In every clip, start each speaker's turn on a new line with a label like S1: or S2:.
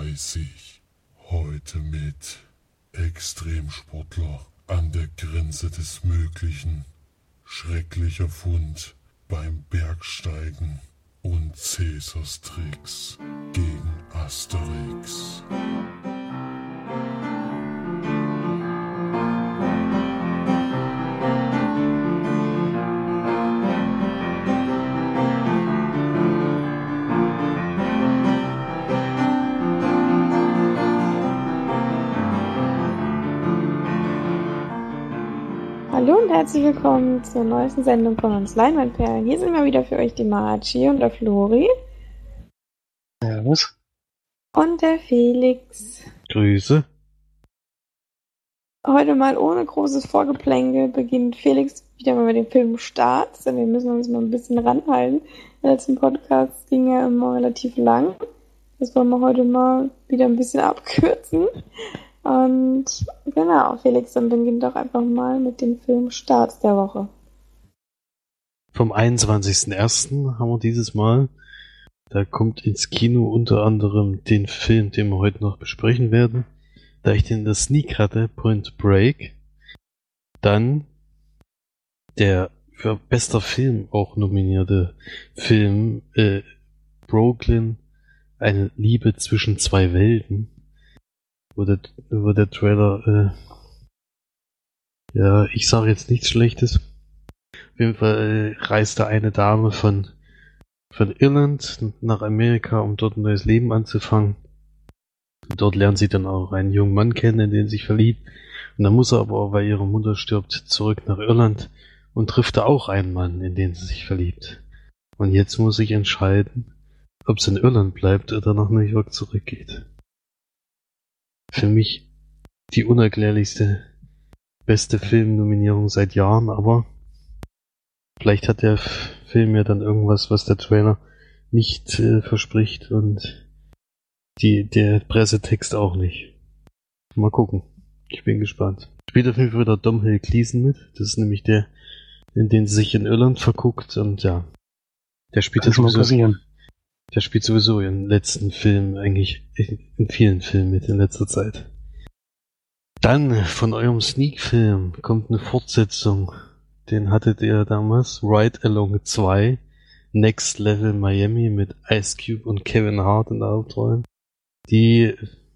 S1: 30. Heute mit Extremsportler an der Grenze des Möglichen. Schrecklicher Fund beim Bergsteigen und Cäsars Tricks gegen Asterix.
S2: Herzlich willkommen zur neuesten Sendung von uns Leinwandperlen. Hier sind wir wieder für euch die Marci und der Flori
S3: Servus.
S2: und der Felix.
S4: Grüße.
S2: Heute mal ohne großes Vorgeplänkel beginnt Felix wieder mal mit dem Film Start, denn wir müssen uns mal ein bisschen ranhalten. Der letzten Podcast ging ja immer relativ lang. Das wollen wir heute mal wieder ein bisschen abkürzen. Und genau, Felix, dann beginnt doch einfach mal mit dem Film Start der Woche.
S4: Vom 21.01. haben wir dieses Mal. Da kommt ins Kino unter anderem den Film, den wir heute noch besprechen werden. Da ich den in der Sneak hatte, Point Break. Dann der für bester Film auch nominierte Film äh, Brooklyn, eine Liebe zwischen zwei Welten. Wo der, wo der Trailer, äh, ja, ich sage jetzt nichts Schlechtes. Auf jeden Fall äh, reist da eine Dame von, von Irland nach Amerika, um dort ein neues Leben anzufangen. Dort lernt sie dann auch einen jungen Mann kennen, in den sie sich verliebt. Und dann muss er aber, weil ihre Mutter stirbt, zurück nach Irland und trifft da auch einen Mann, in den sie sich verliebt. Und jetzt muss sich entscheiden, ob sie in Irland bleibt oder nach New York zurückgeht. Für mich die unerklärlichste beste Filmnominierung seit Jahren, aber vielleicht hat der Film ja dann irgendwas, was der Trailer nicht äh, verspricht und die, der Pressetext auch nicht. Mal gucken. Ich bin gespannt. Spielt auf jeden Fall wieder Domhnall Gleeson mit. Das ist nämlich der, in den sie sich in Irland verguckt und ja. Der spielt
S3: Kann schon mal passieren.
S4: Der spielt sowieso in letzten Filmen eigentlich in, vielen Filmen mit in letzter Zeit. Dann von eurem Sneak-Film kommt eine Fortsetzung. Den hattet ihr damals. Ride Along 2. Next Level Miami mit Ice Cube und Kevin Hart in der Hauptrollen. Die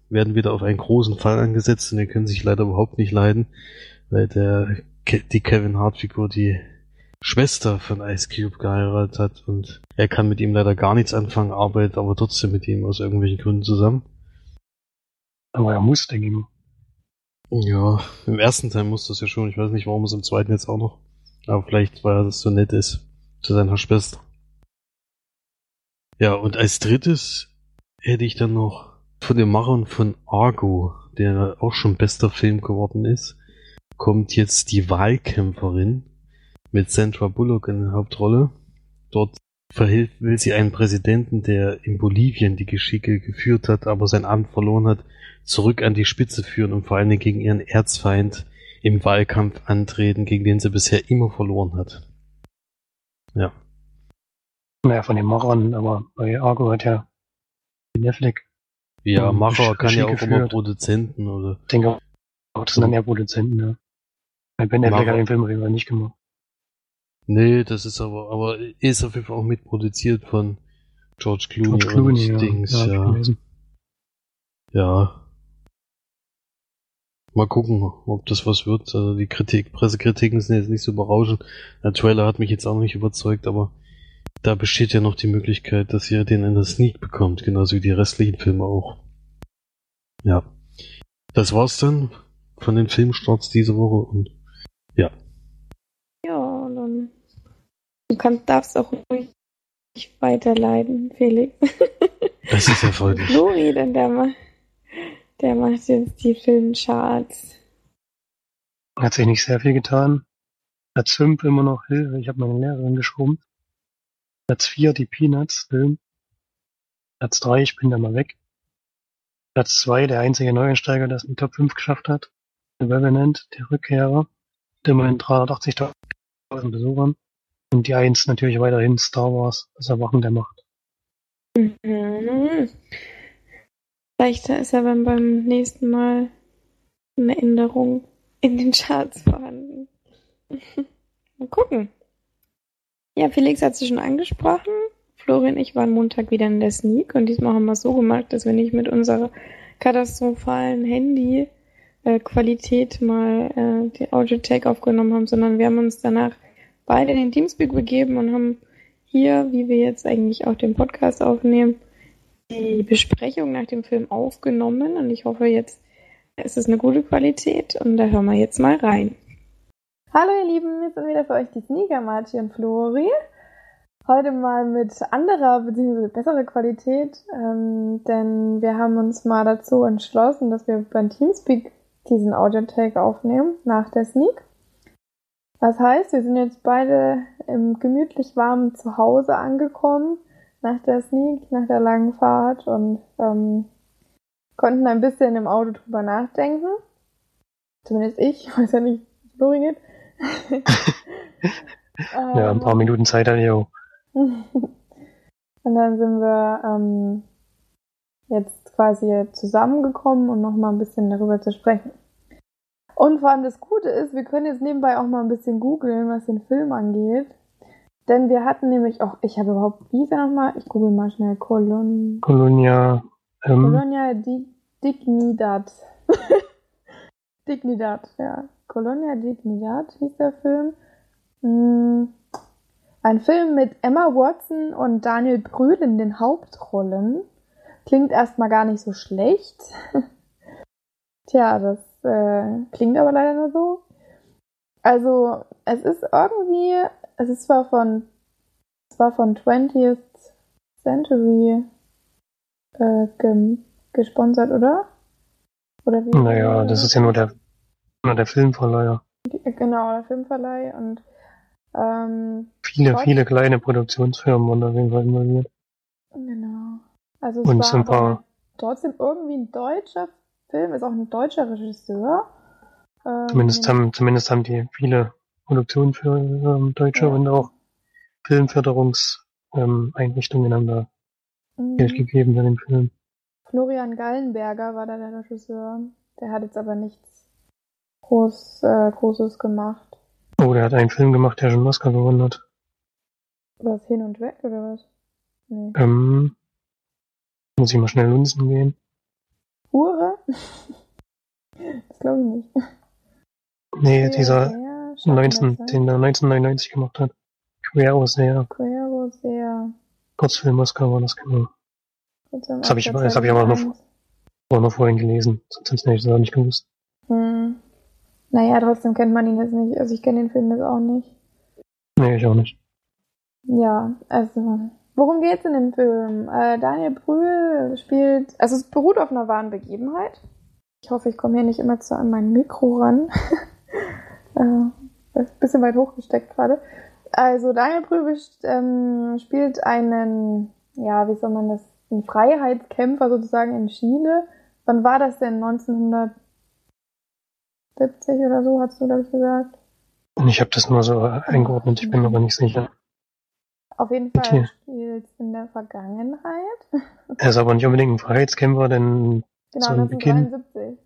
S4: werden wieder auf einen großen Fall angesetzt und die können sich leider überhaupt nicht leiden, weil der, die Kevin Hart Figur die Schwester von Ice Cube geheiratet hat und er kann mit ihm leider gar nichts anfangen, arbeitet aber trotzdem mit ihm aus irgendwelchen Gründen zusammen.
S3: Aber er muss, denke ich mal.
S4: Ja, im ersten Teil muss das ja schon. Ich weiß nicht, warum es im zweiten jetzt auch noch. Aber vielleicht, weil er das so nett ist zu seiner Schwester. Ja, und als drittes hätte ich dann noch von den Machern von Argo, der auch schon bester Film geworden ist, kommt jetzt die Wahlkämpferin mit Sandra Bullock in der Hauptrolle. Dort verhilft, will sie einen Präsidenten, der in Bolivien die Geschicke geführt hat, aber sein Amt verloren hat, zurück an die Spitze führen und vor allen Dingen gegen ihren Erzfeind im Wahlkampf antreten, gegen den sie bisher immer verloren hat. Ja.
S3: Naja, von den Machern, aber bei Argo hat ja Affleck,
S4: Ja, Macher kann ja auch immer
S3: geführt.
S4: Produzenten oder.
S3: ich denke auch, das sind dann eher Produzenten, ja. Bei Ben Affleck hat den Film auf jeden Fall nicht gemacht.
S4: Nee, das ist aber, aber ist auf jeden Fall auch mitproduziert von George Clooney,
S3: George Clooney,
S4: und
S3: ja.
S4: Dings,
S3: ja,
S4: ja. Ja. Mal gucken, ob das was wird. Also die Kritik, Pressekritiken sind jetzt nicht so berauschend. Der Trailer hat mich jetzt auch nicht überzeugt, aber da besteht ja noch die Möglichkeit, dass ihr den in der Sneak bekommt, genauso wie die restlichen Filme auch. Ja. Das war's dann von den Filmstarts diese Woche und ja.
S2: Ja, und dann du kannst, darfst auch ruhig weiterleiten, Felix.
S4: Das ist ja freundlich.
S2: Flori, denn der macht, der macht jetzt die Filmcharts.
S3: Hat sich nicht sehr viel getan. Platz 5 immer noch Hilfe, ich habe meine Lehrerin geschoben. Platz 4 die Peanuts Film. Platz 3 ich bin da mal weg. Platz 2 der einzige Neueinsteiger, der es in Top 5 geschafft hat. The Revenant, der Rückkehrer. Mit immerhin 380.000 Besuchern. Und die 1 natürlich weiterhin Star Wars, das Erwachen der Macht.
S2: Mhm. Vielleicht ist dann beim nächsten Mal eine Änderung in den Charts vorhanden. Mal gucken. Ja, Felix hat sie schon angesprochen. Florian und ich waren Montag wieder in der Sneak und diesmal haben wir es so gemacht, dass wir nicht mit unserer katastrophalen Handy-Qualität mal äh, die Audio-Tag aufgenommen haben, sondern wir haben uns danach beide in den Teamspeak begeben und haben hier, wie wir jetzt eigentlich auch den Podcast aufnehmen, die Besprechung nach dem Film aufgenommen und ich hoffe jetzt, es ist eine gute Qualität und da hören wir jetzt mal rein. Hallo ihr Lieben, jetzt sind wieder für euch die Sneaker Marci und Flori. Heute mal mit anderer bzw. besserer Qualität, ähm, denn wir haben uns mal dazu entschlossen, dass wir beim Teamspeak diesen Audio-Tag aufnehmen nach der Sneak. Das heißt, wir sind jetzt beide im gemütlich warmen Zuhause angekommen nach der Sneak, nach der langen Fahrt und ähm, konnten ein bisschen im Auto drüber nachdenken. Zumindest ich, ich weiß ja nicht, wie es Flori geht.
S3: ja, ein paar Minuten Zeit hatte ich auch.
S2: und dann sind wir ähm, jetzt quasi zusammengekommen, um nochmal ein bisschen darüber zu sprechen. Und vor allem das Gute ist, wir können jetzt nebenbei auch mal ein bisschen googeln, was den Film angeht. Denn wir hatten nämlich auch, ich habe überhaupt, wie ist er nochmal? Ich google mal schnell. Colon,
S3: Colonia. Ähm,
S2: Colonia Di Dignidad. Dignidad, ja. Colonia Dignidad hieß der Film. Hm, ein Film mit Emma Watson und Daniel Brühl in den Hauptrollen. Klingt erstmal gar nicht so schlecht. Tja, das äh, klingt aber leider nur so. Also, es ist irgendwie, es ist zwar von, zwar von 20th Century äh, ge, gesponsert, oder? Oder wie?
S3: Naja, das ist ja nur der, nur der Filmverleiher.
S2: Genau, der Filmverleih und ähm,
S3: Viele,
S2: Gott.
S3: viele kleine Produktionsfirmen waren auf jeden Fall involviert.
S2: Genau. Also es
S3: Und
S2: war
S3: so ein paar-
S2: trotzdem irgendwie ein deutscher Film, ist auch ein deutscher Regisseur. Ähm,
S3: Zumindest haben, zumindest haben die viele Produktionen für ähm, Deutsche
S2: Ja.
S3: und auch Filmförderungseinrichtungen ähm, haben da
S2: mhm.
S3: Geld gegeben für den Film.
S2: Florian Gallenberger war da der Regisseur. Der hat jetzt aber nichts groß, äh, Großes gemacht.
S3: Oh, der hat einen Film gemacht, der schon einen Oscar gewonnen hat.
S2: Was hin und weg oder was? Nee.
S3: Ähm, muss ich mal schnell lunzen gehen.
S2: Hure? das glaube ich nicht.
S3: Nee, dieser
S2: Der
S3: 19,
S2: Schattenmesser.
S3: den er 1999 gemacht hat. Quer sehr
S2: Quero sehr.
S3: Kurzfilm Oscar war das genau.
S2: Das
S3: hab ich das hab ich aber noch- War noch vorhin gelesen, sonst hätte ich das auch nicht gewusst.
S2: Hm. Naja, trotzdem kennt man ihn jetzt nicht. Also ich kenne den Film jetzt auch nicht.
S3: Nee, ich auch nicht.
S2: Ja, also. Worum geht's in dem Film? Äh, Daniel Brühl spielt. Also es beruht auf einer wahren Begebenheit. Ich hoffe, ich komme hier nicht immer zu an mein Mikro ran. äh, bisschen weit hochgesteckt gerade. Also Daniel Brühl ähm, spielt einen, ja, wie soll man das, einen Freiheitskämpfer sozusagen in Chile. Wann war das denn? 1970 oder so, hast du, glaube ich, gesagt?
S3: Ich habe das nur so eingeordnet, ich bin aber nicht sicher.
S2: Auf jeden Fall spielt in der Vergangenheit.
S3: Er ist aber nicht unbedingt ein Freiheitskämpfer, denn
S2: Genau,
S3: Zu Beginn-
S2: 1973.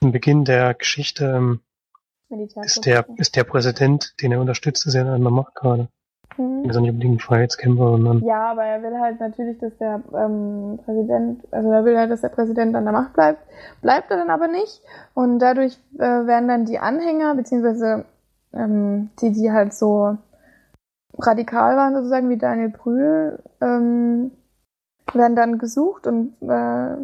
S3: im Beginn der Geschichte ähm, ist der ist der Präsident, den er unterstützt, ist ja an der Macht gerade. Er
S2: Mhm.
S3: ist ja nicht unbedingt ein Freiheitskämpfer, sondern
S2: Ja, aber er will halt natürlich, dass der ähm, Präsident, also er will halt, dass der Präsident an der Macht bleibt. Bleibt er dann aber nicht. Und dadurch äh, werden dann die Anhänger, beziehungsweise ähm, die, die halt so radikal waren, sozusagen wie Daniel Brühl, ähm, werden dann gesucht und äh,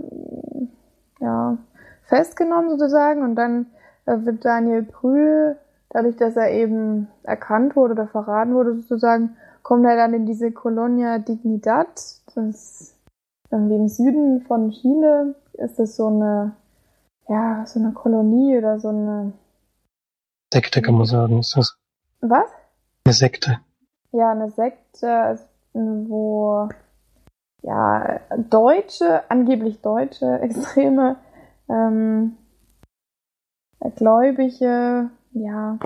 S2: ja, festgenommen sozusagen. Und dann äh, wird Daniel Brühl, dadurch, dass er eben erkannt wurde oder verraten wurde sozusagen, kommt er dann in diese Colonia Dignidad. Das ist irgendwie im Süden von Chile ist das so eine, ja, so eine Kolonie oder so eine,
S3: Sekte kann man sagen, ist das.
S2: was?
S3: Eine Sekte.
S2: Ja, eine Sekte, wo, ja, Deutsche, angeblich Deutsche, extreme, ähm, gläubige, ja,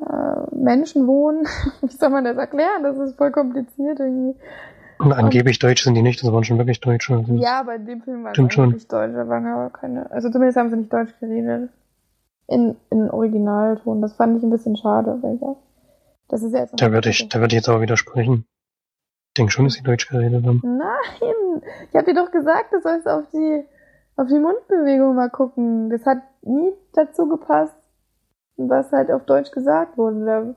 S2: äh, Menschen wohnen. Wie soll man das erklären? Das ist voll kompliziert irgendwie.
S3: Und angeblich Deutsch sind die nicht, das waren schon wirklich Deutsche. Also
S2: Ja, bei dem Film war es
S3: schon.
S2: nicht Deutsch, da waren aber keine. Also zumindest haben sie nicht Deutsch geredet. In, in Originalton. Das fand ich ein bisschen schade, weil das, das ist ja jetzt.
S3: Da würde ich, da würde ich jetzt aber widersprechen. Ich denke schon, dass sie Deutsch geredet haben.
S2: Nein! Ich hab dir doch gesagt, du sollst auf die, auf die Mundbewegung mal gucken. Das hat nie dazu gepasst, was halt auf Deutsch gesagt wurde.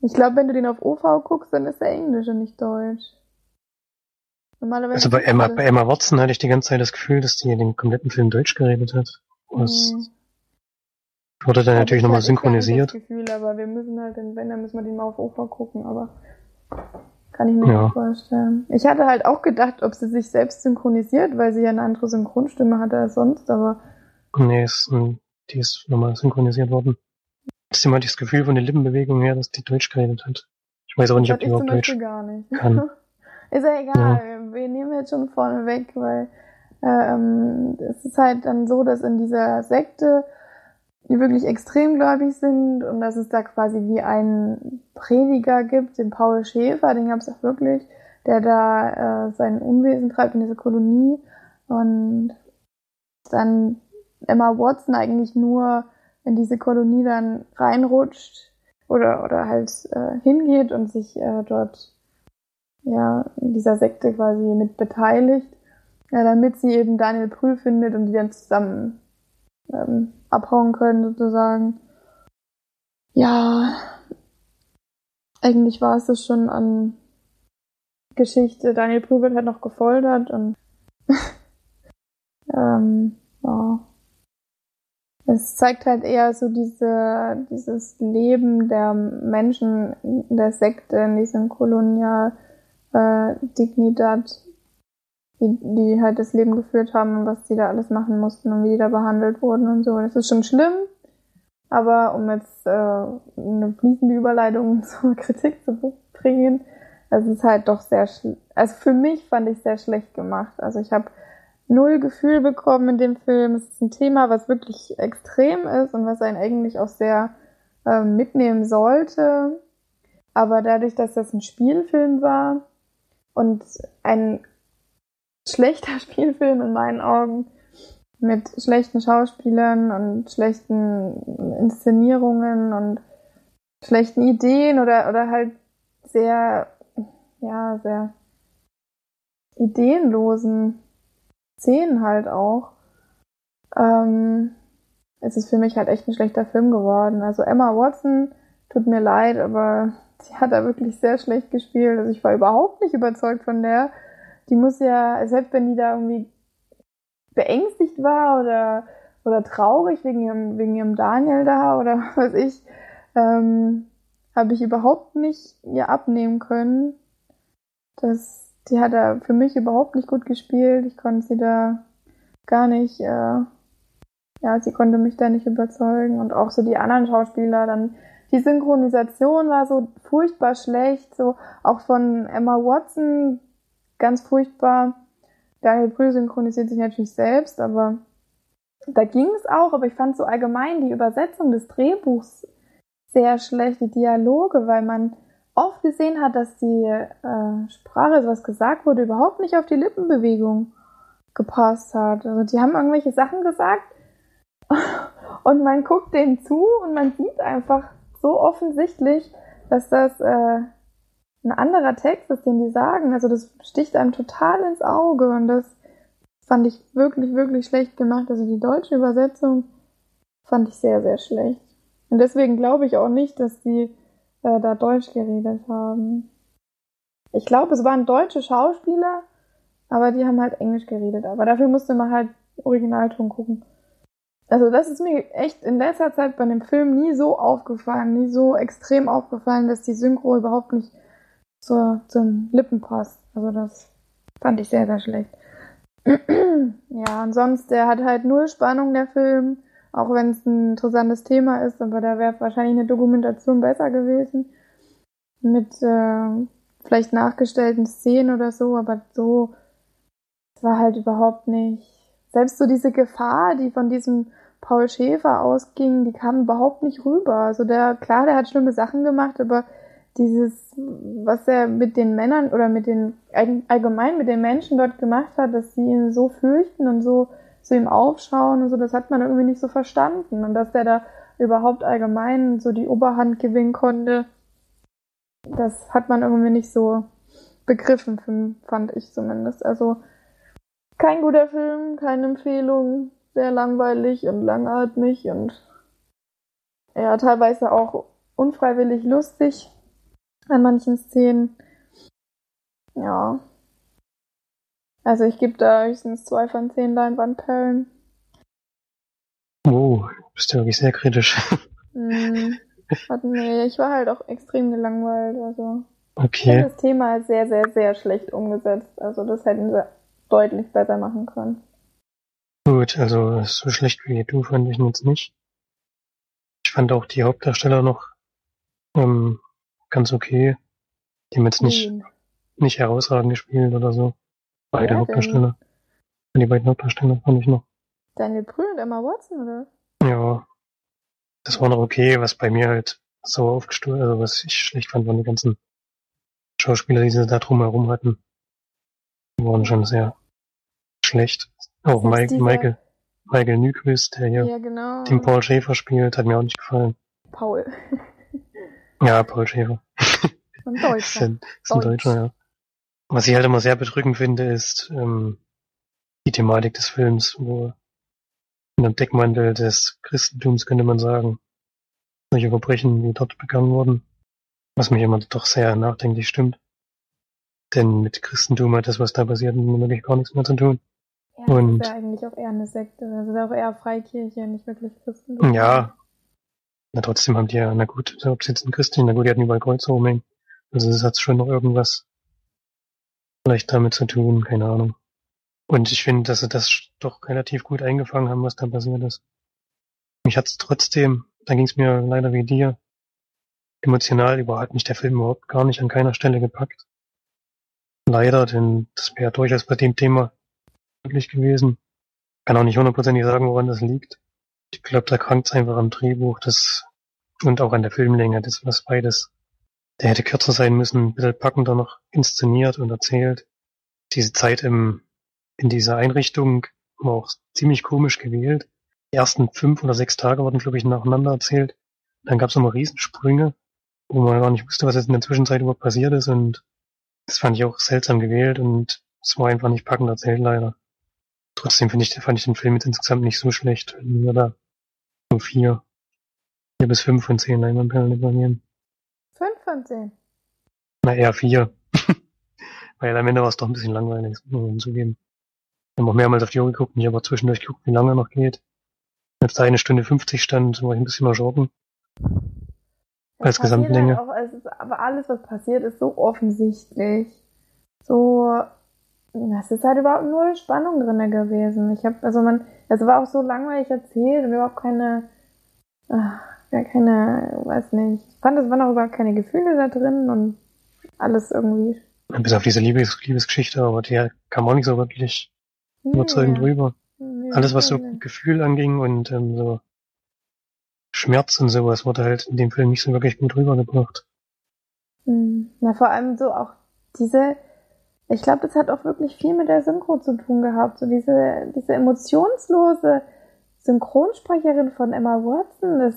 S2: Ich glaube, wenn du den auf OV guckst, dann ist er Englisch und nicht Deutsch. Normalerweise.
S3: Also bei Emma, bei Emma Watson hatte ich die ganze Zeit das Gefühl, dass die den kompletten Film Deutsch geredet hat. Das
S2: Mhm.
S3: Wurde dann natürlich
S2: ich
S3: nochmal
S2: ich
S3: synchronisiert.
S2: Das Gefühl, aber wir müssen halt, den- wenn, dann müssen wir den mal auf OV gucken, aber kann ich mir
S3: Ja.
S2: nicht vorstellen. Ich hatte halt auch gedacht, ob sie sich selbst synchronisiert, weil sie ja eine andere Synchronstimme hatte als sonst, aber
S3: Nee, ist, die ist nochmal synchronisiert worden. Trotzdem hatte ich das Gefühl von den Lippenbewegungen her, dass die Deutsch geredet hat. Ich weiß aber nicht,
S2: das
S3: ob die
S2: ich
S3: überhaupt Deutsch
S2: gar nicht.
S3: kann.
S2: Ist ja egal, wir nehmen jetzt schon vorne weg, weil ähm, es ist halt dann so, dass in dieser Sekte die wirklich extremgläubig sind und dass es da quasi wie einen Prediger gibt, den Paul Schäfer, den gab es auch wirklich, der da äh, sein Unwesen treibt in dieser Kolonie. Und dann Emma Watson eigentlich nur in diese Kolonie dann reinrutscht oder oder halt äh, hingeht und sich äh, dort ja in dieser Sekte quasi mit beteiligt, ja, damit sie eben Daniel Brühl findet und die dann zusammen ähm, abhauen können sozusagen. Ja, eigentlich war es das schon an Geschichte. Daniel wird halt noch gefoltert und ähm, ja. Es zeigt halt eher so diese, dieses Leben der Menschen der Sekte, in diesem Kolonial äh, Dignidad, die, die halt das Leben geführt haben und was die da alles machen mussten und wie die da behandelt wurden und so. Das ist schon schlimm, aber um jetzt äh, eine fließende Überleitung zur Kritik zu bringen, es ist halt doch sehr, also für mich fand ich sehr schlecht gemacht. Also ich habe null Gefühl bekommen in dem Film. Es ist ein Thema, was wirklich extrem ist und was einen eigentlich auch sehr äh, mitnehmen sollte. Aber dadurch, dass das ein Spielfilm war und ein schlechter Spielfilm in meinen Augen mit schlechten Schauspielern und schlechten Inszenierungen und schlechten Ideen oder, oder halt sehr, ja, sehr ideenlosen Szenen halt auch, ähm, es ist für mich halt echt ein schlechter Film geworden. Also Emma Watson, tut mir leid, aber sie hat da wirklich sehr schlecht gespielt. Also ich war überhaupt nicht überzeugt von der. Die muss ja, selbst wenn die da irgendwie beängstigt war oder, oder traurig wegen ihrem, wegen ihrem Daniel da oder was ich, ähm, habe ich überhaupt nicht ihr abnehmen können. Das, die hat da für mich überhaupt nicht gut gespielt. Ich konnte sie da gar nicht, äh, ja, sie konnte mich da nicht überzeugen. Und auch so die anderen Schauspieler, dann die Synchronisation war so furchtbar schlecht, so auch von Emma Watson ganz furchtbar. Daniel Brühl synchronisiert sich natürlich selbst, aber da ging es auch, aber ich fand so allgemein die Übersetzung des Drehbuchs sehr schlecht, die Dialoge, weil man oft gesehen hat, dass die äh, Sprache, was gesagt wurde, überhaupt nicht auf die Lippenbewegung gepasst hat. Also die haben irgendwelche Sachen gesagt und man guckt denen zu und man sieht einfach so offensichtlich, dass das äh, ein anderer Text ist, den die sagen. Also das sticht einem total ins Auge und das fand ich wirklich, wirklich schlecht gemacht. Also die deutsche Übersetzung fand ich sehr, sehr schlecht. Und deswegen glaube ich auch nicht, dass die äh, da Deutsch geredet haben. Ich glaube, es waren deutsche Schauspieler, aber die haben halt Englisch geredet. Aber dafür musste man halt Originalton gucken. Also das ist mir echt in letzter Zeit bei dem Film nie so aufgefallen, nie so extrem aufgefallen, dass die Synchro überhaupt nicht zur, zum Lippen passt. Also das fand ich sehr, sehr schlecht. ja, und sonst, der hat halt null Spannung, der Film, auch wenn es ein interessantes Thema ist, aber da wäre wahrscheinlich eine Dokumentation besser gewesen. Mit äh, vielleicht nachgestellten Szenen oder so, aber so, war halt überhaupt nicht. Selbst so diese Gefahr, die von diesem Paul Schäfer ausging, die kam überhaupt nicht rüber. Also der, klar, der hat schlimme Sachen gemacht, aber dieses, was er mit den Männern oder mit den allgemein mit den Menschen dort gemacht hat, dass sie ihn so fürchten und so zu ihm aufschauen und so, das hat man irgendwie nicht so verstanden. Und dass der da überhaupt allgemein so die Oberhand gewinnen konnte, das hat man irgendwie nicht so begriffen, fand ich zumindest. Also kein guter Film, keine Empfehlung, sehr langweilig und langatmig und ja, teilweise auch unfreiwillig lustig an manchen Szenen. Ja. Also ich gebe da höchstens zwei von zehn Leinwandperlen.
S3: Oh, bist du wirklich sehr kritisch.
S2: Mm, nee, ich war halt auch extrem gelangweilt. Also
S3: okay.
S2: das Thema ist sehr, sehr, sehr schlecht umgesetzt. Also das hätten sie deutlich besser machen können.
S3: Gut, also so schlecht wie du fand ich ihn jetzt nicht. Ich fand auch die Hauptdarsteller noch ähm, ganz okay. Die haben jetzt nicht,
S2: Wen?
S3: nicht herausragend gespielt oder so. Beide
S2: Wer
S3: Hauptdarsteller. Die beiden Hauptdarsteller fand ich noch.
S2: Daniel Brühl und Emma Watson, oder?
S3: Ja. Das war noch okay, was bei mir halt so aufgestoßen, also was ich schlecht fand, waren die ganzen Schauspieler, die sie da drumherum hatten. Die waren schon sehr schlecht. Auch
S2: Selbst
S3: Mike,
S2: dieser-
S3: Michael, Michael Nyquist, der hier
S2: Ja, genau.
S3: den Paul Schäfer spielt, hat mir auch nicht gefallen.
S2: Paul.
S3: Ja, Paul Schäfer.
S2: Ein
S3: Ist
S2: Deutscher.
S3: ein, ist ein
S2: Deutsch.
S3: Deutscher, ja. Was ich halt immer sehr bedrückend finde, ist ähm, die Thematik des Films, wo in dem Deckmantel des Christentums könnte man sagen, solche Verbrechen wie dort begangen wurden, was mich immer doch sehr nachdenklich stimmt. Denn mit Christentum hat das, was da passiert, wirklich gar nichts mehr zu tun.
S2: Ja, das
S3: Und-
S2: ist ja eigentlich auch eher eine Sekte. Also wäre auch eher Freikirche, nicht wirklich Christentum.
S3: Ja. Na trotzdem haben die ja, na gut, ob sie jetzt in Christen, na gut, die hatten überall Kreuze rumhängen. Also das hat schon noch irgendwas vielleicht damit zu tun, keine Ahnung. Und ich finde, dass sie das doch relativ gut eingefangen haben, was da passiert ist. Mich hat's trotzdem, da ging's mir leider wie dir, emotional überhaupt nicht der Film überhaupt gar nicht an keiner Stelle gepackt. Leider, denn das wäre durchaus bei dem Thema möglich gewesen. Kann auch nicht hundertprozentig sagen, woran das liegt. Ich glaube, da krankt einfach am Drehbuch das, und auch an der Filmlänge, das was beides. Der hätte kürzer sein müssen, ein bisschen packender noch inszeniert und erzählt. Diese Zeit im, in dieser Einrichtung war auch ziemlich komisch gewählt. Die ersten fünf oder sechs Tage wurden, glaube ich, nacheinander erzählt. Dann gab es immer Riesensprünge, wo man gar nicht wusste, was jetzt in der Zwischenzeit überhaupt passiert ist und das fand ich auch seltsam gewählt und es war einfach nicht packend erzählt, leider. Trotzdem finde ich, fand ich den Film jetzt insgesamt nicht so schlecht. Mir da nur vier, vier bis fünf von zehn Leinwandperlen übernehmen.
S2: Fünf von zehn.
S3: Na, eher vier. Weil am Ende war es doch ein bisschen langweilig, muss man zugeben. Wir haben auch mehrmals auf die Uhr geguckt und ich habe auch zwischendurch geguckt, wie lange noch geht. Als da eine Stunde 50 stand, war ich ein bisschen erschrocken. Als
S2: passiert
S3: Gesamtlänge.
S2: Halt auch, ist, aber alles, was passiert, ist so offensichtlich. So, es ist halt überhaupt null Spannung drinne gewesen. Ich habe, also man, es war auch so langweilig erzählt und überhaupt keine, ach, ja, keine, weiß nicht. Ich fand, es waren auch überhaupt keine Gefühle da drin und alles irgendwie.
S3: Bis auf diese Liebes Liebesgeschichte, aber die kam auch nicht so wirklich überzeugend
S2: Nee,
S3: rüber.
S2: nee,
S3: Alles, was so
S2: nee.
S3: Gefühl anging und ähm, so Schmerz und sowas, wurde halt in dem Film nicht so wirklich gut rübergebracht.
S2: Hm. Na, vor allem so auch diese, ich glaube, das hat auch wirklich viel mit der Synchro zu tun gehabt. So diese, diese emotionslose Synchronsprecherin von Emma Watson, das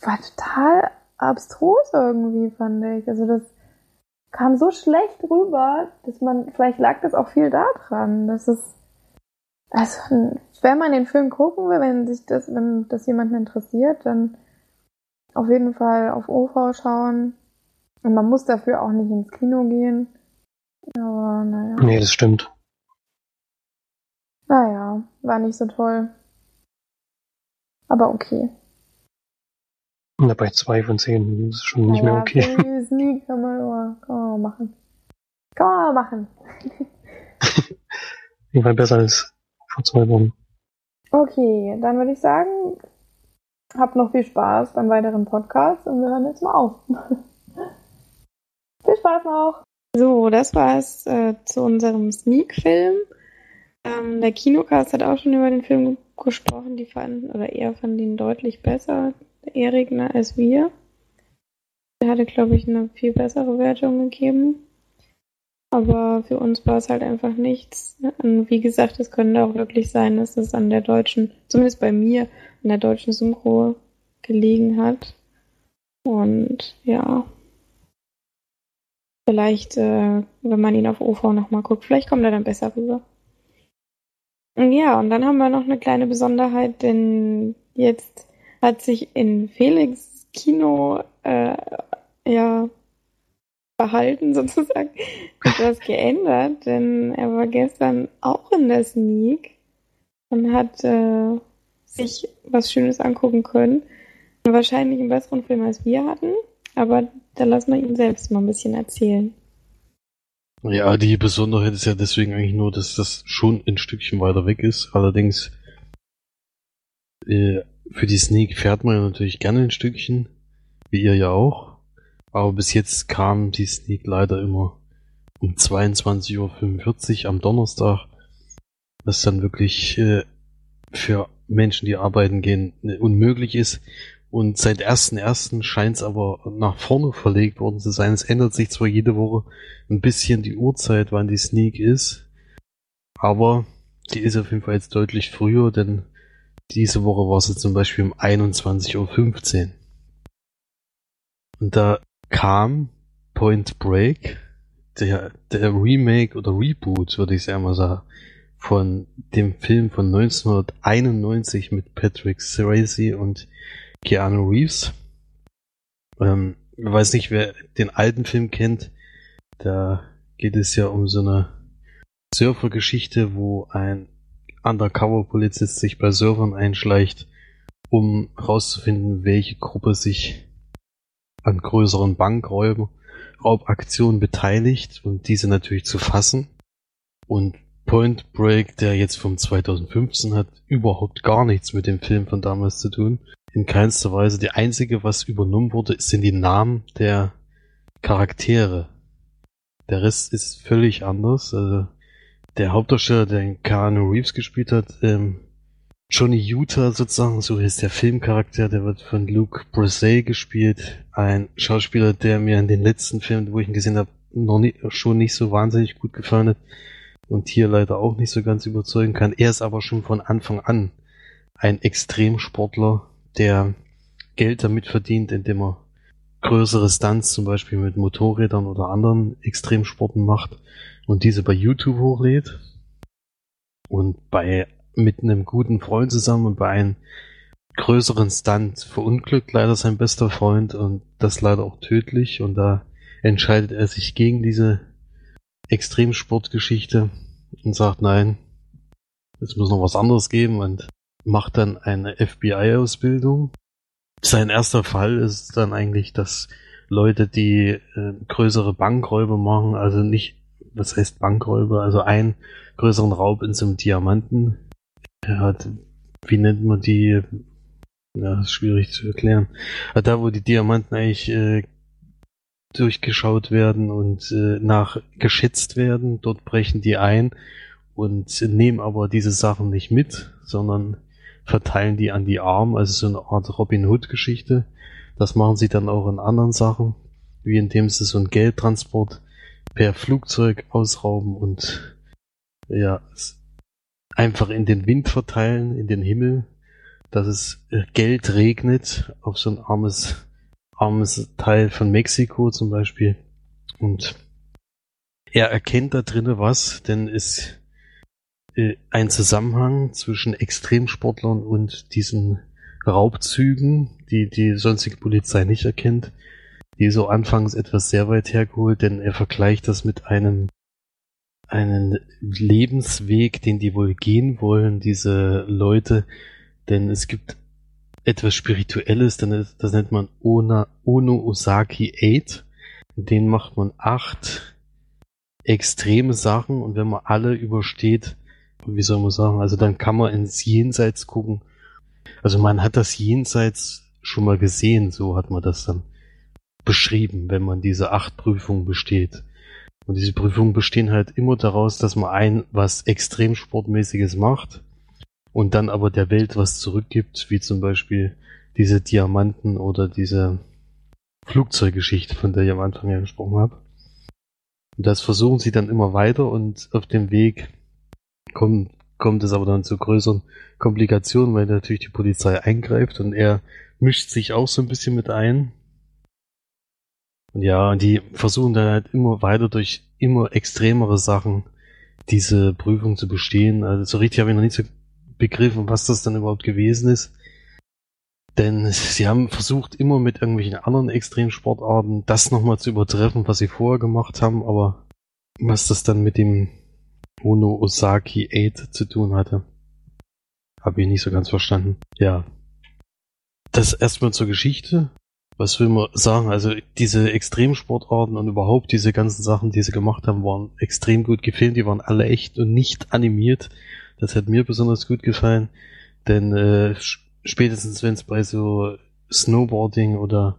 S2: war total abstrus irgendwie, fand ich. Also das kam so schlecht rüber, dass man, vielleicht lag das auch viel daran, dass es, also, wenn man den Film gucken will, wenn sich das, wenn das jemanden interessiert, dann auf jeden Fall auf OV schauen. Und man muss dafür auch nicht ins Kino gehen. Aber naja.
S3: Nee, das stimmt.
S2: Naja, war nicht so toll. Aber okay.
S3: Und dabei zwei von zehn, das ist schon nicht mehr
S2: naja,
S3: okay.
S2: Sneak kann man, immer- kann man mal machen. Kann man mal machen.
S3: Jeden Fall besser als vor zwei Wochen.
S2: Okay, dann würde ich sagen, habt noch viel Spaß beim weiteren Podcast und wir hören jetzt mal auf. viel Spaß noch! So, das war's äh, zu unserem Sneak-Film. Ähm, der Kinocast hat auch schon über den Film gesprochen. Die fanden, oder er fand ihn deutlich besser, ne, als wir. Der hatte, glaube ich, eine viel bessere Wertung gegeben. Aber für uns war es halt einfach nichts. Und wie gesagt, es könnte auch wirklich sein, dass es an der deutschen, zumindest bei mir, an der deutschen Synchro gelegen hat. Und ja. Vielleicht, äh, wenn man ihn auf OV nochmal guckt, vielleicht kommt er dann besser rüber. Ja, und dann haben wir noch eine kleine Besonderheit, denn jetzt hat sich in Felix Kino äh, ja Verhalten sozusagen etwas geändert, denn er war gestern auch in der Sneak und hat äh, sich was Schönes angucken können. Wahrscheinlich einen besseren Film als wir hatten, aber da lassen wir ihn selbst mal ein bisschen erzählen.
S4: Ja, die Besonderheit ist ja deswegen eigentlich nur, dass das schon ein Stückchen weiter weg ist. Allerdings äh, für die Sneak fährt man ja natürlich gerne ein Stückchen, wie ihr ja auch. Aber bis jetzt kam die Sneak leider immer um 22.45 Uhr am Donnerstag, was dann wirklich äh, für Menschen, die arbeiten gehen, äh, unmöglich ist. Und seit 1.1. scheint es aber nach vorne verlegt worden zu sein. Es ändert sich zwar jede Woche ein bisschen die Uhrzeit, wann die Sneak ist, aber die ist auf jeden Fall jetzt deutlich früher, denn diese Woche war sie zum Beispiel um 21.15 Uhr. Und da kam Point Break, der, der Remake oder Reboot, würde ich sagen mal sagen, von dem Film von 1991 mit Patrick Swayze und Keanu Reeves. Ähm, ich weiß nicht, wer den alten Film kennt. Da geht es ja um so eine Surfergeschichte, wo ein Undercover-Polizist sich bei Surfern einschleicht, um herauszufinden, welche Gruppe sich an größeren Bankraubaktionen beteiligt und diese natürlich zu fassen. Und Point Break, der jetzt vom 2015 hat, überhaupt gar nichts mit dem Film von damals zu tun. In keinster Weise. Die einzige, was übernommen wurde, sind die Namen der Charaktere. Der Rest ist völlig anders. Also der Hauptdarsteller, der Keanu Reeves gespielt hat, ähm, Johnny Utah sozusagen, so ist der Filmcharakter, der wird von Luke Brissey gespielt. Ein Schauspieler, der mir in den letzten Filmen, wo ich ihn gesehen habe, noch nicht, schon nicht so wahnsinnig gut gefallen hat und hier leider auch nicht so ganz überzeugen kann. Er ist aber schon von Anfang an ein Extremsportler, der Geld damit verdient, indem er größere Stunts zum Beispiel mit Motorrädern oder anderen Extremsporten macht und diese bei YouTube hochlädt. Und bei mit einem guten Freund zusammen und bei einem größeren Stunt verunglückt leider sein bester Freund und das leider auch tödlich und da entscheidet er sich gegen diese Extremsportgeschichte und sagt nein, es muss noch was anderes geben und macht dann eine FBI-Ausbildung. Sein erster Fall ist dann eigentlich, dass Leute, die äh, größere Bankräuber machen, also nicht, was heißt Bankräuber, also einen größeren Raub in so einem Diamanten ja, wie nennt man die? Ja, ist schwierig zu erklären. Aber da, wo die Diamanten eigentlich äh, durchgeschaut werden und äh, nach geschätzt werden, dort brechen die ein und nehmen aber diese Sachen nicht mit, sondern verteilen die an die Armen, also so eine Art Robin Hood Geschichte. Das machen sie dann auch in anderen Sachen, wie indem sie so einen Geldtransport per Flugzeug ausrauben und ja, einfach in den Wind verteilen, in den Himmel, dass es äh, Geld regnet auf so ein armes, armes Teil von Mexiko zum Beispiel. Und er erkennt da drinnen was, denn es äh, ein Zusammenhang zwischen Extremsportlern und diesen Raubzügen, die die sonstige Polizei nicht erkennt, die so anfangs etwas sehr weit hergeholt, denn er vergleicht das mit einem einen Lebensweg, den die wohl gehen wollen, diese Leute, denn es gibt etwas Spirituelles, das nennt man Ona, Ono Osaki 8. In denen macht man acht extreme Sachen und wenn man alle übersteht, wie soll man sagen, also dann kann man ins Jenseits gucken. Also man hat das Jenseits schon mal gesehen, so hat man das dann beschrieben, wenn man diese acht Prüfungen besteht. Und diese Prüfungen bestehen halt immer daraus, dass man ein was extrem sportmäßiges macht und dann aber der Welt was zurückgibt, wie zum Beispiel diese Diamanten oder diese Flugzeuggeschichte, von der ich am Anfang ja gesprochen habe. Und das versuchen sie dann immer weiter und auf dem Weg kommt, kommt es aber dann zu größeren Komplikationen, weil natürlich die Polizei eingreift und er mischt sich auch so ein bisschen mit ein. Und ja, und die versuchen dann halt immer weiter durch immer extremere Sachen diese Prüfung zu bestehen. Also so richtig habe ich noch nicht so begriffen, was das dann überhaupt gewesen ist. Denn sie haben versucht, immer mit irgendwelchen anderen Extremsportarten das nochmal zu übertreffen, was sie vorher gemacht haben, aber was das dann mit dem Ono Osaki 8 zu tun hatte, habe ich nicht so ganz verstanden. Ja. Das erstmal zur Geschichte. Was will man sagen? Also diese Extremsportarten und überhaupt diese ganzen Sachen, die sie gemacht haben, waren extrem gut gefilmt. Die waren alle echt und nicht animiert. Das hat mir besonders gut gefallen. Denn äh, spätestens wenn es bei so Snowboarding oder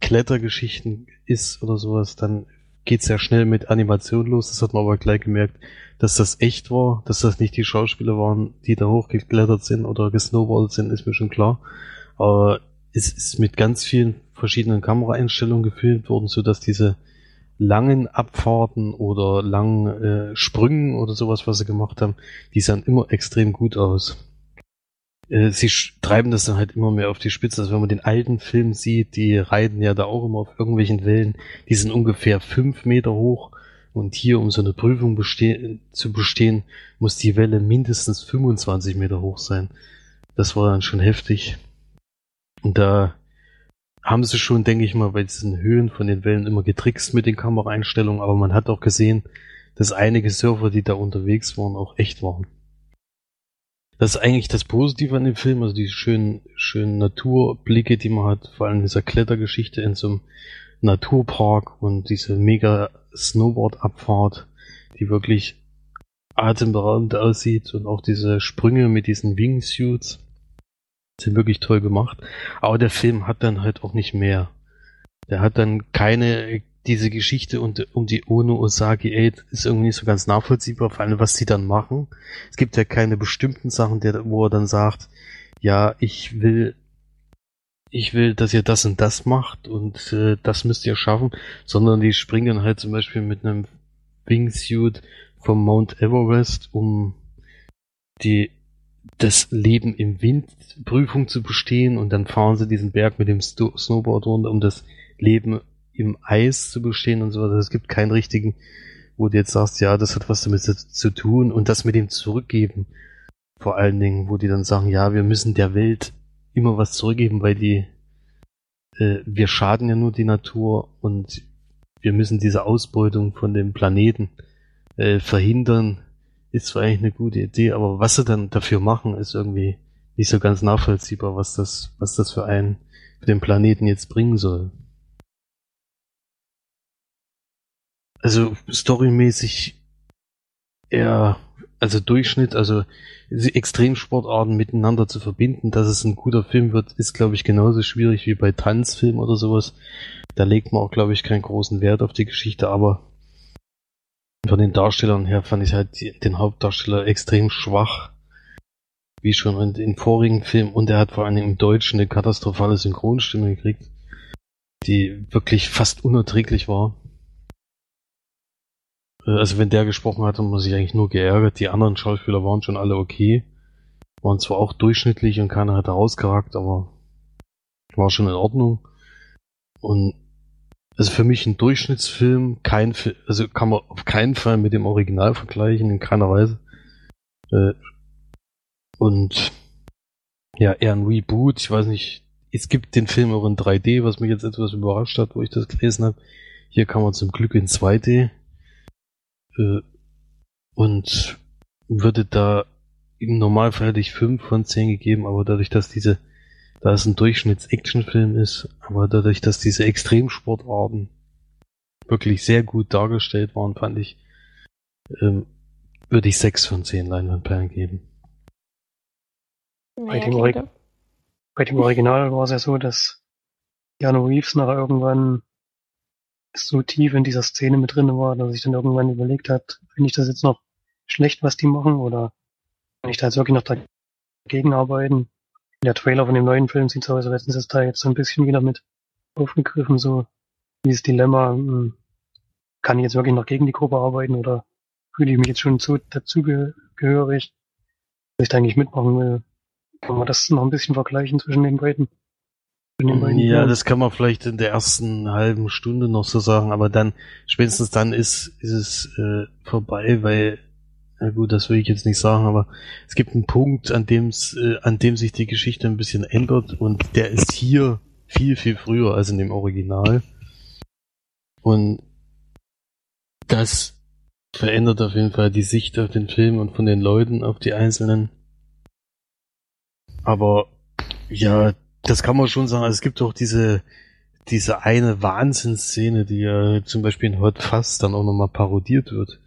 S4: Klettergeschichten ist oder sowas, dann geht's ja schnell mit Animation los. Das hat man aber gleich gemerkt, dass das echt war, dass das nicht die Schauspieler waren, die da hochgeklettert sind oder gesnowboardet sind, ist mir schon klar. Aber es ist mit ganz vielen verschiedenen Kameraeinstellungen gefilmt worden, so dass diese langen Abfahrten oder langen äh, Sprüngen oder sowas, was sie gemacht haben, die sahen immer extrem gut aus. Äh, sie treiben das dann halt immer mehr auf die Spitze. Also wenn man den alten Film sieht, die reiten ja da auch immer auf irgendwelchen Wellen, die sind ungefähr fünf Meter hoch. Und hier, um so eine Prüfung beste zu bestehen, muss die Welle mindestens 25 Meter hoch sein. Das war dann schon heftig. Und da haben sie schon, denke ich mal, bei diesen Höhen von den Wellen immer getrickst mit den Kameraeinstellungen, aber man hat auch gesehen, dass einige Surfer, die da unterwegs waren, auch echt waren. Das ist eigentlich das Positive an dem Film, also die schönen, schönen Naturblicke, die man hat, vor allem dieser Klettergeschichte in so einem Naturpark und diese mega Snowboard-Abfahrt, die wirklich atemberaubend aussieht und auch diese Sprünge mit diesen Wingsuits sind wirklich toll gemacht. Aber der Film hat dann halt auch nicht mehr. Der hat dann keine diese Geschichte und, um die Ono Osagi 8 ist irgendwie nicht so ganz nachvollziehbar, vor allem was sie dann machen. Es gibt ja keine bestimmten Sachen, der, wo er dann sagt, ja, ich will, ich will, dass ihr das und das macht und äh, das müsst ihr schaffen, sondern die springen halt zum Beispiel mit einem Wingsuit vom Mount Everest, um die das Leben im Wind Prüfung zu bestehen und dann fahren sie diesen Berg mit dem Snowboard runter, um das Leben im Eis zu bestehen und so weiter. Es gibt keinen richtigen, wo du jetzt sagst, ja, das hat was damit zu tun und das mit dem Zurückgeben. Vor allen Dingen, wo die dann sagen, ja, wir müssen der Welt immer was zurückgeben, weil die, äh, wir schaden ja nur die Natur und wir müssen diese Ausbeutung von dem Planeten äh, verhindern, ist zwar eigentlich eine gute Idee, aber was sie dann dafür machen, ist irgendwie nicht so ganz nachvollziehbar, was das, was das für einen, für den Planeten jetzt bringen soll. also storymäßig eher, also Durchschnitt, also Extremsportarten miteinander zu verbinden, dass es ein guter Film wird, ist, glaube ich, genauso schwierig wie bei Tanzfilmen oder sowas. Da legt man auch, glaube ich, keinen großen Wert auf die Geschichte, aber von den Darstellern her fand ich halt den Hauptdarsteller extrem schwach. Wie schon in vorigen Filmen und er hat vor allem im Deutschen eine katastrophale Synchronstimme gekriegt, die wirklich fast unerträglich war. Äh, also wenn der gesprochen hat, hat man sich eigentlich nur geärgert. Die anderen Schauspieler waren schon alle okay. Waren zwar auch durchschnittlich und keiner hat rausgeragt, aber war schon in Ordnung. Und also für mich ein Durchschnittsfilm, kein also kann man auf keinen Fall mit dem Original vergleichen, in keiner Weise. Äh, und ja, eher ein Reboot. Ich weiß nicht, es gibt den Film auch in 3D, was mich jetzt etwas überrascht hat, wo ich das gelesen habe. Hier kann man zum Glück in 2D äh, und würde da im Normalfall hätte ich 5 von 10 gegeben, aber dadurch, dass diese, da es ein Durchschnitts-Actionfilm ist, aber dadurch, dass diese Extremsportarten wirklich sehr gut dargestellt waren, fand ich, ähm, würde ich 6 von 10 Leinwandperlen geben.
S3: Bei, dem bei dem Original war es ja so, dass Jano Reeves nachher irgendwann so tief in dieser Szene mit drin war, dass ich dann irgendwann überlegt hat, finde ich das jetzt noch schlecht, was die machen, oder kann ich da jetzt wirklich noch dagegen arbeiten? Der Trailer von dem neuen Film sieht so aus, als hätten sie da jetzt so ein bisschen wieder mit aufgegriffen, so dieses Dilemma, hm, kann ich jetzt wirklich noch gegen die Gruppe arbeiten oder fühle ich mich jetzt schon so dazugehörig, dass ich da eigentlich mitmachen will. Kann man das noch ein bisschen vergleichen zwischen den beiden?
S4: Den beiden ja, das kann man vielleicht in der ersten halben Stunde noch so sagen, aber dann, spätestens dann ist, ist es äh, vorbei, weil, na gut, das will ich jetzt nicht sagen, aber es gibt einen Punkt, an dem äh, an dem sich die Geschichte ein bisschen ändert und der ist hier viel, viel früher als in dem Original. Und das verändert auf jeden Fall die Sicht auf den Film und von den Leuten auf die Einzelnen. Aber ja, das kann man schon sagen. Also es gibt auch diese, diese eine Wahnsinnsszene, die ja zum Beispiel in Hot Fast dann auch nochmal parodiert wird.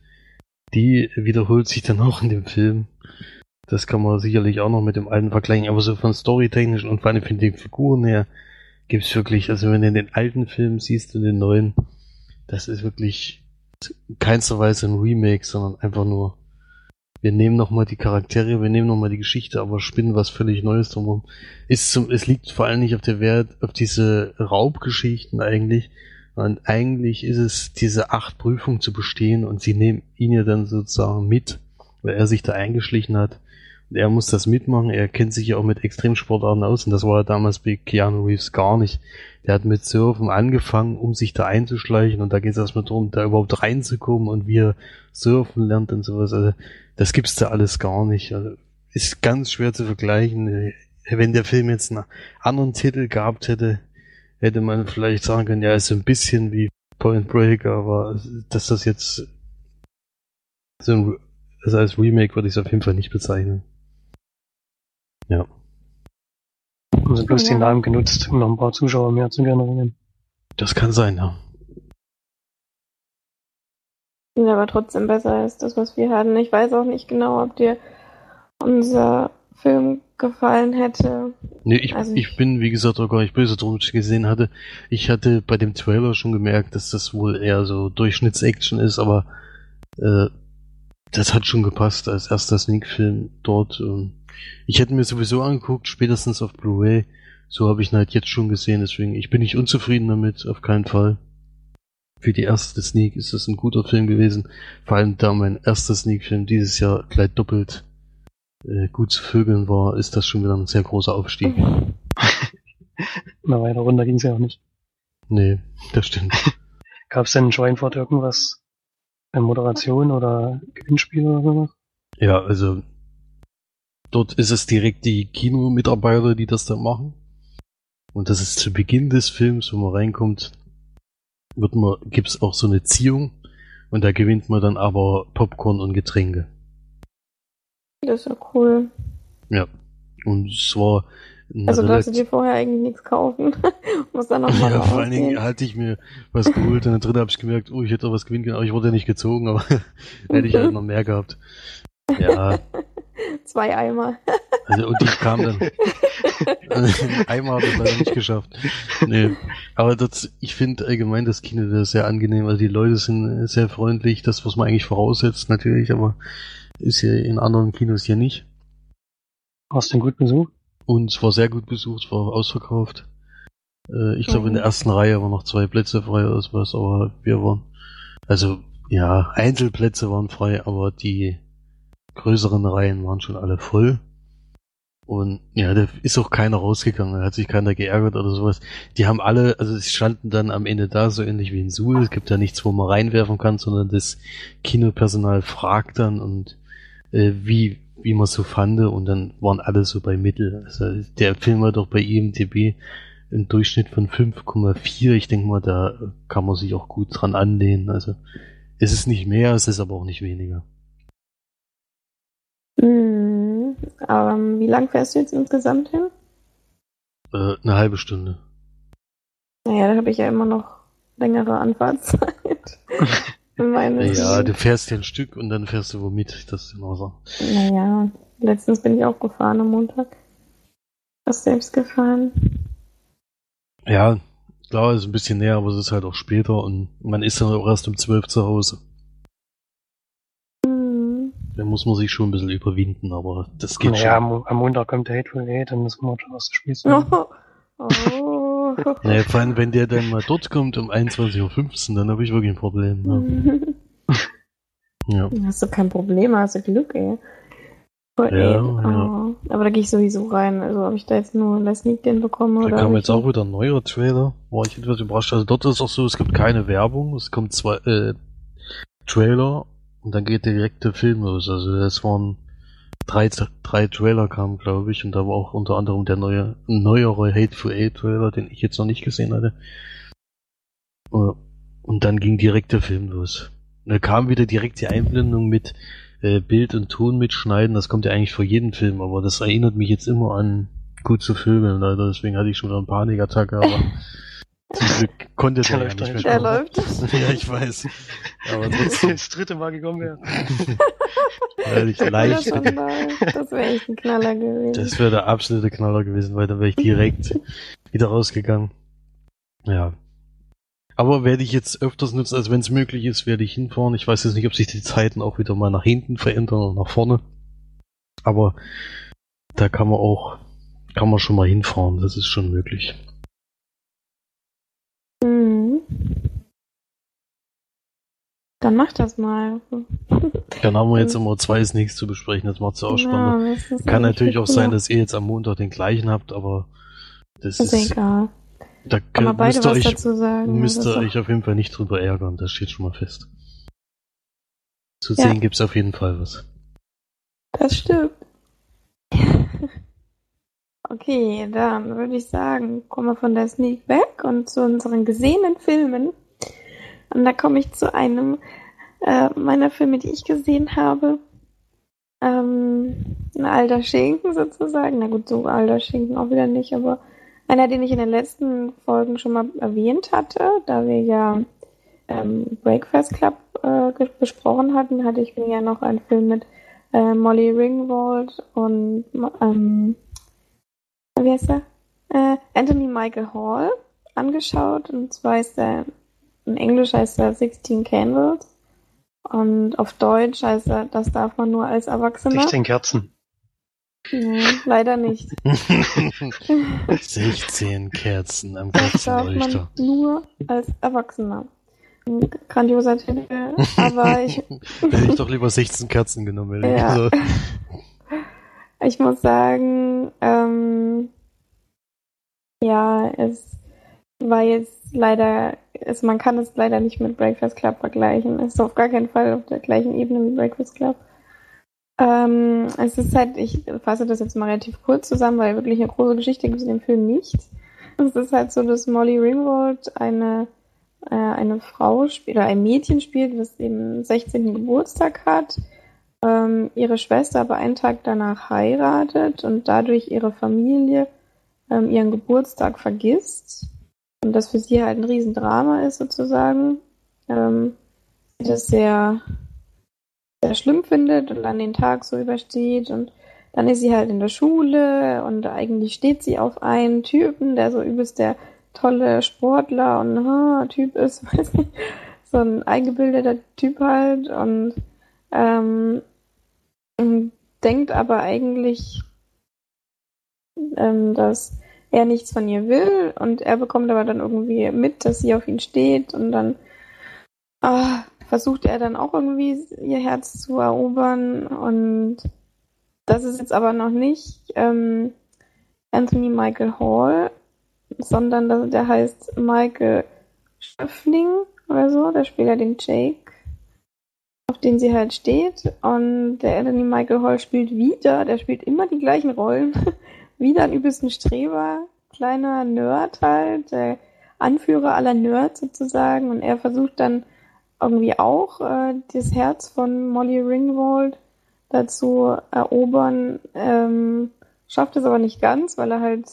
S4: Die wiederholt sich dann auch in dem Film. Das kann man sicherlich auch noch mit dem alten vergleichen, aber so von storytechnisch und vor allem von den Figuren her gibt's wirklich, also wenn du den alten Film siehst und den neuen, das ist wirklich keinster Weise ein Remake, sondern einfach nur, wir nehmen nochmal die Charaktere, wir nehmen nochmal die Geschichte, aber spinnen was völlig Neues drumherum. Ist zum, es liegt vor allem nicht auf der Wert, auf diese Raubgeschichten eigentlich, und eigentlich ist es, diese acht Prüfungen zu bestehen und sie nehmen ihn ja dann sozusagen mit, weil er sich da eingeschlichen hat. Und er muss das mitmachen, er kennt sich ja auch mit Extremsportarten aus und das war ja damals bei Keanu Reeves gar nicht. Der hat mit Surfen angefangen, um sich da einzuschleichen und da geht es erstmal darum, da überhaupt reinzukommen und wie er surfen lernt und sowas. Also das gibt's da alles gar nicht. Also, ist ganz schwer zu vergleichen. Wenn der Film jetzt einen anderen Titel gehabt hätte, hätte man vielleicht sagen können, ja, ist so ein bisschen wie Point Break, aber dass das jetzt so ein, also als Remake würde ich es auf jeden Fall nicht bezeichnen. Ja.
S3: Haben sie bloß den Namen genutzt, um noch ein paar Zuschauer mehr zu generieren.
S4: Das kann sein, ja.
S2: Ja, aber trotzdem besser als das, was wir hatten. Ich weiß auch nicht genau, ob dir unser Film gefallen hätte.
S4: Nee, ich, also ich, ich bin, wie gesagt, auch gar nicht böse drum, ich gesehen hatte. Ich hatte bei dem Trailer schon gemerkt, dass das wohl eher so Durchschnittsaction ist, aber äh, das hat schon gepasst als erster Sneak-Film dort. Und ich hätte mir sowieso angeguckt, spätestens auf Blu-ray. So habe ich ihn halt jetzt schon gesehen, deswegen ich bin nicht unzufrieden damit, auf keinen Fall. Für die erste Sneak ist das ein guter Film gewesen. Vor allem da mein erster Sneak-Film dieses Jahr gleich doppelt äh, gut zu vögeln war, ist das schon wieder ein sehr großer Aufstieg.
S3: Na, weiter runter ging's ja auch nicht.
S4: Nee, das stimmt.
S3: Gab's denn in Schweinfurt irgendwas? Eine Moderation oder Gewinnspiel oder sowas?
S4: Ja, also Dort ist es direkt die Kinomitarbeiter, die das da machen. Und das ist zu Beginn des Films, wo man reinkommt, wird man, gibt's auch so eine Ziehung und da gewinnt man dann aber Popcorn und Getränke.
S2: Das ist ja cool.
S4: Ja. Und es war.
S2: Also darfst du dir vorher eigentlich nichts kaufen. Muss dann nochmal Ja,
S4: vor allen Dingen hatte ich mir was geholt und dann drin habe ich gemerkt, oh, ich hätte doch was gewinnen können, aber ich wurde ja nicht gezogen, aber hätte ich halt noch mehr gehabt. Ja,
S2: Zwei Eimer.
S4: Also, und ich kam dann. Eimer habe ich leider nicht geschafft. Nee. Aber das, ich finde allgemein das Kino da sehr angenehm. Also die Leute sind sehr freundlich, das, was man eigentlich voraussetzt, natürlich, aber ist ja in anderen Kinos hier nicht.
S3: Hast du einen guten Besuch?
S4: Und es war sehr gut besucht, war ausverkauft. Äh, ich glaube, mhm. in der mhm. ersten Reihe waren noch zwei Plätze frei oder sowas, aber wir waren. Also, ja, Einzelplätze waren frei, aber die größeren Reihen waren schon alle voll. Und ja, da ist auch keiner rausgegangen, da hat sich keiner geärgert oder sowas. Die haben alle, also sie standen dann am Ende da, so ähnlich wie in Suhl. Es gibt ja nichts, wo man reinwerfen kann, sondern das Kinopersonal fragt dann und äh, wie, wie man so fand und dann waren alle so bei Mittel. Also der Film war doch bei IMDB im Durchschnitt von 5,4. Ich denke mal, da kann man sich auch gut dran anlehnen. Also es ist nicht mehr, es ist aber auch nicht weniger.
S2: Mhm. Ähm, wie lang fährst du jetzt insgesamt hin?
S4: Äh, eine halbe Stunde.
S2: Naja, da habe ich ja immer noch längere Anfahrtszeit.
S4: ja, du fährst ja ein Stück und dann fährst du womit, das ist immer so.
S2: Naja, letztens bin ich auch gefahren am Montag. Hast selbst gefahren?
S4: Ja, klar, ist ein bisschen näher, aber es ist halt auch später und man ist dann auch erst um zwölf zu Hause. Da muss man sich schon ein bisschen überwinden, aber das geht
S3: naja, schon. Am, am Montag kommt der Hateful Eight, dann müssen wir schon was gespielt haben.
S2: Oh. oh.
S4: Naja, vor allem, wenn der dann mal dort kommt um 21.15 Uhr, dann habe ich wirklich ein Problem. Ja. ja.
S2: Hast du kein Problem, hast du Glück, ey. Voll,
S4: Ja,
S2: ey.
S4: ja.
S2: Oh. Aber da gehe ich sowieso rein. Also ob ich da jetzt nur das Sneak den bekomme
S4: Da
S2: oder.
S4: kam
S2: ob
S4: jetzt auch wieder ein neuer Trailer. War ich etwas überrascht. Also dort ist auch so, es gibt keine Werbung, es kommt zwei äh, Trailer und dann geht direkt der Film los. Also das waren drei, drei Trailer kamen, glaube ich, und da war auch unter anderem der neue, neuere Hateful Eight Trailer, den ich jetzt noch nicht gesehen hatte. Äh, Und dann ging direkt der Film los. Da kam wieder direkt die Einblendung mit äh, Bild und Ton mitschneiden. Das kommt ja eigentlich vor jedem Film, aber das erinnert mich jetzt immer an gut zu filmen, leider. Deswegen hatte ich schon eine Panikattacke, aber zum Glück konnte der,
S3: Der
S4: ja nicht mehr
S2: Der läuft.
S4: ja, ich weiß. Aber trotzdem,
S3: das dritte Mal gekommen wäre.
S4: weil ich
S2: Das
S4: leicht,
S2: das wäre echt ein Knaller gewesen.
S4: das wäre der absolute Knaller gewesen, weil dann wäre ich direkt wieder rausgegangen. Ja. Aber werde ich jetzt öfters nutzen, also wenn es möglich ist, werde ich hinfahren. Ich weiß jetzt nicht, ob sich die Zeiten auch wieder mal nach hinten verändern oder nach vorne. Aber da kann man auch, kann man schon mal hinfahren, das ist schon möglich.
S2: Mhm. Dann mach das mal.
S4: Dann haben wir jetzt immer zwei Sneaks zu besprechen, das macht es auch spannend.
S2: Ja,
S4: Kann natürlich auch sein, dass ihr jetzt am Montag den gleichen habt, aber das
S2: Ist
S4: ist,
S2: egal.
S4: da
S2: Kann man beide
S4: müsst ihr
S2: was
S4: euch,
S2: dazu sagen.
S4: müsst ihr euch auf jeden Fall nicht drüber ärgern, das steht schon mal fest. Zu
S2: Ja.
S4: sehen gibt's auf jeden Fall was.
S2: Das stimmt. okay, dann würde ich sagen, kommen wir von der Sneak weg und zu unseren gesehenen Filmen. Und da komme ich zu einem äh, meiner Filme, die ich gesehen habe. Ähm, ein alter Schinken sozusagen. Na gut, so alter Schinken auch wieder nicht, aber einer, den ich in den letzten Folgen schon mal erwähnt hatte, da wir ja ähm, Breakfast Club äh, besprochen hatten, hatte ich mir ja noch einen Film mit äh, Molly Ringwald und ähm, wie heißt er? Äh, Anthony Michael Hall angeschaut und zwar ist er in Englisch heißt er 16 Candles und auf Deutsch heißt er, das darf man nur als Erwachsener.
S3: 16 Kerzen.
S2: Nee, leider nicht.
S4: 16 Kerzen am
S2: Das darf man
S4: Kerzenleuchter.
S2: nur als Erwachsener. Ein grandioser Titel, aber ich,
S4: Hätte ich doch lieber 16 Kerzen genommen.
S2: Ja.
S4: gesagt.
S2: ich muss sagen, ähm, ja, es war jetzt leider, es, man kann es leider nicht mit Breakfast Club vergleichen. Es ist auf gar keinen Fall auf der gleichen Ebene wie Breakfast Club. Ähm, es ist halt, ich fasse das jetzt mal relativ kurz zusammen, weil wirklich eine große Geschichte gibt es in dem Film nicht. Es ist halt so, dass Molly Ringwald eine, äh, eine Frau spielt, oder ein Mädchen spielt, das eben 16. Geburtstag hat, ähm, ihre Schwester aber einen Tag danach heiratet und dadurch ihre Familie ähm, ihren Geburtstag vergisst. Und das für sie halt ein Riesendrama ist sozusagen. Ähm, sie das sehr, sehr schlimm findet und dann den Tag so übersteht und dann ist sie halt in der Schule und eigentlich steht sie auf einen Typen, der so übelst der tolle Sportler und ha, Typ ist, weiß nicht, so ein eingebildeter Typ halt und ähm, und denkt aber eigentlich, ähm, dass er nichts von ihr will und er bekommt aber dann irgendwie mit, dass sie auf ihn steht und dann ah, versucht er dann auch irgendwie ihr Herz zu erobern und das ist jetzt aber noch nicht ähm, Anthony Michael Hall, sondern der heißt Michael Schöffling oder so, der spielt ja den Jake, auf den sie halt steht und der Anthony Michael Hall spielt wieder, der spielt immer die gleichen Rollen, wieder ein übelsten Streber, kleiner Nerd halt, der Anführer aller Nerds sozusagen. Und er versucht dann irgendwie auch äh, das Herz von Molly Ringwald dazu erobern, ähm, schafft es aber nicht ganz, weil er halt,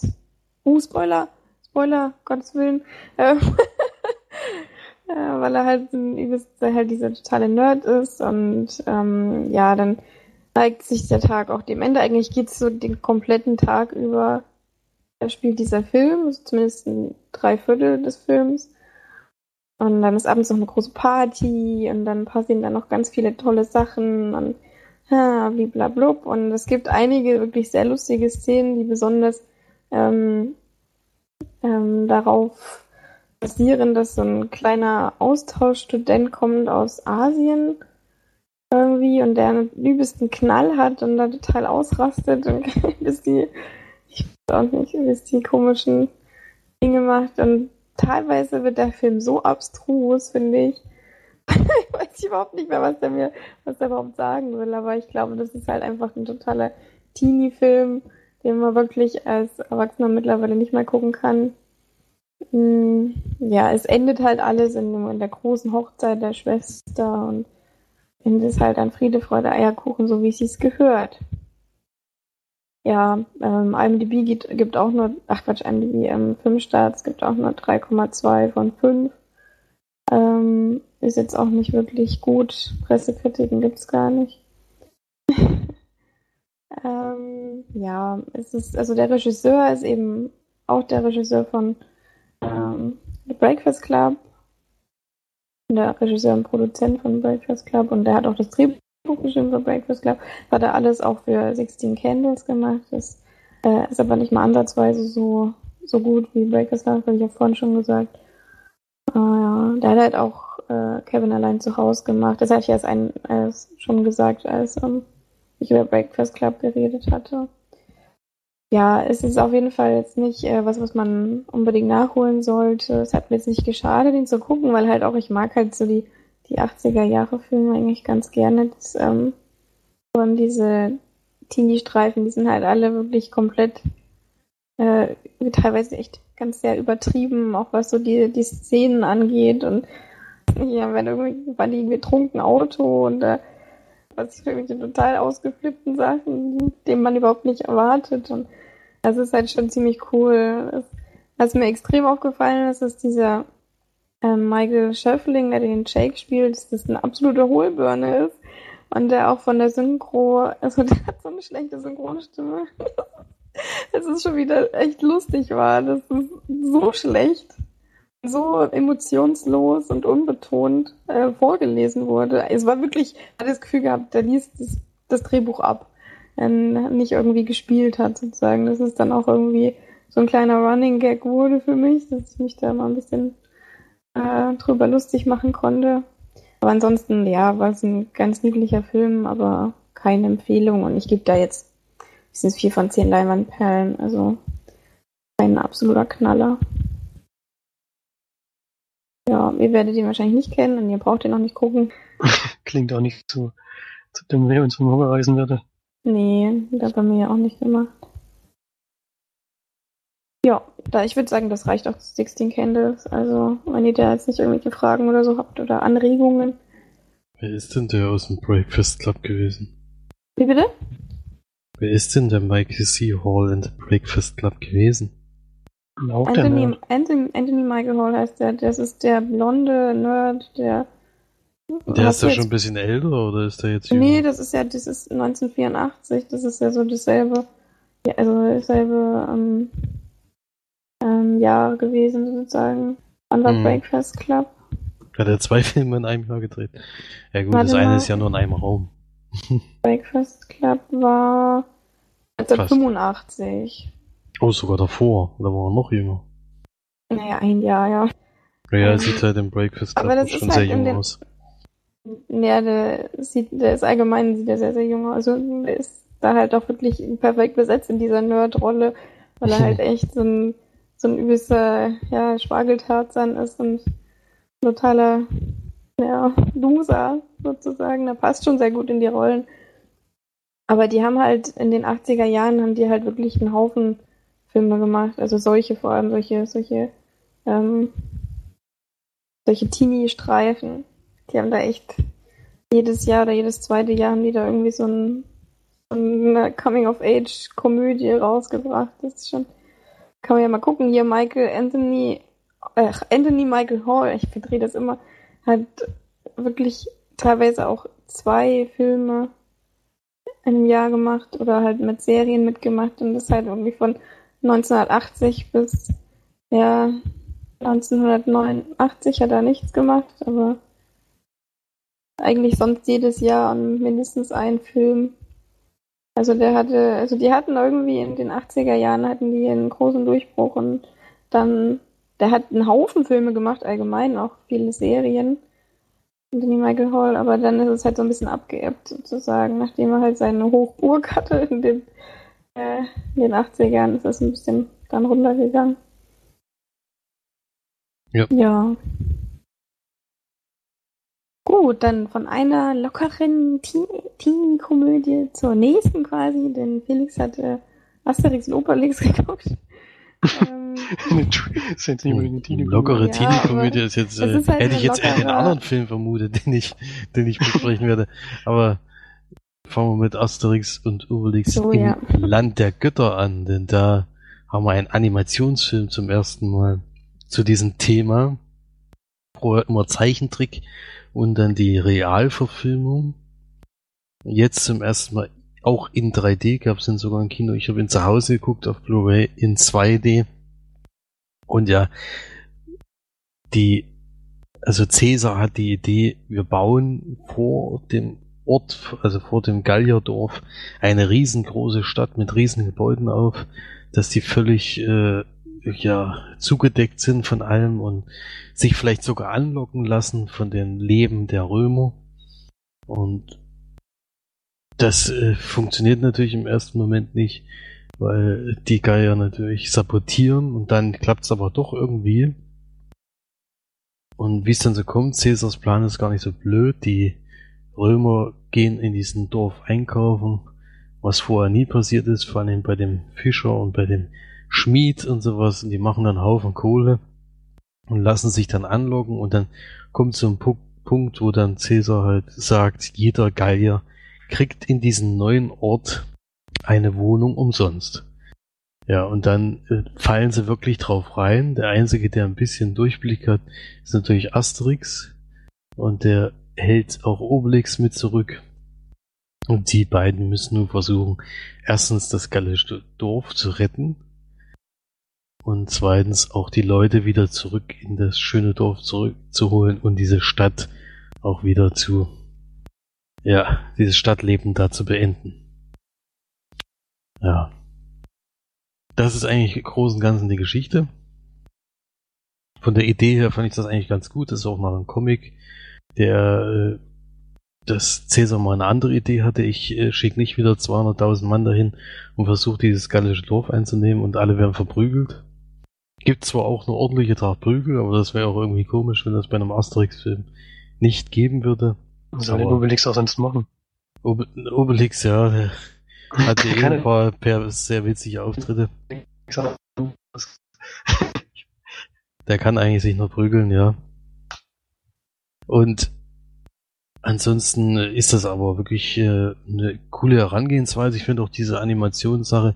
S2: uh, Spoiler, Spoiler, Gottes Willen, äh, äh, weil er halt ein halt dieser totale Nerd ist. Und ähm, ja, dann neigt sich der Tag auch dem Ende. Eigentlich geht's so den kompletten Tag über, er spielt dieser Film, also zumindest ein Dreiviertel des Films. Und dann ist abends noch eine große Party und dann passieren da noch ganz viele tolle Sachen und ja, bliblablub. Und es gibt einige wirklich sehr lustige Szenen, die besonders ähm, ähm, darauf basieren, dass so ein kleiner Austauschstudent kommt aus Asien irgendwie und der einen übelsten Knall hat und da total ausrastet und bis die, ich weiß auch nicht, bis die komischen Dinge macht und teilweise wird der Film so abstrus, finde ich. ich weiß überhaupt nicht mehr, was der mir, was der überhaupt sagen will, aber ich glaube, das ist halt einfach ein totaler Teenie-Film, den man wirklich als Erwachsener mittlerweile nicht mehr gucken kann. Mm, ja, es endet halt alles in, in der großen Hochzeit der Schwester und endet es halt an Friede, Freude, Eierkuchen, so wie es sich gehört. Ja, ähm, IMDb gibt, gibt auch nur, ach Quatsch, IMDb, ähm, 5 Starts gibt auch nur 3,2 von 5. Ähm, ist jetzt auch nicht wirklich gut. Pressekritiken gibt's gar nicht. ähm, ja, es ist, also der Regisseur ist eben auch der Regisseur von ähm, The Breakfast Club. Der Regisseur und Produzent von Breakfast Club und der hat auch das Drehbuch geschrieben für Breakfast Club. Hat er alles auch für 16 Candles gemacht. Das äh, ist aber nicht mal ansatzweise so, so gut wie Breakfast Club, habe ich ja vorhin schon gesagt. Äh, ja, der hat halt auch äh, Kevin allein zu Hause gemacht. Das hatte ich erst ein, äh, schon gesagt, als ähm, ich über Breakfast Club geredet hatte. Ja, es ist auf jeden Fall jetzt nicht äh, was, was man unbedingt nachholen sollte. Es hat mir jetzt nicht geschadet, ihn zu gucken, weil halt auch ich mag halt so die, die 80er Jahre Filme eigentlich ganz gerne. Das, ähm, und diese Teenie-Streifen, die sind halt alle wirklich komplett äh, teilweise echt ganz sehr übertrieben, auch was so die, die Szenen angeht und ja, wenn irgendwie war die irgendwie trunken Auto und äh, was ich irgendwelche total ausgeflippten Sachen, die man überhaupt nicht erwartet und das ist halt schon ziemlich cool. Was mir extrem aufgefallen ist, ist dieser äh, Michael Schöffling, der den Jake spielt, dass das eine absolute Hohlbirne ist. Und der auch von der Synchro, also der hat so eine schlechte Synchronstimme. Es ist schon wieder echt lustig war. Das ist so schlecht, so emotionslos und unbetont äh, vorgelesen wurde. Es war wirklich, ich hatte das Gefühl gehabt, der liest das, das Drehbuch ab nicht irgendwie gespielt hat, sozusagen. Das ist dann auch irgendwie so ein kleiner Running Gag wurde für mich, dass ich mich da mal ein bisschen äh, drüber lustig machen konnte. Aber ansonsten, ja, war es ein ganz niedlicher Film, aber keine Empfehlung. Und ich gebe da jetzt mindestens vier von zehn Leinwandperlen. Also ein absoluter Knaller. Ja, ihr werdet ihn wahrscheinlich nicht kennen und ihr braucht ihn auch nicht gucken.
S3: Klingt auch nicht zu, zu dem wir uns vom Hunger reisen würde.
S2: Nee, das haben wir ja auch nicht gemacht. Ja, da ich würde sagen, das reicht auch zu 16 Candles. Also, wenn ihr da jetzt nicht irgendwelche Fragen oder so habt oder Anregungen.
S4: Wer ist denn der aus dem Breakfast Club gewesen?
S2: Wie bitte?
S4: Wer ist denn der Michael C. Hall in the Breakfast Club gewesen?
S3: Auch
S2: Anthony, Anthony, Anthony Michael Hall heißt der. Das ist der blonde Nerd, der
S4: der ist ja schon ein bisschen älter oder ist der jetzt jünger?
S2: Nee, das ist ja, das ist 1984, das ist ja so dasselbe, ja, also dasselbe ähm, ähm, Jahr gewesen sozusagen. Under hm. Breakfast Club.
S4: Hat er zwei Filme in einem Jahr gedreht? Ja gut, Warte das eine mal. ist ja nur in einem Raum.
S2: Breakfast Club war 1985.
S4: Oh, sogar davor. Da war er noch jünger.
S2: Naja, ein Jahr, ja.
S4: Ja, er sieht halt im Breakfast Club schon halt sehr jung aus.
S2: Ja, der sieht, der ist allgemein sieht er sehr, sehr jung aus. Also der ist da halt auch wirklich perfekt besetzt in dieser Nerd-Rolle, weil er halt echt so ein, so ein übelster, ja, Spargeltarzan ist und totaler, ja, Loser sozusagen. Der passt schon sehr gut in die Rollen. Aber die haben halt in den 80er Jahren haben die halt wirklich einen Haufen Filme gemacht. Also solche vor allem, solche, solche, ähm, solche Teenie-Streifen die haben da echt jedes Jahr oder jedes zweite Jahr haben die da irgendwie so, ein, so eine Coming-of-Age-Komödie rausgebracht. Das ist schon, kann man ja mal gucken. Hier Michael Anthony, äh, Anthony Michael Hall, ich verdrehe das immer, hat wirklich teilweise auch zwei Filme einem Jahr gemacht oder halt mit Serien mitgemacht und das halt irgendwie von 1980 bis ja 1989 hat er nichts gemacht, aber eigentlich sonst jedes Jahr mindestens einen Film. Also der hatte, also die hatten irgendwie in den 80er Jahren hatten die einen großen Durchbruch und dann, der hat einen Haufen Filme gemacht, allgemein auch viele Serien. Anthony Michael Hall, aber dann ist es halt so ein bisschen abgeebbt sozusagen, nachdem er halt seine Hochburg hatte in den, äh, in den 80ern, ist es ein bisschen dann runtergegangen.
S4: Ja.
S2: Ja. Gut, dann von einer lockeren Teen- Teenie-Komödie zur nächsten quasi, denn Felix hat äh, Asterix und Obelix geguckt. ähm,
S3: das ist jetzt nicht unbedingt eine Teenie-
S4: Lockere
S2: Ja,
S4: Teenie-Komödie ist jetzt, äh,
S2: ist halt
S4: hätte ich jetzt eher einen
S2: lockere-
S4: anderen Film vermutet, den ich, den ich besprechen werde. Aber fangen wir mit Asterix und Obelix
S2: So,
S4: im
S2: ja.
S4: Land der Götter an, denn da haben wir einen Animationsfilm zum ersten Mal zu diesem Thema. Vorher immer Zeichentrick und dann die Realverfilmung. Jetzt zum ersten Mal auch in 3D gab es den sogar im Kino. Ich habe ihn zu Hause geguckt auf Blu-ray in 2D. Und ja, die, also Cäsar hat die Idee, wir bauen vor dem Ort, also vor dem Gallierdorf, eine riesengroße Stadt mit riesen Gebäuden auf, dass die völlig äh, ja zugedeckt sind von allem und sich vielleicht sogar anlocken lassen von dem Leben der Römer. Und das äh, funktioniert natürlich im ersten Moment nicht, weil die Geier natürlich sabotieren und dann klappt es aber doch irgendwie. Und wie es dann so kommt, Cäsars Plan ist gar nicht so blöd. Die Römer gehen in diesen Dorf einkaufen, was vorher nie passiert ist, vor allem bei dem Fischer und bei dem Schmied und sowas. Und die machen dann einen Haufen Kohle und lassen sich dann anlocken und dann kommt so ein Pu Punkt, wo dann Cäsar halt sagt, jeder Gallier kriegt in diesem neuen Ort eine Wohnung umsonst. Ja, und dann äh, fallen sie wirklich drauf rein. Der Einzige, der ein bisschen Durchblick hat, ist natürlich Asterix. Und der hält auch Obelix mit zurück. Und die beiden müssen nun versuchen, erstens das gallische Dorf zu retten. Und zweitens auch die Leute wieder zurück in das schöne Dorf zurückzuholen und diese Stadt auch wieder zu, ja, dieses Stadtleben da zu beenden. Ja. Das ist eigentlich im Großen und Ganzen die Geschichte. Von der Idee her fand ich das eigentlich ganz gut. Das ist auch mal ein Comic, der, äh, dass Cäsar mal eine andere Idee hatte. Ich äh, schicke nicht wieder 200.000 Mann dahin und versuche dieses gallische Dorf einzunehmen und alle werden verprügelt. Gibt zwar auch eine ordentliche Tat Prügel, aber das wäre auch irgendwie komisch, wenn das bei einem Asterix-Film nicht geben würde.
S3: Was soll den Obelix auch sonst machen?
S4: Obe Obelix, ja, der hatte eh ein paar per sehr witzige Auftritte. Der kann eigentlich sich nur prügeln, ja. Und ansonsten ist das aber wirklich äh, eine coole Herangehensweise. Ich finde auch diese Animationssache,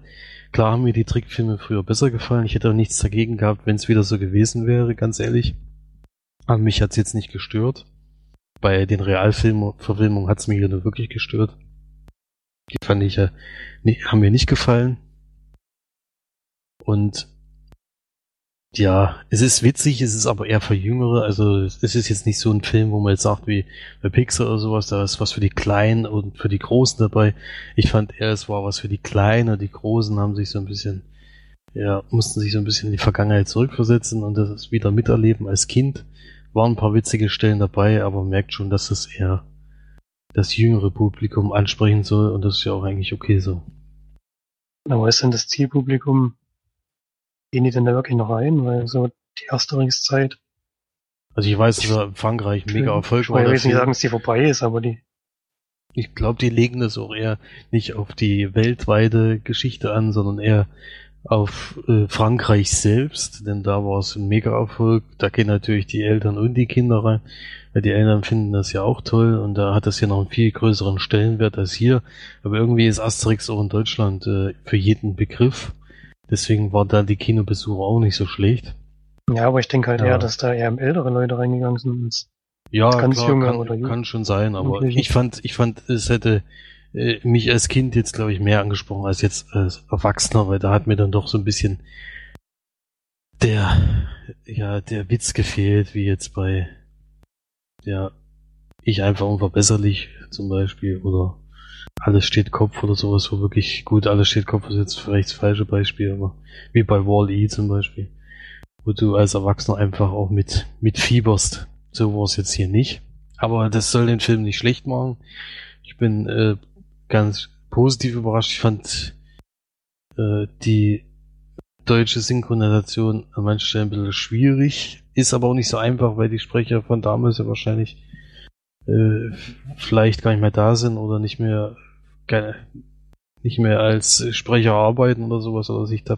S4: klar haben mir die Trickfilme früher besser gefallen. Ich hätte auch nichts dagegen gehabt, wenn es wieder so gewesen wäre, ganz ehrlich. Aber mich hat's jetzt nicht gestört. Bei den Realfilmverfilmungen hat's mich nur wirklich gestört. Die fand ich ja, nee, haben mir nicht gefallen. Und ja, es ist witzig, es ist aber eher für Jüngere. Also es ist jetzt nicht so ein Film, wo man jetzt sagt, wie bei Pixar oder sowas, da ist was für die Kleinen und für die Großen dabei. Ich fand eher, es war was für die Kleinen und die Großen haben sich so ein bisschen, ja, mussten sich so ein bisschen in die Vergangenheit zurückversetzen und das wieder miterleben als Kind. Waren ein paar witzige Stellen dabei, aber man merkt schon, dass es eher das jüngere Publikum ansprechen soll und das ist ja auch eigentlich okay so.
S3: Aber ist denn das Zielpublikum, gehen die denn da wirklich noch rein? Weil so die Asterix-Zeit,
S4: Also ich weiß, dass er in Frankreich mega Erfolg
S3: ich
S4: war. der
S3: jetzt nicht sagen, dass die vorbei ist, aber die,
S4: Ich glaube, die legen das auch eher nicht auf die weltweite Geschichte an, sondern eher auf äh, Frankreich selbst, denn da war es ein Mega-Erfolg. Da gehen natürlich die Eltern und die Kinder rein, weil die Eltern finden das ja auch toll und da hat das ja noch einen viel größeren Stellenwert als hier. Aber irgendwie ist Asterix auch in Deutschland äh, für jeden Begriff. Deswegen war da die Kinobesucher auch nicht so schlecht.
S3: ja, aber ich denke halt
S4: Ja.
S3: eher, dass da eher ältere Leute reingegangen sind. als-
S4: Ja,
S3: Ganz
S4: klar,
S3: junge
S4: kann,
S3: oder
S4: kann schon sein, aber ich fand, ich fand, es hätte äh, mich als Kind jetzt, glaube ich, mehr angesprochen als jetzt als Erwachsener, weil da hat mir dann doch so ein bisschen der, ja, der Witz gefehlt, wie jetzt bei, ja, ich einfach unverbesserlich zum Beispiel oder alles steht Kopf oder sowas, wo wirklich gut alles steht Kopf ist jetzt vielleicht das falsche Beispiel, aber wie bei Wall-E zum Beispiel. wo du als Erwachsener einfach auch mit, mit fieberst. So war es jetzt hier nicht. Aber das soll den Film nicht schlecht machen. Ich bin äh, ganz positiv überrascht. Ich fand äh, die deutsche Synchronisation an manchen Stellen ein bisschen schwierig. Ist aber auch nicht so einfach, weil die Sprecher von damals ja wahrscheinlich äh, vielleicht gar nicht mehr da sind oder nicht mehr keine, nicht mehr als Sprecher arbeiten oder sowas oder sich da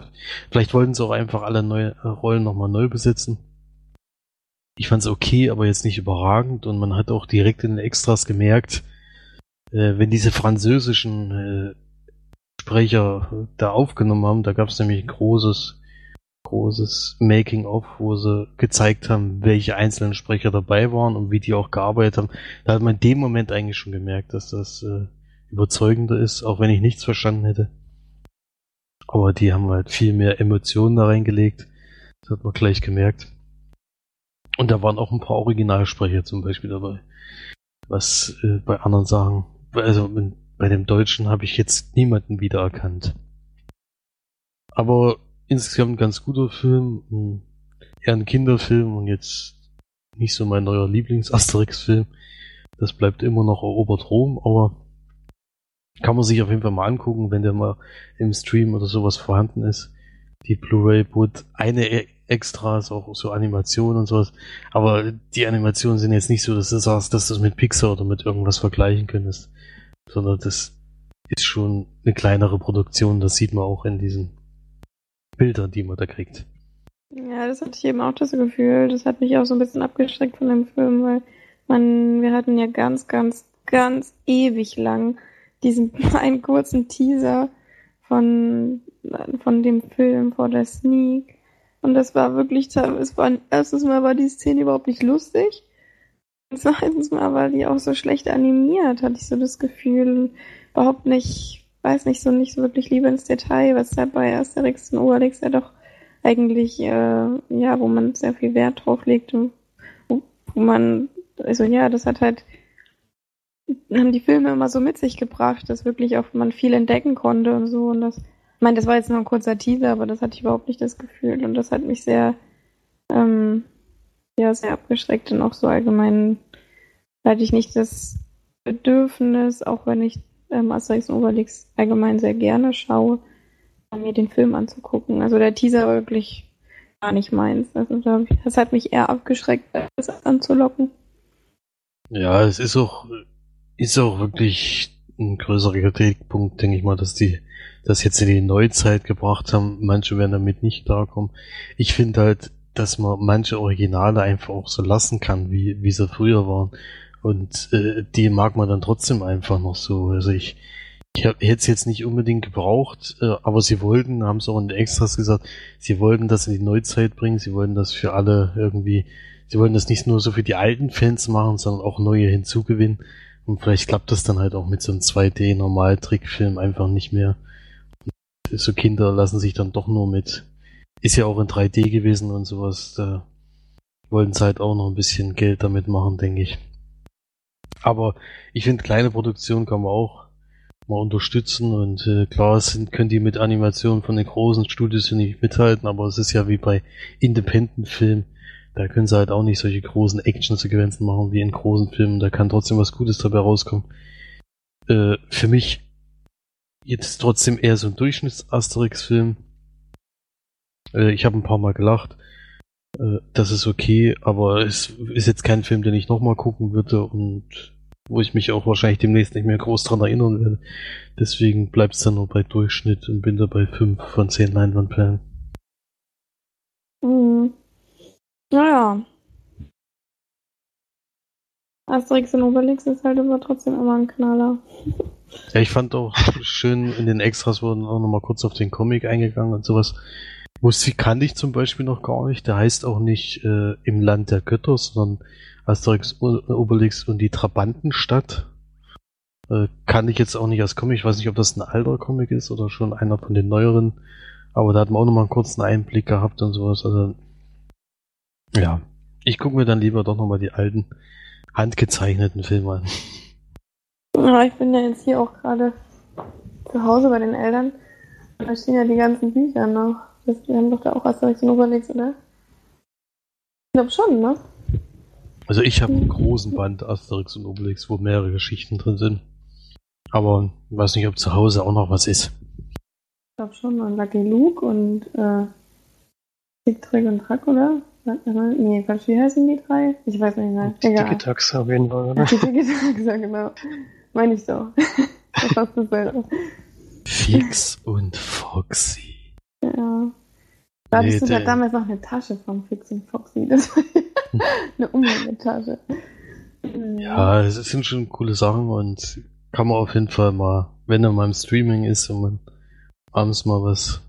S4: vielleicht wollten sie auch einfach alle neue Rollen nochmal neu besetzen. Ich fand es okay, aber jetzt nicht überragend und man hat auch direkt in den Extras gemerkt, äh, wenn diese französischen äh, Sprecher da aufgenommen haben, da gab es nämlich ein großes großes Making-of, wo sie gezeigt haben, welche einzelnen Sprecher dabei waren und wie die auch gearbeitet haben. Da hat man in dem Moment eigentlich schon gemerkt, dass das äh, überzeugender ist, auch wenn ich nichts verstanden hätte. Aber die haben halt viel mehr Emotionen da reingelegt. Das hat man gleich gemerkt. Und da waren auch ein paar Originalsprecher zum Beispiel dabei. Was äh, bei anderen Sachen, also bei dem Deutschen habe ich jetzt niemanden wiedererkannt. Aber insgesamt ein ganz guter Film. Eher ein Kinderfilm und jetzt nicht so mein neuer Lieblings-Asterix-Film. Das bleibt immer noch erobert Rom, aber kann man sich auf jeden Fall mal angucken, wenn der mal im Stream oder sowas vorhanden ist. Die Blu-ray bot eine e- Extras, auch so Animationen und sowas. Aber die Animationen sind jetzt nicht so, dass du sagst, dass du es mit Pixar oder mit irgendwas vergleichen könntest. Sondern das ist schon eine kleinere Produktion. Das sieht man auch in diesen Bildern, die man da kriegt.
S2: Ja, das hatte ich eben auch das Gefühl. Das hat mich auch so ein bisschen abgeschreckt von dem Film, weil man, wir hatten ja ganz, ganz, ganz ewig lang diesen einen kurzen Teaser von, von dem Film vor der Sneak. Und das war wirklich, es war, erstens mal war die Szene überhaupt nicht lustig. Und zweitens mal war die auch so schlecht animiert, hatte ich so das Gefühl. Überhaupt nicht, weiß nicht, so nicht so wirklich Liebe ins Detail, was da bei Asterix und Obelix ja doch eigentlich, äh, ja, wo man sehr viel Wert drauf legt und wo, wo man, also ja, das hat halt haben die Filme immer so mit sich gebracht, dass wirklich auch man viel entdecken konnte und so. Und das, ich meine, das war jetzt nur ein kurzer Teaser, aber das hatte ich überhaupt nicht das Gefühl. Und das hat mich sehr, ähm, ja, sehr abgeschreckt und auch so allgemein hatte ich nicht das Bedürfnis, auch wenn ich ähm, Asterix und Obelix allgemein sehr gerne schaue, mir den Film anzugucken. Also der Teaser war wirklich gar nicht meins. Also das hat mich eher abgeschreckt, als anzulocken.
S4: Ja, es ist auch ist auch wirklich ein größerer Kritikpunkt, denke ich mal, dass die das jetzt in die Neuzeit gebracht haben. Manche werden damit nicht klarkommen. Ich finde halt, dass man manche Originale einfach auch so lassen kann, wie, wie sie früher waren. Und äh, die mag man dann trotzdem einfach noch so. Also ich, ich hätte es jetzt nicht unbedingt gebraucht, äh, aber sie wollten, haben es auch in den Extras gesagt, sie wollten das in die Neuzeit bringen, sie wollten das für alle irgendwie, sie wollten das nicht nur so für die alten Fans machen, sondern auch neue hinzugewinnen. Und vielleicht klappt das dann halt auch mit so einem 2D-Normal-Trickfilm einfach nicht mehr. Und so Kinder lassen sich dann doch nur mit. Ist ja auch in 3D gewesen und sowas. Da wollten sie halt auch noch ein bisschen Geld damit machen, denke ich. Aber ich finde, kleine Produktionen kann man auch mal unterstützen und äh, klar sind, können die mit Animationen von den großen Studios nicht mithalten, aber es ist ja wie bei Independent-Filmen da können sie halt auch nicht solche großen Action-Sequenzen machen wie in großen Filmen. Da kann trotzdem was Gutes dabei rauskommen. Äh, für mich jetzt trotzdem eher so ein Durchschnitts-Asterix-Film. Äh, ich habe ein paar Mal gelacht. Äh, das ist okay, aber es ist jetzt kein Film, den ich nochmal gucken würde und wo ich mich auch wahrscheinlich demnächst nicht mehr groß dran erinnern werde. Deswegen bleibt es dann nur bei Durchschnitt und bin da bei 5 von 10 Leinwandperlen.
S2: Mhm. Naja. Asterix und Obelix ist halt aber trotzdem immer ein Knaller.
S4: Ja, ich fand auch schön, in den Extras wurden auch nochmal kurz auf den Comic eingegangen und sowas. Musik kannte ich zum Beispiel noch gar nicht. Der heißt auch nicht äh, im Land der Götter, sondern Asterix, Obelix und die Trabantenstadt. Äh, kann ich jetzt auch nicht als Comic. Ich weiß nicht, ob das ein alter Comic ist oder schon einer von den neueren. Aber da hat man auch nochmal einen kurzen Einblick gehabt und sowas. Also ja, ich gucke mir dann lieber doch nochmal die alten handgezeichneten Filme an.
S2: Ja, ich bin ja jetzt hier auch gerade zu Hause bei den Eltern. Da stehen ja die ganzen Bücher noch. Das, wir haben doch da auch Asterix und Obelix, oder? Ich glaube schon, ne?
S4: Also ich habe einen großen Band Asterix und Obelix, wo mehrere Geschichten drin sind. Aber ich weiß nicht, ob zu Hause auch noch was ist.
S2: Ich glaube schon. Und Lucky Luke und äh, Tick, Trick und oder? Nee, falsch, wie heißen die drei? Ich weiß nicht mehr.
S3: Die. Digitax auf jeden Fall, oder?
S2: Die Digitax, ja genau. Meine ich so. das fast dasselbe.
S4: Fix und Foxy.
S2: Ja. Da hatte
S4: Nee,
S2: ich sogar
S4: der-
S2: damals noch eine Tasche von Fix und Foxy. Das war eine Umhängetasche.
S4: Ja, es sind schon coole Sachen und kann man auf jeden Fall mal, wenn er mal im Streaming ist und man abends mal was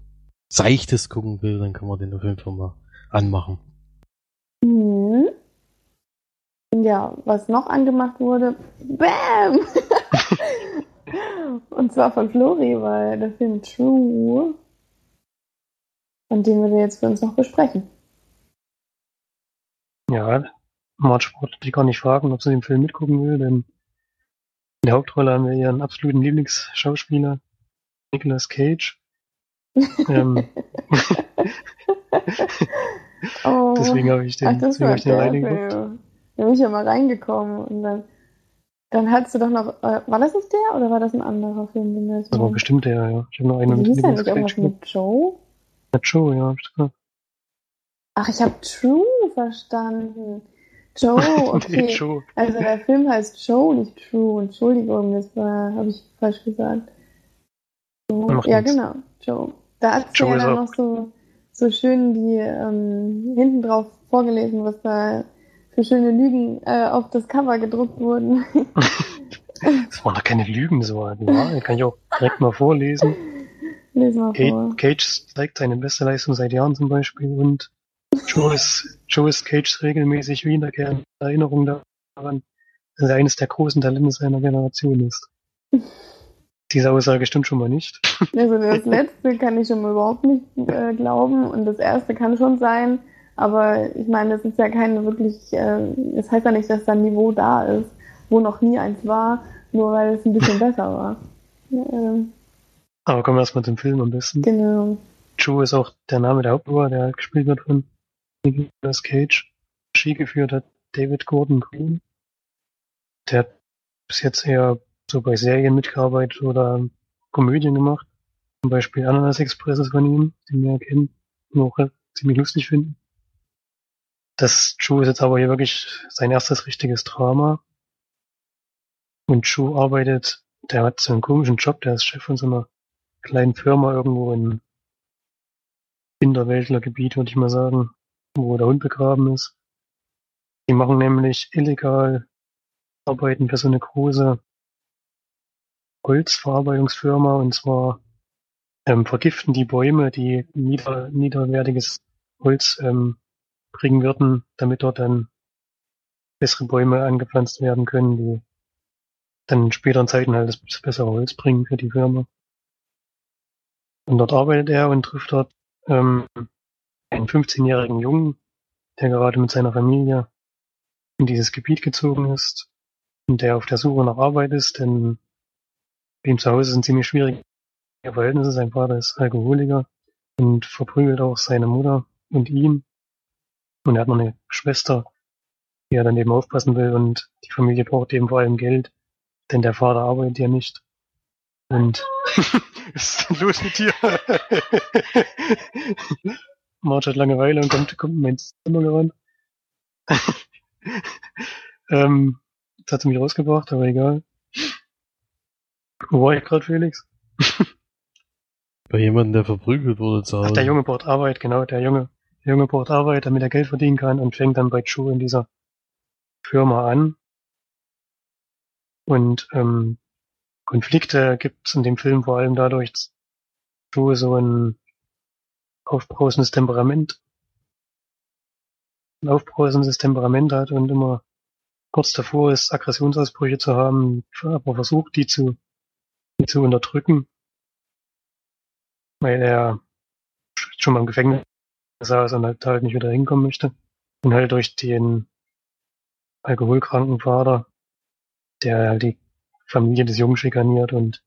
S4: Seichtes gucken will, dann kann man den auf jeden Fall mal anmachen.
S2: Mhm. Ja, was noch angemacht wurde, BAM! Und zwar von Flori, weil der Film True, und den wir jetzt für uns noch besprechen.
S3: Ja, Marge wollte die gar nicht fragen, ob sie den Film mitgucken will, denn in der Hauptrolle haben wir ihren absoluten Lieblingsschauspieler, Nicolas Cage. ähm,
S2: Oh,
S3: deswegen habe ich den,
S2: ach, das
S3: deswegen
S2: war
S3: hab ich den reingeguckt.
S2: Da bin ich ja mal reingekommen und dann, dann hattest du doch noch, äh, war das nicht der oder war das ein anderer Film? Den jetzt
S3: Das war bestimmt der, ja. Ich habe noch einen
S2: Wie
S3: mit
S2: hieß der nicht irgendwas mit Joe?
S3: Ja, Joe, ja, hab ich gesagt.
S2: Ach, ich habe True verstanden. Joe,
S3: Nee,
S2: okay.
S3: Joe.
S2: Also der Film heißt Joe, nicht True. Entschuldigung, das habe ich falsch gesagt. Joe. Ja,
S3: nichts.
S2: genau, Joe. Da hat
S3: Joe
S2: ja dann noch so, so schön die ähm, hinten drauf vorgelesen, was da für schöne Lügen äh, auf das Cover gedruckt wurden.
S3: Das waren doch keine Lügen, so. Wahrheit kann ich auch direkt mal vorlesen.
S2: Lies mal
S3: Cage,
S2: vor.
S3: Cage zeigt seine beste Leistung seit Jahren zum Beispiel und Joe ist, Joe ist Cages regelmäßig wiederkehrende Erinnerung daran, dass er eines der großen Talente seiner Generation ist. Diese Aussage stimmt schon mal nicht.
S2: Also das letzte kann ich schon mal überhaupt nicht äh, glauben und das erste kann schon sein, aber ich meine, das ist ja keine wirklich, äh, das heißt ja nicht, dass da ein Niveau da ist, wo noch nie eins war, nur weil es ein bisschen besser war. Ähm,
S3: Aber kommen wir erstmal zum Film am besten.
S2: genau.
S3: Joe ist auch der Name der Hauptfigur, der halt gespielt wird von Nicolas Cage. Regie geführt hat David Gordon Green. Der hat bis jetzt eher so bei Serien mitgearbeitet oder Komödien gemacht. Zum Beispiel Ananas Express ist von ihm, den wir kennen und auch ziemlich lustig finden. Das Joe ist jetzt aber hier wirklich sein erstes richtiges Drama. Und Joe arbeitet, der hat so einen komischen Job, der ist Chef von so einer kleinen Firma irgendwo in Hinterwäldlergebiet, würde ich mal sagen, wo der Hund begraben ist. Die machen nämlich illegal Arbeiten für so eine große Holzverarbeitungsfirma und zwar ähm, vergiften die Bäume, die nieder, niederwertiges Holz ähm, bringen würden, damit dort dann bessere Bäume angepflanzt werden können, die dann in späteren Zeiten halt das bessere Holz bringen für die Firma. Und dort arbeitet er und trifft dort ähm, einen 15-jährigen Jungen, der gerade mit seiner Familie in dieses Gebiet gezogen ist und der auf der Suche nach Arbeit ist, denn ihm zu Hause sind ziemlich schwierige Verhältnisse. Sein Vater ist Alkoholiker und verprügelt auch seine Mutter und ihn. Und er hat noch eine Schwester, die er dann eben aufpassen will und die Familie braucht eben vor allem Geld, denn der Vater arbeitet ja nicht. Und was ist denn los mit dir? Marge hat Langeweile und kommt, kommt in mein Zimmer gerannt. ähm, das hat sie mich rausgebracht, aber egal. Wo war ich gerade, Felix?
S4: Bei jemandem, der verprügelt wurde zu Hause.
S3: Ach, der Junge braucht Arbeit, genau, der Junge, der Junge braucht Arbeit, damit er Geld verdienen kann und fängt dann bei Joe in dieser Firma an. Und ähm, Konflikte gibt es in dem Film vor allem dadurch, dass Joe so ein aufbrausendes Temperament, ein aufbrausendes Temperament hat und immer kurz davor ist, Aggressionsausbrüche zu haben, aber versucht, die zu, zu unterdrücken, weil er schon mal im Gefängnis saß und halt, halt nicht wieder hinkommen möchte. Und halt durch den alkoholkranken Vater, der halt die Familie des Jungen schikaniert und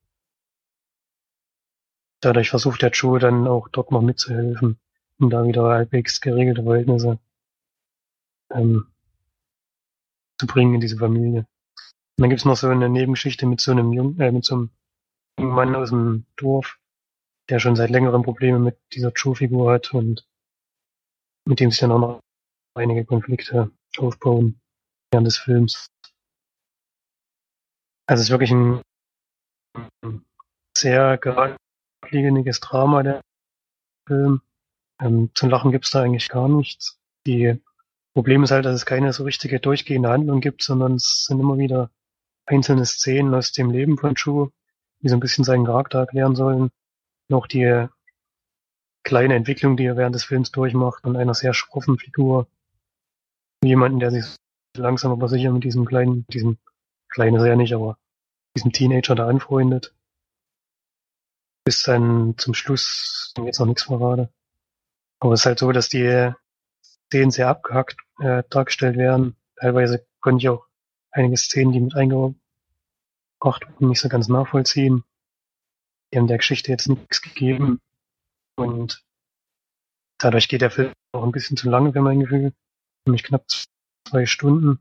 S3: dadurch versucht der Joe dann auch dort noch mitzuhelfen, um da wieder halbwegs geregelte Verhältnisse ähm, zu bringen in diese Familie. Und dann gibt's noch so eine Nebengeschichte mit so einem Jungen, äh, mit so einem jungen Mann aus dem Dorf, der schon seit längerem Probleme mit dieser Joe-Figur hat und mit dem sich dann auch noch einige Konflikte aufbauen während des Films. Also es ist wirklich ein sehr geradliniges Drama, der Film. Ähm, zum Lachen gibt's da eigentlich gar nichts. Die Problem ist halt, dass es keine so richtige durchgehende Handlung gibt, sondern es sind immer wieder einzelne Szenen aus dem Leben von Chu, die so ein bisschen seinen Charakter erklären sollen. Noch die kleine Entwicklung, die er während des Films durchmacht und einer sehr schroffen Figur. Jemanden, der sich langsam aber sicher mit diesem kleinen, diesem kleinen ist er ja nicht, aber diesem Teenager da anfreundet. Bis dann zum Schluss jetzt noch nichts verrate. Aber es ist halt so, dass die Szenen sehr abgehackt äh, dargestellt werden. Teilweise konnte ich auch einige Szenen, die mit eingebracht wurden, nicht so ganz nachvollziehen. Die haben der Geschichte jetzt nichts gegeben. Und dadurch geht der Film auch ein bisschen zu lange für mein Gefühl. Nämlich knapp zwei Stunden.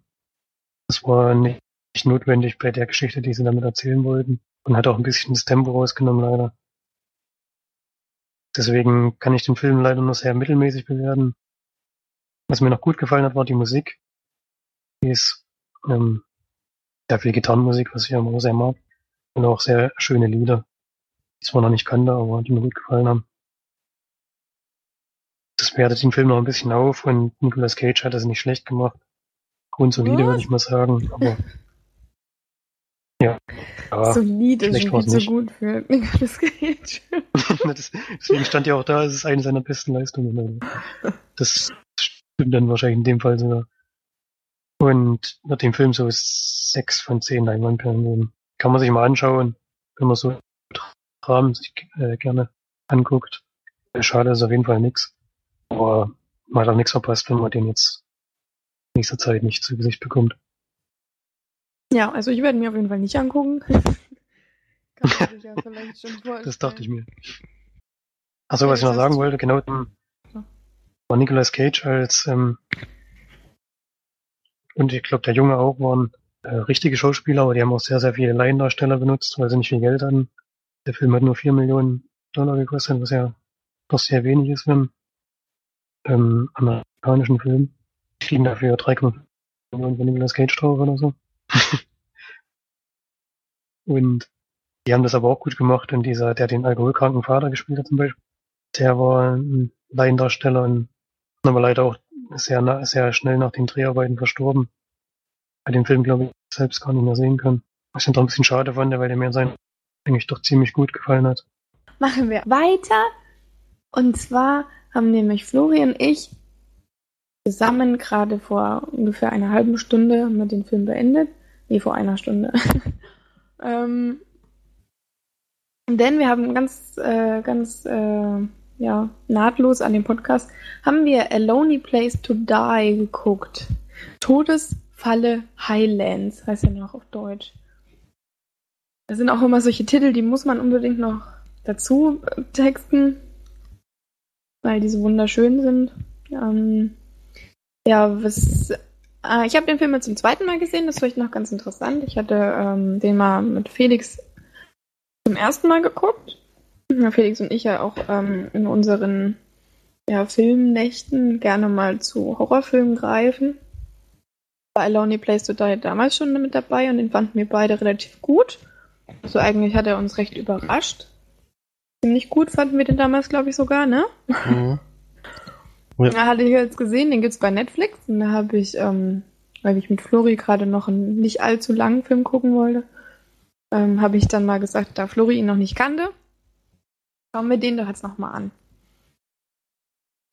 S3: Das war nicht notwendig bei der Geschichte, die sie damit erzählen wollten. Und hat auch ein bisschen das Tempo rausgenommen, leider. Deswegen kann ich den Film leider nur sehr mittelmäßig bewerten. Was mir noch gut gefallen hat, war die Musik. Die ist ähm, sehr viel Gitarrenmusik, was ich auch sehr mag. Und auch sehr schöne Lieder, die ich zwar noch nicht kannte, aber die mir gut gefallen haben. Das wertet den Film noch ein bisschen auf und Nicolas Cage hat das nicht schlecht gemacht. Grundsolide, würde ich mal sagen. Aber ja.
S2: Aber Solide ist schon so gut für Nicolas Cage.
S3: deswegen stand ja auch da, es ist eine seiner besten Leistungen. Das stimmt dann wahrscheinlich in dem Fall sogar. Und wird dem Film so sechs von zehn Leinwandperlen geben. Kann man sich mal anschauen, wenn man so Rahmen sich äh, gerne anguckt. Schade ist auf jeden Fall nix. Aber man hat auch nichts verpasst, wenn man den jetzt in nächster Zeit nicht zu Gesicht bekommt.
S2: Ja, also ich werde mir auf jeden Fall nicht angucken. Ja.
S3: Das dachte ich mir. Achso, was ich noch sagen wollte, genau, war Nicolas Cage als ähm, und ich glaube der Junge auch waren äh, richtige Schauspieler, aber die haben auch sehr, sehr viele Laiendarsteller benutzt, weil sie nicht viel Geld hatten. Der Film hat nur vier Millionen Dollar gekostet, was ja doch sehr wenig ist für einen ähm, amerikanischen Film. Die kriegen dafür 3,5 Millionen für Nicolas Cage drauf oder so. und die haben das aber auch gut gemacht und dieser, der den alkoholkranken Vater gespielt hat zum Beispiel, der war ein Laiendarsteller und aber leider auch sehr, sehr schnell nach den Dreharbeiten verstorben. Bei dem Film, glaube ich, selbst gar nicht mehr sehen können. Was ich dann doch ein bisschen schade fand, weil der mir sein eigentlich doch ziemlich gut gefallen hat.
S2: Machen wir weiter. Und zwar haben nämlich Florian und ich zusammen gerade vor ungefähr einer halben Stunde haben wir den Film beendet. Nee, vor einer Stunde. ähm, denn wir haben ganz, äh, ganz äh, ja, nahtlos an dem Podcast, haben wir A Lonely Place to Die geguckt. Todesfalle Highlands heißt ja noch auf Deutsch. Das sind auch immer solche Titel, die muss man unbedingt noch dazu äh, texten, weil die so wunderschön sind. Ähm, ja, was. Äh, ich habe den Film jetzt zum zweiten Mal gesehen, das ist vielleicht noch ganz interessant. Ich hatte ähm, den mal mit Felix zum ersten Mal geguckt ja, Felix und ich ja auch ähm, in unseren ja, Filmnächten gerne mal zu Horrorfilmen greifen. War Lonely Place to Die damals schon mit dabei und den fanden wir beide relativ gut. Also eigentlich hat er uns recht überrascht. Ziemlich gut fanden wir den damals, glaube ich, sogar, ne? Mhm. Ja. Da hatte ich jetzt gesehen, den gibt's bei Netflix und da habe ich, ähm, weil ich mit Flori gerade noch einen nicht allzu langen Film gucken wollte, ähm, habe ich dann mal gesagt, da Flori ihn noch nicht kannte, Schauen wir den doch jetzt nochmal an.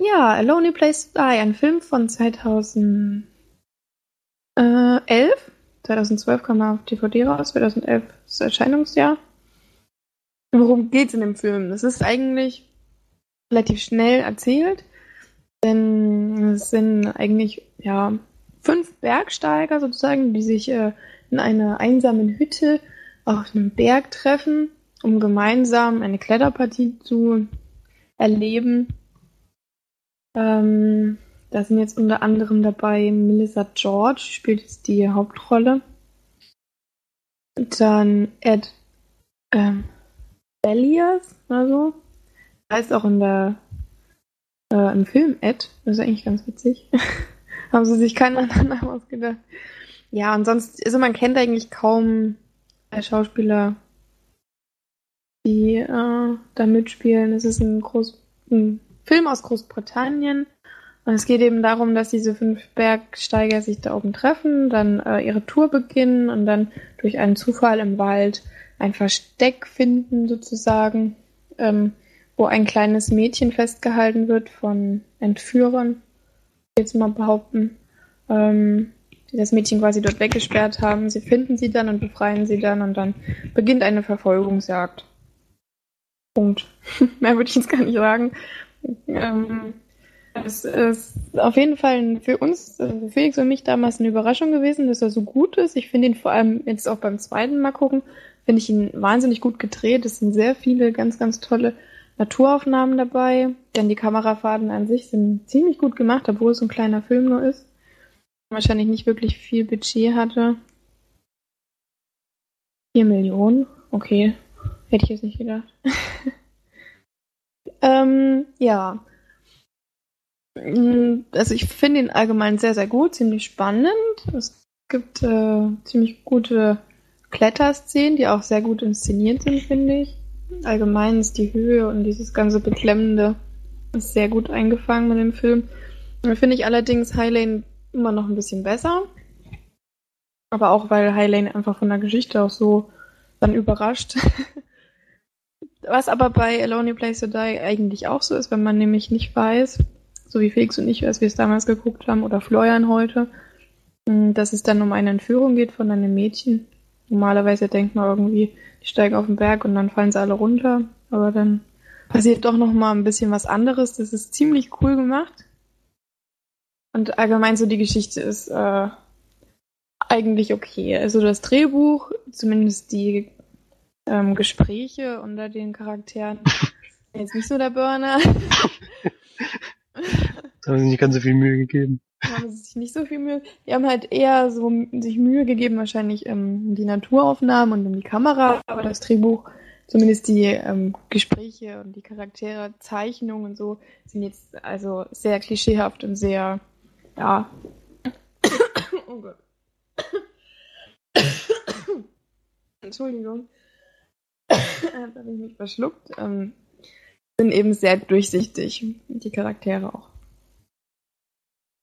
S2: Ja, A Lonely Place to Die, ein Film von 2011. 2012 kam er auf DVD raus, 2011 das Erscheinungsjahr. Worum geht's in dem Film? Es ist eigentlich relativ schnell erzählt, denn es sind eigentlich ja fünf Bergsteiger sozusagen, die sich äh, in einer einsamen Hütte auf einem Berg treffen um gemeinsam eine Kletterpartie zu erleben. Ähm, da sind jetzt unter anderem dabei Melissa George, spielt jetzt die Hauptrolle. Dann Ed ähm, Bellias oder so. Heißt auch in der äh, im Film Ed. Das ist eigentlich ganz witzig. Haben sie sich keinen anderen Namen ausgedacht. Ja, und sonst, also man kennt eigentlich kaum Schauspieler, die äh, da mitspielen. Es ist ein, Groß ein Film aus Großbritannien. Und es geht eben darum, dass diese fünf Bergsteiger sich da oben treffen, dann äh, ihre Tour beginnen und dann durch einen Zufall im Wald ein Versteck finden, sozusagen, ähm, wo ein kleines Mädchen festgehalten wird von Entführern, jetzt mal behaupten, ähm, die das Mädchen quasi dort weggesperrt haben. Sie finden sie dann und befreien sie dann und dann beginnt eine Verfolgungsjagd. Punkt. Mehr würde ich jetzt gar nicht sagen. Ähm, es ist auf jeden Fall für uns, für Felix und mich damals eine Überraschung gewesen, dass er so gut ist. Ich finde ihn vor allem jetzt auch beim zweiten Mal gucken, finde ich ihn wahnsinnig gut gedreht. Es sind sehr viele ganz, ganz tolle Naturaufnahmen dabei. Denn die Kamerafahrten an sich sind ziemlich gut gemacht, obwohl es ein kleiner Film nur ist. Wahrscheinlich nicht wirklich viel Budget hatte. Vier Millionen, okay. Hätte ich jetzt nicht gedacht. ähm, ja. Also ich finde ihn allgemein sehr, sehr gut, ziemlich spannend. Es gibt äh, ziemlich gute Kletterszenen, die auch sehr gut inszeniert sind, finde ich. Allgemein ist die Höhe und dieses ganze Beklemmende ist sehr gut eingefangen mit dem Film. Finde ich allerdings Highlane immer noch ein bisschen besser. Aber auch, weil Highlane einfach von der Geschichte auch so dann überrascht. Was aber bei Alone in Place to Die eigentlich auch so ist, wenn man nämlich nicht weiß, so wie Felix und ich, als wir es damals geguckt haben, oder Florian heute, hm, dass es dann um eine Entführung geht von einem Mädchen. Normalerweise denkt man irgendwie, die steigen auf den Berg und dann fallen sie alle runter. Aber dann passiert doch noch mal ein bisschen was anderes. Das ist ziemlich cool gemacht. Und allgemein so die Geschichte ist äh, eigentlich okay. Also das Drehbuch, zumindest die ähm, Gespräche unter den Charakteren, jetzt nicht so der Burner.
S3: Da haben sie nicht ganz so viel Mühe gegeben.
S2: Da haben sie sich nicht so viel Mühe. Die haben halt eher so sich Mühe gegeben, wahrscheinlich ähm, um die Naturaufnahmen und um die Kamera, aber das Drehbuch, zumindest die ähm, Gespräche und die Charaktere, Zeichnungen und so, sind jetzt also sehr klischeehaft und sehr, ja. oh Gott. Entschuldigung. Da habe ich mich verschluckt. Ähm, sind eben sehr durchsichtig, die Charaktere auch.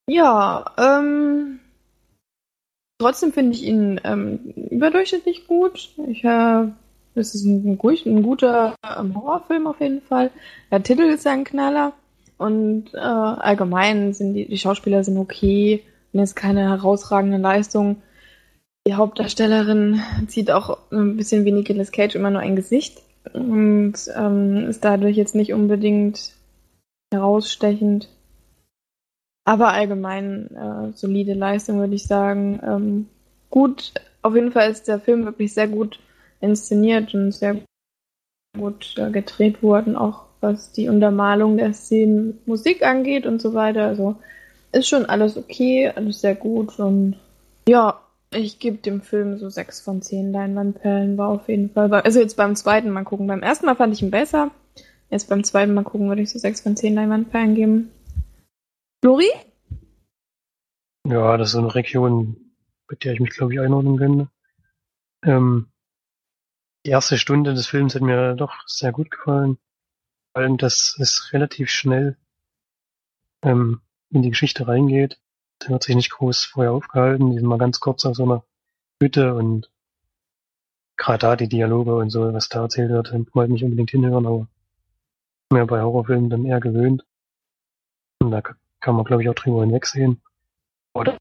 S2: Ja, ähm, trotzdem finde ich ihn ähm, überdurchschnittlich gut. Ich, äh, es ist ein, ein guter ähm, Horrorfilm auf jeden Fall. Der Titel ist ja ein Knaller. Und äh, allgemein sind die, die Schauspieler sind okay. Und jetzt keine herausragende Leistung. Die Hauptdarstellerin zieht auch ein bisschen wie Nicolas Cage immer nur ein Gesicht und ähm, ist dadurch jetzt nicht unbedingt herausstechend. Aber allgemein äh, solide Leistung, würde ich sagen. Ähm, gut, auf jeden Fall ist der Film wirklich sehr gut inszeniert und sehr gut äh, gedreht worden, auch was die Untermalung der Szenen Musik angeht und so weiter. Also ist schon alles okay, alles sehr gut und ja, ich gebe dem Film so sechs von zehn Leinwandperlen, war auf jeden Fall. Also jetzt beim zweiten Mal gucken. Beim ersten Mal fand ich ihn besser. Jetzt beim zweiten Mal gucken würde ich so sechs von zehn Leinwandperlen geben. Lori?
S3: Ja, das ist so eine Region, mit der ich mich, glaube ich, einordnen könnte. Ähm, die erste Stunde des Films hat mir doch sehr gut gefallen. Vor allem, dass es relativ schnell ähm, in die Geschichte reingeht. Der hat sich nicht groß vorher aufgehalten, die sind mal ganz kurz auf so einer Hütte und gerade da die Dialoge und so, was da erzählt wird, wollte nicht unbedingt hinhören, aber mir bei Horrorfilmen dann eher gewöhnt. Und da kann man, glaube ich, auch drüber hinwegsehen. Oder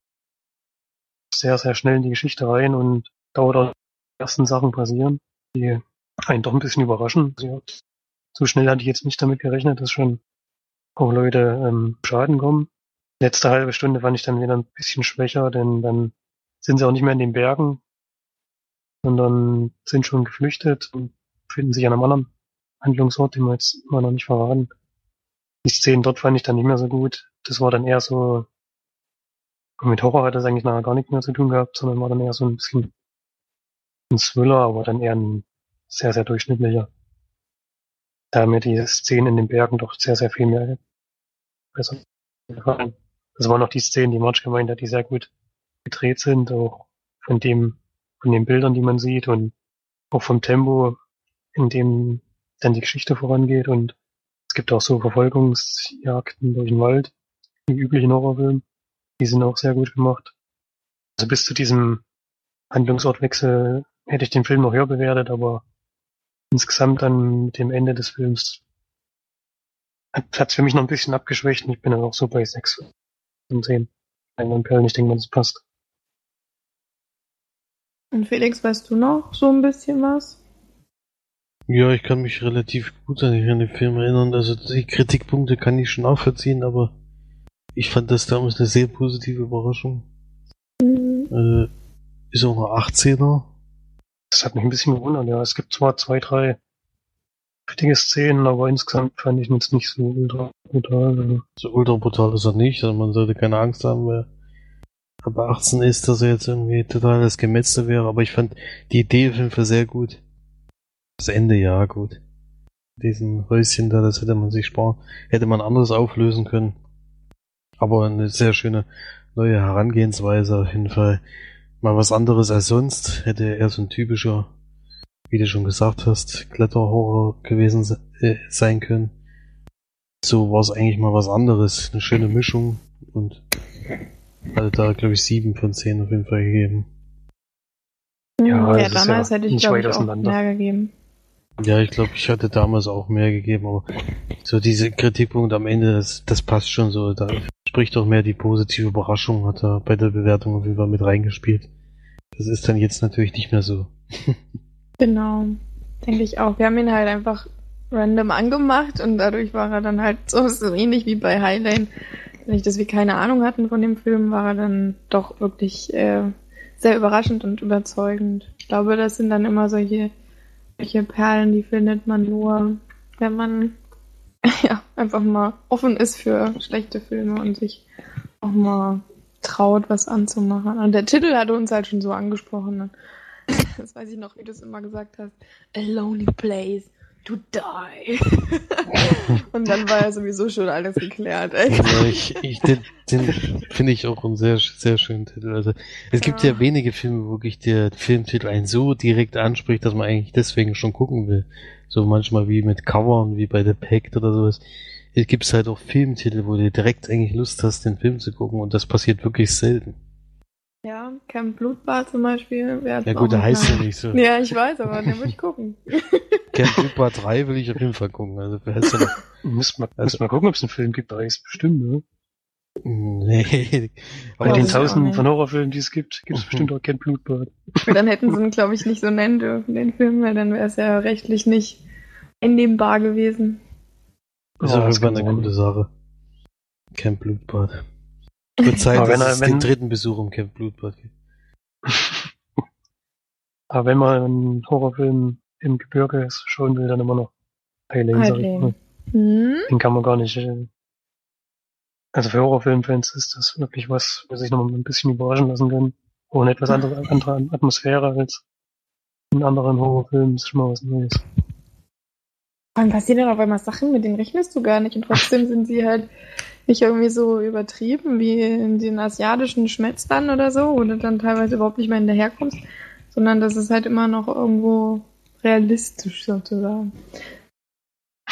S3: sehr, sehr schnell in die Geschichte rein und dauert auch die ersten Sachen passieren, die einen doch ein bisschen überraschen. Also, so schnell hatte ich jetzt nicht damit gerechnet, dass schon auch Leute ähm, Schaden kommen letzte halbe Stunde fand ich dann wieder ein bisschen schwächer, denn dann sind sie auch nicht mehr in den Bergen, sondern sind schon geflüchtet und finden sich an einem anderen Handlungsort, den wir jetzt mal noch nicht verraten. Die Szenen dort fand ich dann nicht mehr so gut. das war dann eher so, mit Horror hat das eigentlich nachher gar nichts mehr zu tun gehabt, sondern war dann eher so ein bisschen ein Thriller, aber dann eher ein sehr, sehr durchschnittlicher. Da mir die Szenen in den Bergen doch sehr, sehr viel mehr besser gefallen. Das waren noch die Szenen, die March gemeint hat, die sehr gut gedreht sind, auch von dem, von den Bildern, die man sieht und auch vom Tempo, in dem dann die Geschichte vorangeht und es gibt auch so Verfolgungsjagden durch den Wald, die üblichen Horrorfilme. Die sind auch sehr gut gemacht. Also bis zu diesem Handlungsortwechsel hätte ich den Film noch höher bewertet, aber insgesamt dann mit dem Ende des Films hat es für mich noch ein bisschen abgeschwächt und ich bin dann auch so bei sechs von zehn. Ein Perlen, ich denke mal, das passt.
S2: Und Felix, weißt du noch so ein bisschen was?
S4: Ja, ich kann mich relativ gut an den Film erinnern. Also die Kritikpunkte kann ich schon nachvollziehen, aber ich fand das damals eine sehr positive Überraschung.
S2: Mhm.
S4: Äh, ist auch ein 18er.
S3: Das hat mich ein bisschen gewundert, ja. Es gibt zwar zwei, drei heftige Szenen, aber insgesamt fand ich ihn jetzt nicht so ultra brutal.
S4: So ultra brutal ist er nicht, also man sollte keine Angst haben, wer ab 18 ist, dass er jetzt irgendwie totales Gemetzel wäre, aber ich fand die Idee auf jeden Fall sehr gut. Das Ende, ja, gut. Diesen Häuschen da, das hätte man sich sparen, hätte man anders auflösen können. Aber eine sehr schöne neue Herangehensweise auf jeden Fall. Mal was anderes als sonst. Hätte er so ein typischer, wie du schon gesagt hast, Kletterhorror gewesen se äh, sein können. So war es eigentlich mal was anderes. Eine schöne Mischung und hatte da, glaube ich, sieben von zehn auf jeden Fall gegeben.
S3: Ja,
S2: ja
S3: ist
S2: damals
S3: ja
S2: hätte ich, glaube ich, auch mehr gegeben.
S4: Ja, ich glaube, ich hatte damals auch mehr gegeben, aber so diese Kritikpunkte am Ende, das, das passt schon so. Da spricht doch mehr die positive Überraschung, hat er bei der Bewertung auf jeden Fall mit reingespielt. Das ist dann jetzt natürlich nicht mehr so.
S2: Genau, denke ich auch. Wir haben ihn halt einfach random angemacht und dadurch war er dann halt so, so ähnlich wie bei Highlane. Dadurch, dass wir keine Ahnung hatten von dem Film, war er dann doch wirklich äh, sehr überraschend und überzeugend. Ich glaube, das sind dann immer solche, solche Perlen, die findet man nur, wenn man ja, einfach mal offen ist für schlechte Filme und sich auch mal traut, was anzumachen. Und der Titel hatte uns halt schon so angesprochen. ne? Das weiß ich noch, wie du es immer gesagt hast. A lonely place to die. und dann war ja sowieso schon alles geklärt, ey.
S4: Ja, ich, ich, den, den finde ich auch einen sehr, sehr schönen Titel. Also, es gibt ja
S2: Ja.
S4: wenige Filme, wo wirklich der Filmtitel einen so direkt anspricht, dass man eigentlich deswegen schon gucken will. So manchmal wie mit Covern, wie bei The Pact oder sowas. Es gibt halt auch Filmtitel, wo du direkt eigentlich Lust hast, den Film zu gucken und das passiert wirklich selten.
S2: Ja, Camp Blutbad zum Beispiel.
S4: Ja
S2: auch
S4: gut, der
S2: noch
S4: heißt ja
S2: mal-
S4: nicht so.
S2: Ja, ich weiß, aber den würde ich gucken.
S4: Camp Blutbad 3 will ich auf jeden Fall gucken. Also, wer heißt noch?
S3: Müssen wir,
S4: Also-
S3: müssen wir gucken, ob es einen Film gibt, da ist bestimmt, ne?
S4: Nee.
S3: Bei den tausenden von Horrorfilmen, die es gibt, gibt es
S4: Mhm.
S3: bestimmt auch kein Blutbad.
S2: dann hätten sie ihn, glaube ich, nicht so nennen dürfen, den Film, weil dann wäre es ja rechtlich nicht einnehmbar gewesen.
S4: Ist
S3: Ja,
S4: auf
S3: das
S4: jeden Fall eine gute Sache. Camp Blutbad. Wird Zeit,
S3: Aber wenn
S4: dass
S3: er-
S4: es
S3: wenn-
S4: den dritten Besuch im Camp Blutbad gibt.
S3: Aber wenn man einen Horrorfilm im Gebirge schauen will, dann immer noch Highlane, sag ich
S2: Highlane.
S3: mal.
S2: Hm?
S3: Den kann man gar nicht. äh, Also für Horrorfilmfans ist das wirklich was, wo sich noch mal ein bisschen überraschen lassen können. Wo eine etwas andere, andere Atmosphäre als in anderen Horrorfilmen ist schon mal was Neues.
S2: Wann passieren dann auf einmal Sachen, mit denen rechnest du gar nicht und trotzdem sind sie halt nicht irgendwie so übertrieben wie in den asiatischen Schmetzlern oder so, wo du dann teilweise überhaupt nicht mehr hinterherkommst, sondern das ist halt immer noch irgendwo realistisch sozusagen.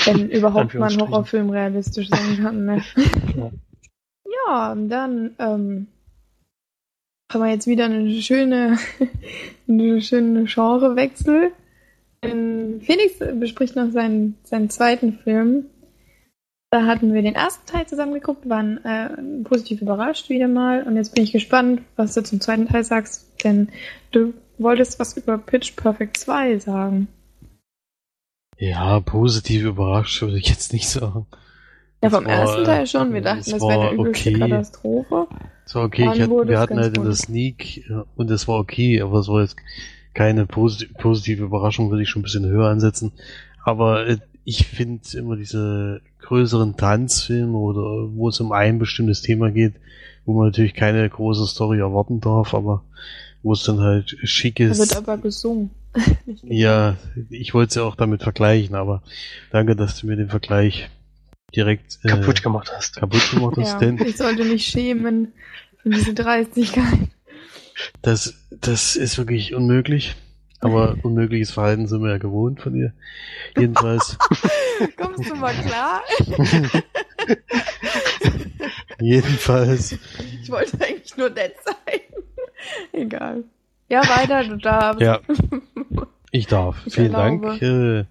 S2: Wenn überhaupt mal ein. Horrorfilm realistisch sein kann, ne?
S3: Ja.
S2: Ja, dann ähm, haben wir jetzt wieder eine schöne, eine schöne Genrewechsel. Felix bespricht noch seinen, seinen zweiten Film. Da hatten wir den ersten Teil zusammen geguckt, waren äh, positiv überrascht wieder mal. Und jetzt bin ich gespannt, was du zum zweiten Teil sagst, denn du wolltest was über Pitch Perfect 2 sagen.
S4: Ja, positiv überrascht würde ich jetzt nicht sagen.
S2: Ja, vom
S4: war,
S2: ersten Teil schon. Wir dachten,
S4: es
S2: das wäre eine übelste
S4: okay.
S2: Katastrophe.
S4: Es war okay, hatte, wir hatten halt in der. Sneak und es war okay, aber es war jetzt keine posit positive Überraschung, würde ich schon ein bisschen höher ansetzen. Aber äh, ich finde immer diese größeren Tanzfilme oder wo es um ein bestimmtes Thema geht, wo man natürlich keine große Story erwarten darf, aber wo es dann halt schick
S2: Da
S4: ist.
S2: wird aber gesungen.
S4: Ja, ich wollte es ja auch damit vergleichen, aber danke, dass du mir den Vergleich direkt äh,
S3: kaputt gemacht hast.
S4: kaputt gemacht hast,
S2: Ja,
S4: denn
S2: ich sollte mich schämen für diese Dreistigkeit.
S4: das, das ist wirklich unmöglich. Aber unmögliches Verhalten sind wir ja gewohnt von dir. Jedenfalls,
S2: Kommst du mal klar?
S4: jedenfalls,
S2: Ich wollte eigentlich nur nett sein. Egal. Ja, weiter, du darfst.
S4: ja, ich darf.
S2: Ich
S4: Vielen
S2: erlaube.
S4: Dank. Äh,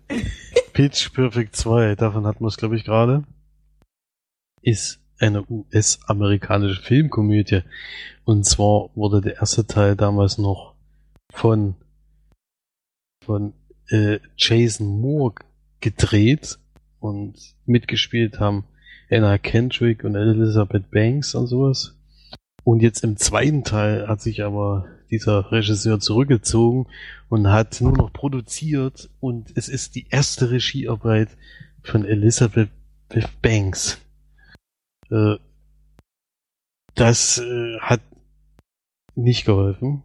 S4: Pitch Perfect 2, davon hatten wir es, glaube ich, gerade, ist eine US-amerikanische Filmkomödie. Und zwar wurde der erste Teil damals noch von, von äh, Jason Moore gedreht und mitgespielt haben Anna Kendrick und Elizabeth Banks und sowas. Und jetzt im zweiten Teil hat sich aber dieser Regisseur zurückgezogen und hat nur noch produziert und es ist die erste Regiearbeit von Elizabeth Banks. Äh, das äh, hat nicht geholfen,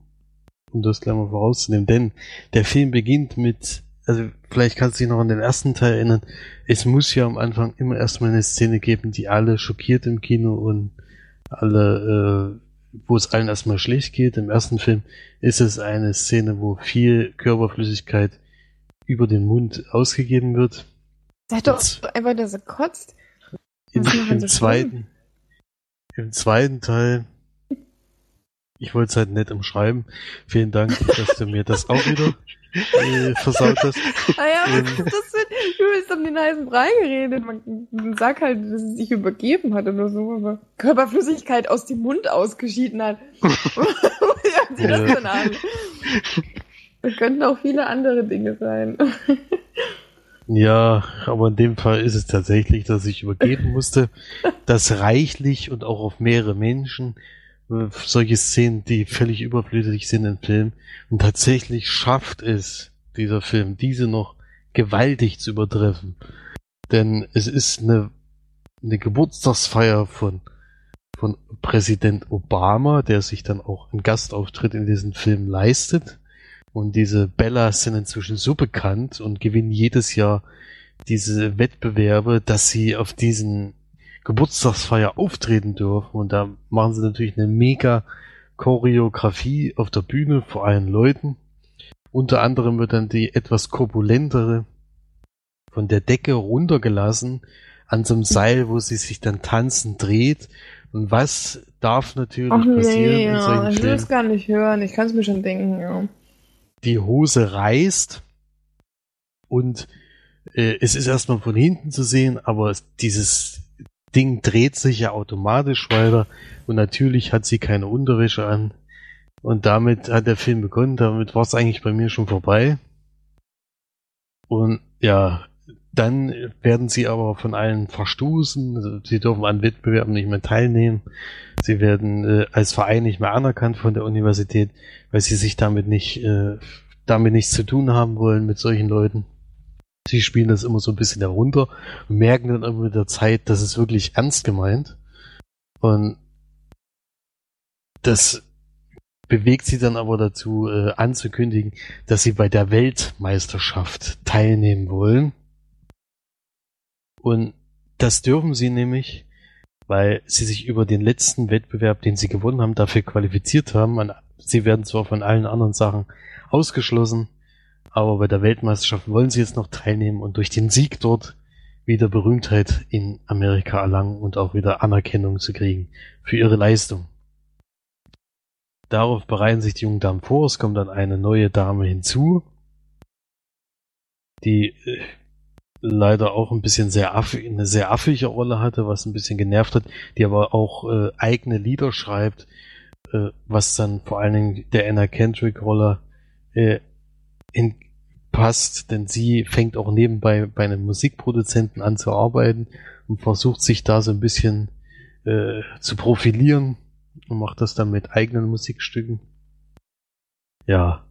S4: um das gleich mal vorauszunehmen, denn der Film beginnt mit, also vielleicht kannst du dich noch an den ersten Teil erinnern, es muss ja am Anfang immer erstmal eine Szene geben, die alle schockiert im Kino und alle, äh, wo es allen erstmal schlecht geht. Im ersten Film ist es eine Szene, wo viel Körperflüssigkeit über den Mund ausgegeben wird.
S2: Sag doch einfach, dass er kotzt.
S4: Im, im
S2: Sie
S4: zweiten, im zweiten Teil, ich wollte es halt nett umschreiben. Vielen Dank, dass du mir das auch wieder äh, versaut hast.
S2: Ah ja,
S4: Ähm.
S2: was ist das für Du bist um den heißen Brei geredet. Man sagt halt, dass es sich übergeben hat oder so, aber Körperflüssigkeit aus dem Mund ausgeschieden hat. Wie hört sich das denn an? Das könnten auch viele andere Dinge sein.
S4: Ja, aber in dem Fall ist es tatsächlich, dass ich übergeben musste, dass reichlich und auch auf mehrere Menschen solche Szenen, die völlig überflüssig sind im Film. Und tatsächlich schafft es dieser Film, diese noch gewaltig zu übertreffen. Denn es ist eine, eine Geburtstagsfeier von, von Präsident Obama, der sich dann auch einen Gastauftritt in diesem Film leistet. Und diese Bellas sind inzwischen so bekannt und gewinnen jedes Jahr diese Wettbewerbe, dass sie auf diesen Geburtstagsfeier auftreten dürfen. Und da machen sie natürlich eine mega Choreografie auf der Bühne vor allen Leuten. Unter anderem wird dann die etwas korpulentere von der Decke runtergelassen an so einem Seil, wo sie sich dann tanzend dreht. Und was darf natürlich
S2: Ach
S4: passieren
S2: nee, ja, ich will es gar nicht hören. Ich kann es mir schon denken, ja.
S4: die Hose reißt und äh, es ist erstmal von hinten zu sehen, aber es- dieses Ding dreht sich ja automatisch weiter und natürlich hat sie keine Unterwäsche an. Und damit hat der Film begonnen, damit war es eigentlich bei mir schon vorbei. Und ja, dann werden sie aber von allen verstoßen, sie dürfen an Wettbewerben nicht mehr teilnehmen, sie werden äh, als Verein nicht mehr anerkannt von der Universität, weil sie sich damit nicht, äh, damit nichts zu tun haben wollen mit solchen Leuten. Sie spielen das immer so ein bisschen herunter und merken dann immer mit der Zeit, dass es wirklich ernst gemeint. Und das bewegt sie dann aber dazu, äh, anzukündigen, dass sie bei der Weltmeisterschaft teilnehmen wollen. Und das dürfen sie nämlich, weil sie sich über den letzten Wettbewerb, den sie gewonnen haben, dafür qualifiziert haben. Man, sie werden zwar von allen anderen Sachen ausgeschlossen, aber bei der Weltmeisterschaft wollen sie jetzt noch teilnehmen und durch den Sieg dort wieder Berühmtheit in Amerika erlangen und auch wieder Anerkennung zu kriegen für ihre Leistung. Darauf bereiten sich die jungen Damen vor. Es kommt dann eine neue Dame hinzu, die äh, leider auch ein bisschen sehr affig, eine sehr affige Rolle hatte, was ein bisschen genervt hat, die aber auch äh, eigene Lieder schreibt, äh, was dann vor allen Dingen der Anna Kendrick Rolle äh, in, passt, denn sie fängt auch nebenbei bei einem Musikproduzenten an zu arbeiten und versucht sich da so ein bisschen äh, zu profilieren und macht das dann mit eigenen Musikstücken. Ja,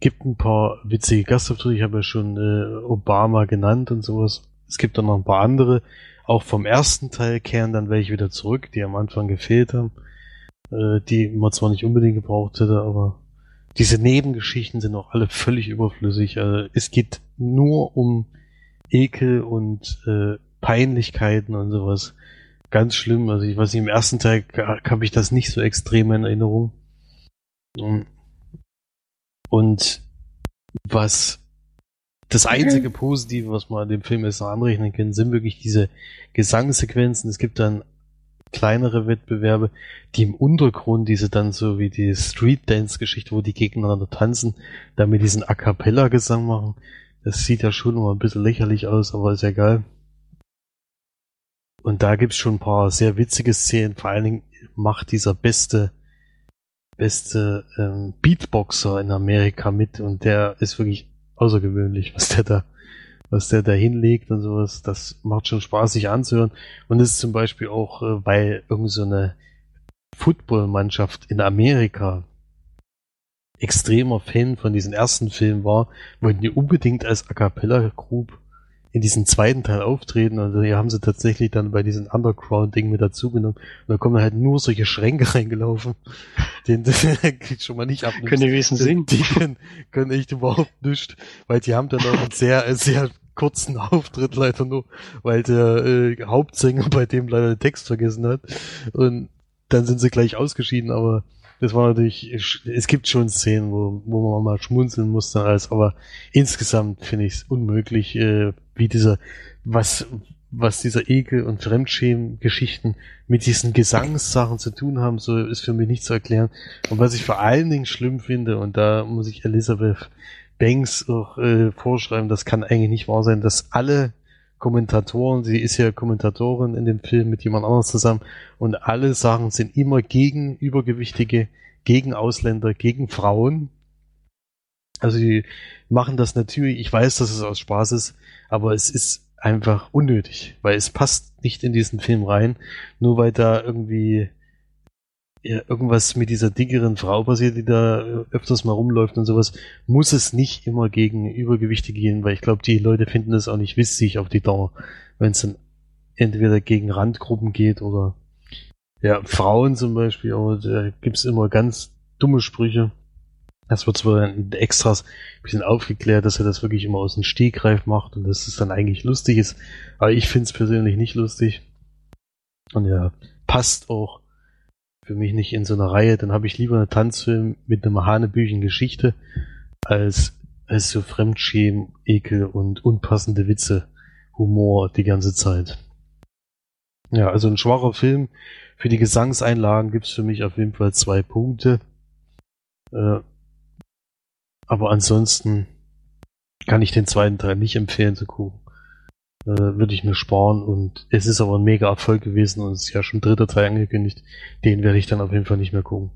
S4: gibt ein paar witzige Gastauftritte. Ich habe ja schon äh, Obama genannt und sowas. es gibt dann noch ein paar andere. Auch vom ersten Teil kehren dann welche wieder zurück, die am Anfang gefehlt haben, äh, die man zwar nicht unbedingt gebraucht hätte, aber diese Nebengeschichten sind auch alle völlig überflüssig. Also es geht nur um Ekel und äh, Peinlichkeiten und sowas. Ganz schlimm. Also ich weiß nicht, im ersten Teil habe ich das nicht so extrem in Erinnerung. Und was das einzige Positive, was man an dem Film jetzt noch anrechnen können, sind wirklich diese Gesangssequenzen. Es gibt dann kleinere Wettbewerbe, die im Untergrund, diese dann so wie die Street Dance Geschichte, wo die gegeneinander tanzen, damit diesen A Cappella Gesang machen. Das sieht ja schon mal ein bisschen lächerlich aus, aber ist ja geil. Und da gibt's schon ein paar sehr witzige Szenen. Vor allen Dingen macht dieser beste, beste ähm, Beatboxer in Amerika mit und der ist wirklich außergewöhnlich, was der da, was der da hinlegt und sowas. Das macht schon Spaß, sich anzuhören. Und das ist zum Beispiel auch, äh, weil irgend so eine Footballmannschaft in Amerika extremer Fan von diesem ersten Film war, wollten die unbedingt als A Cappella Group in diesem zweiten Teil auftreten. Also hier haben sie tatsächlich dann bei diesem Underground-Ding mit dazugenommen. Und da kommen halt nur solche Schränke reingelaufen. Den, den kriegt schon mal nicht ab.
S3: Können die wenigstens singen?
S4: Die können, können echt überhaupt nichts, weil die haben dann auch einen sehr, sehr kurzen Auftritt leider nur, weil der äh, Hauptsänger bei dem leider den Text vergessen hat. Und dann sind sie gleich ausgeschieden, aber das war natürlich, es gibt schon Szenen, wo, wo man mal schmunzeln muss dann alles, aber insgesamt finde ich es unmöglich, äh, wie dieser, was, was dieser Ekel- und Fremdschämen-Geschichten mit diesen Gesangssachen zu tun haben, so ist für mich nicht zu erklären. Und was ich vor allen Dingen schlimm finde, und da muss ich Elizabeth Banks auch äh, vorschreiben, das kann eigentlich nicht wahr sein, dass alle Kommentatoren, sie ist ja Kommentatorin in dem Film mit jemand anderes zusammen und alle Sachen sind immer gegen Übergewichtige, gegen Ausländer, gegen Frauen. Also die machen das natürlich, ich weiß, dass es aus Spaß ist, aber es ist einfach unnötig, weil es passt nicht in diesen Film rein, nur weil da irgendwie ja, irgendwas mit dieser dickeren Frau passiert, die da öfters mal rumläuft und sowas, muss es nicht immer gegen Übergewichte gehen, weil ich glaube, die Leute finden es auch nicht witzig auf die Dauer, wenn es dann entweder gegen Randgruppen geht oder ja, Frauen zum Beispiel, aber da gibt's immer ganz dumme Sprüche. Das wird zwar in Extras ein bisschen aufgeklärt, dass er das wirklich immer aus dem Stegreif macht und dass es dann eigentlich lustig ist, aber ich finde es persönlich nicht lustig. Und ja, passt auch für mich nicht in so einer Reihe, dann habe ich lieber einen Tanzfilm mit einem Hanebüchen Geschichte als, als so Fremdschämen, Ekel und unpassende Witze, Humor die ganze Zeit. Ja, also ein schwacher Film. Für die Gesangseinlagen gibt's für mich auf jeden Fall zwei Punkte. Äh, aber ansonsten kann ich den zweiten Teil nicht empfehlen zu gucken äh, würde ich mir sparen und es ist aber ein mega Erfolg gewesen und es ist ja schon dritter Teil angekündigt. Den werde ich dann auf jeden Fall nicht mehr gucken.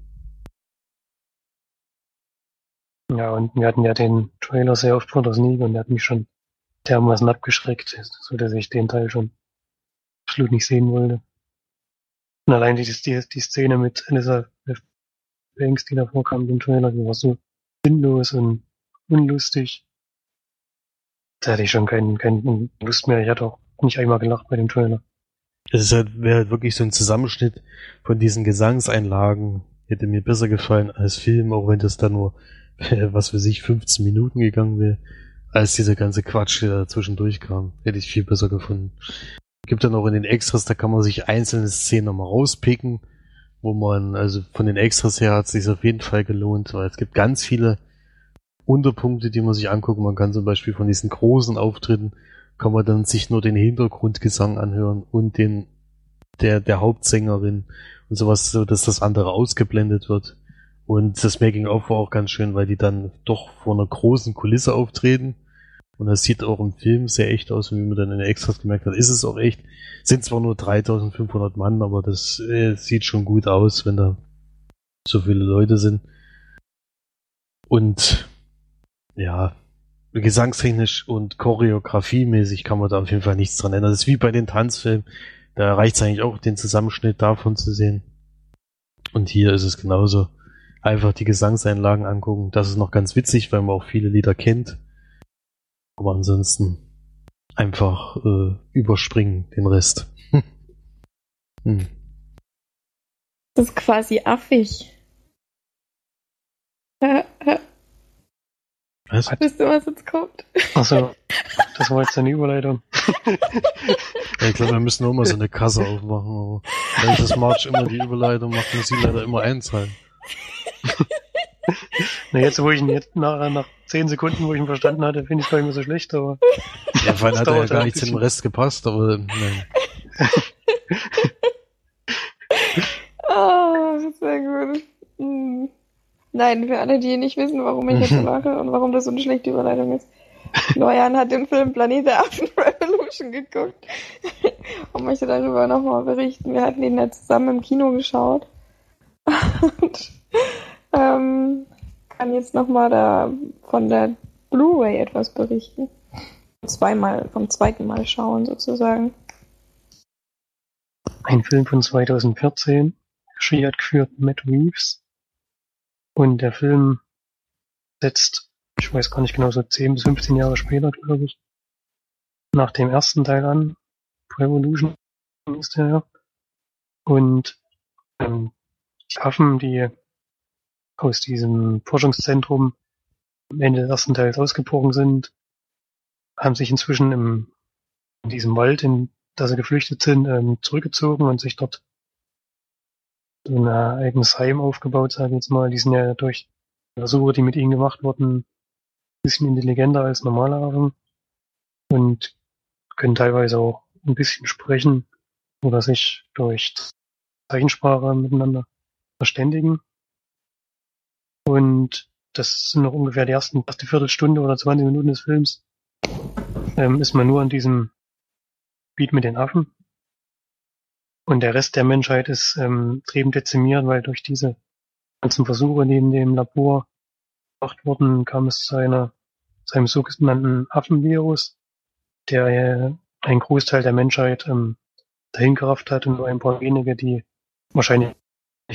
S3: Ja, und wir hatten ja den Trailer sehr oft vor das Nie und der hat mich schon dermaßen abgeschreckt, so dass ich den Teil schon absolut nicht sehen wollte. Und allein die, die, die Szene mit Elizabeth Banks, die da vorkam, den Trailer, die war so sinnlos und unlustig da hatte ich schon keine kein Lust mehr. Ich hatte auch nicht einmal gelacht bei dem Trailer.
S4: Es ist halt, wäre halt wirklich so ein Zusammenschnitt von diesen Gesangseinlagen. Hätte mir besser gefallen als Film, auch wenn das dann nur, was für sich, 15 Minuten gegangen wäre, als dieser ganze Quatsch, der dazwischen durchkam. Hätte ich viel besser gefunden. Gibt dann auch in den Extras, da kann man sich einzelne Szenen nochmal rauspicken, wo man, also von den Extras her hat es sich auf jeden Fall gelohnt, weil es gibt ganz viele Unterpunkte, die man sich angucken. Man kann zum Beispiel von diesen großen Auftritten kann man dann sich nur den Hintergrundgesang anhören und den der der Hauptsängerin und sowas, so dass das andere ausgeblendet wird. Und das Making of war auch ganz schön, weil die dann doch vor einer großen Kulisse auftreten. Und das sieht auch im Film sehr echt aus, wie man dann in den Extras gemerkt hat. Ist es auch echt. Sind zwar nur 3500 Mann, aber das äh, sieht schon gut aus, wenn da so viele Leute sind. Und ja, gesangstechnisch und choreografiemäßig kann man da auf jeden Fall nichts dran ändern. Das ist wie bei den Tanzfilmen. Da reicht es eigentlich auch, den Zusammenschnitt davon zu sehen. Und hier ist es genauso. Einfach die Gesangseinlagen angucken. Das ist noch ganz witzig, weil man auch viele Lieder kennt. Aber ansonsten einfach äh, überspringen, den Rest. hm.
S2: Das ist quasi affig. Äh,
S4: Was?
S2: wisst ihr, was jetzt kommt?
S3: Achso, das war jetzt eine Überleitung.
S4: Ja, ich glaube, wir müssen mal so eine Kasse aufmachen. Aber wenn das March immer die Überleitung macht, muss sie leider immer einzahlen.
S3: Na, jetzt, wo ich ihn jetzt nach, nach zehn Sekunden, wo ich ihn verstanden hatte, finde ich es gar nicht mehr so schlecht, aber
S4: Ja, vor allem hat er ja gar nicht zum
S3: bisschen.
S4: Rest gepasst, aber nein.
S2: Ah, sehr gut. Hm. Nein, für alle, die nicht wissen, warum ich jetzt so lache und warum das so eine schlechte Überleitung ist. Florian hat den Film Planet der Affen Revolution geguckt und möchte darüber nochmal berichten. Wir hatten ihn ja zusammen im Kino geschaut und ähm, kann jetzt nochmal da von der Blu-ray etwas berichten. Zweimal, vom zweiten Mal schauen sozusagen.
S3: ein Film von 2014. Regie hat geführt Matt Reeves. Und der Film setzt, ich weiß gar nicht genau, so 10 bis 15 Jahre später, glaube ich, nach dem ersten Teil an. Revolution ist der ja. Und ähm, die Affen, die aus diesem Forschungszentrum am Ende des ersten Teils ausgebrochen sind, haben sich inzwischen im, in diesem Wald, in da sie geflüchtet sind, ähm, zurückgezogen und sich dort ein eigenes Heim aufgebaut, sage ich jetzt mal. Die sind ja durch Versuche, die mit ihnen gemacht wurden, ein bisschen intelligenter als normale Affen und können teilweise auch ein bisschen sprechen oder sich durch Zeichensprache miteinander verständigen. Und das sind noch ungefähr die ersten, erste Viertelstunde oder 20 Minuten des Films. Ähm, ist man nur an diesem Gebiet mit den Affen. Und der Rest der Menschheit ist ähm, trieben dezimiert, weil durch diese ganzen Versuche, die in dem Labor gemacht wurden, kam es zu einer, zu einem sogenannten Affenvirus, der äh, einen Großteil der Menschheit ähm, dahin gerafft hat und nur ein paar wenige, die wahrscheinlich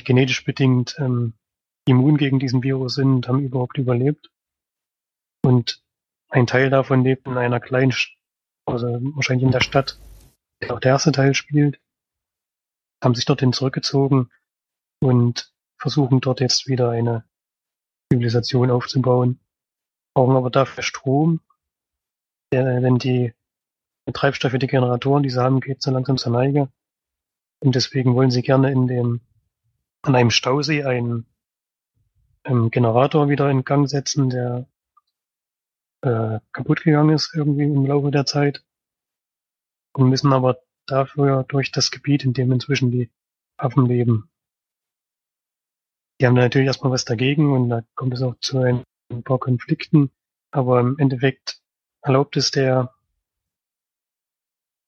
S3: genetisch bedingt ähm, immun gegen diesen Virus sind, haben überhaupt überlebt. Und ein Teil davon lebt in einer kleinen, Sch- also wahrscheinlich in der Stadt, der auch der erste Teil spielt, haben sich dorthin zurückgezogen und versuchen dort jetzt wieder eine Zivilisation aufzubauen, brauchen aber dafür Strom, denn die Treibstoffe, die Generatoren, die sie haben, geht so langsam zur Neige. Und deswegen wollen sie gerne in dem, an einem Stausee einen, ähm, Generator wieder in Gang setzen, der äh, kaputt gegangen ist irgendwie im Laufe der Zeit. Und müssen aber dafür durch das Gebiet, in dem inzwischen die Affen leben. Die haben da natürlich erstmal was dagegen und da kommt es auch zu ein, paar Konflikten. Aber im Endeffekt erlaubt es der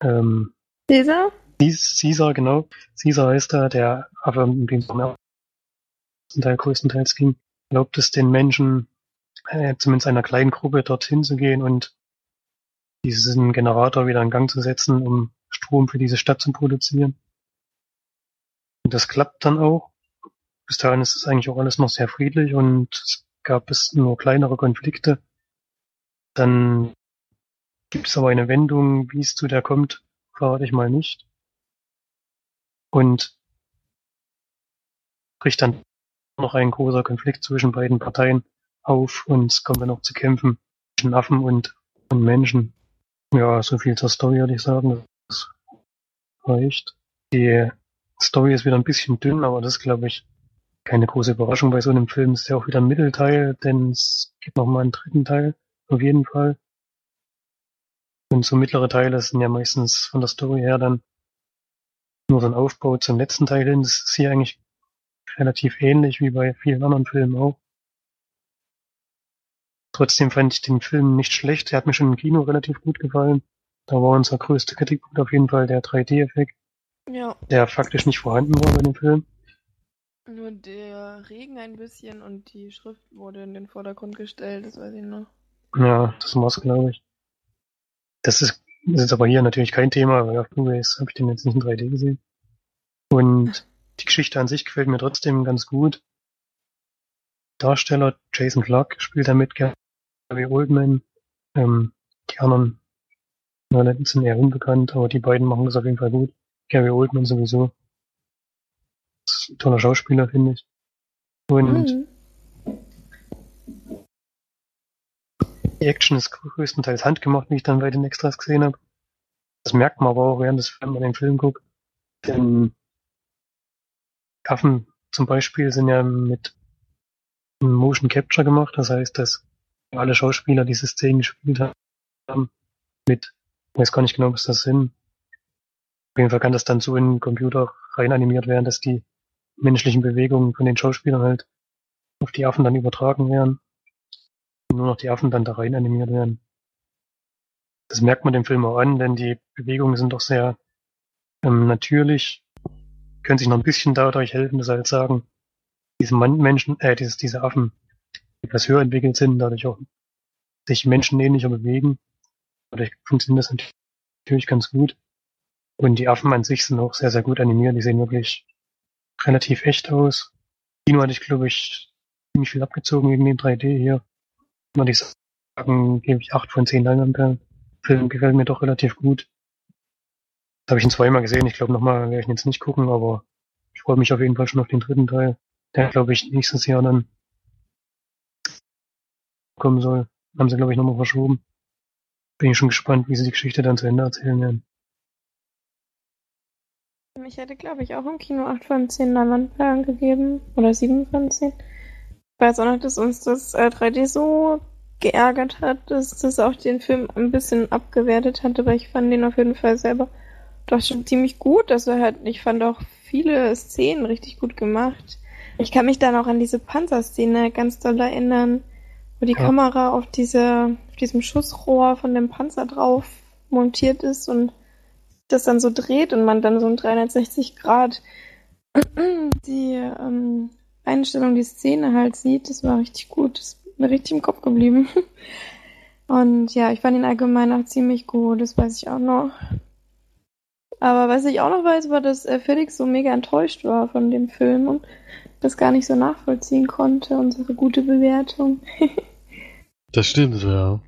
S3: ähm,
S2: Caesar?
S3: Caesar, genau. Caesar heißt er, der Affe, um den es ersten Teil größtenteils ging, erlaubt es den Menschen, äh, zumindest einer kleinen Gruppe, dorthin zu gehen und diesen Generator wieder in Gang zu setzen, um Strom für diese Stadt zu produzieren. Und das klappt dann auch. Bis dahin ist es eigentlich auch alles noch sehr friedlich und es gab es nur kleinere Konflikte. Dann gibt es aber eine Wendung, wie es zu der kommt, verrate ich mal nicht. Und bricht dann noch ein großer Konflikt zwischen beiden Parteien auf und es kommt dann auch zu Kämpfen zwischen Affen und, und Menschen. Ja, so viel zur Story, würde ich sagen. Reicht. Die Story ist wieder ein bisschen dünn, aber das glaube ich, keine große Überraschung bei so einem Film. Es ist ja auch wieder ein Mittelteil, denn es gibt noch mal einen dritten Teil, auf jeden Fall. Und so mittlere Teile sind ja meistens von der Story her dann nur so ein Aufbau zum letzten Teil hin. Das ist hier eigentlich relativ ähnlich wie bei vielen anderen Filmen auch. Trotzdem fand ich den Film nicht schlecht. Er hat mir schon im Kino relativ gut gefallen. Da war unser größter Kritikpunkt auf jeden Fall der 3D-Effekt,
S2: Ja,
S3: der faktisch nicht vorhanden war bei dem Film.
S2: nur der Regen ein bisschen und die Schrift wurde in den Vordergrund gestellt, das weiß ich noch.
S3: Ja, das war's, glaube ich. Das ist, das ist aber hier natürlich kein Thema, weil auf Blu-ray habe ich den jetzt nicht in 3D gesehen. Und die Geschichte an sich gefällt mir trotzdem ganz gut. Darsteller Jason Clark spielt damit Gary Oldman. Ähm, die anderen Ja, die sind eher unbekannt, aber die beiden machen das auf jeden Fall gut. Gary Oldman sowieso. Das ist ein toller Schauspieler, finde ich. Und
S2: Mhm.
S3: die Action ist größtenteils handgemacht, wie ich dann bei den Extras gesehen habe. Das merkt man aber auch, während des, wenn man den Film guckt. Denn Affen zum Beispiel sind ja mit Motion Capture gemacht. Das heißt, dass alle Schauspieler diese Szenen gespielt haben mit, ich weiß gar nicht genau, was das sind. Auf jeden Fall kann das dann so in den Computer rein animiert werden, dass die menschlichen Bewegungen von den Schauspielern halt auf die Affen dann übertragen werden. Und nur noch die Affen dann da rein animiert werden. Das merkt man dem Film auch an, denn die Bewegungen sind doch sehr ähm, natürlich, können sich noch ein bisschen dadurch helfen, dass halt sagen, diese Man Menschen, äh, diese, diese Affen etwas höher entwickelt sind, dadurch auch sich menschenähnlicher bewegen. Dadurch funktioniert das natürlich ganz gut. Und die Affen an sich sind auch sehr, sehr gut animiert. Die sehen wirklich relativ echt aus. Kino hatte ich, glaube ich, ziemlich viel abgezogen wegen dem 3D hier. Würde ich sagen, gebe ich 8 von 10 Leinwandperlen. Film gefällt mir doch relativ gut. Das habe ich ihn zweimal gesehen. Ich glaube, nochmal werde ich ihn jetzt nicht gucken, aber ich freue mich auf jeden Fall schon auf den dritten Teil, der, glaube ich, nächstes Jahr dann kommen soll. Haben sie, glaube ich, nochmal verschoben. Bin ich schon gespannt, wie sie die Geschichte dann zu Ende erzählen werden.
S2: Ich hätte, glaube ich, auch im Kino 8 von 10 Leinwandperlen gegeben. Oder 7 von 10. Ich weiß auch noch, dass uns das äh, 3D so geärgert hat, dass das auch den Film ein bisschen abgewertet hatte, weil ich fand den auf jeden Fall selber doch schon ziemlich gut. Also halt, ich fand auch viele Szenen richtig gut gemacht. Ich kann mich dann auch an diese Panzerszene ganz doll erinnern, wo die
S3: Ja.
S2: Kamera auf diese, diesem Schussrohr von dem Panzer drauf montiert ist und das dann so dreht und man dann so um 360 Grad die ähm, Einstellung, die Szene halt sieht. Das war richtig gut. Das ist mir richtig im Kopf geblieben. Und ja, ich fand ihn allgemein auch ziemlich gut. Das weiß ich auch noch. Aber was ich auch noch weiß, war, dass äh, Felix so mega enttäuscht war von dem Film und das gar nicht so nachvollziehen konnte, unsere gute Bewertung.
S4: Das stimmt, ja.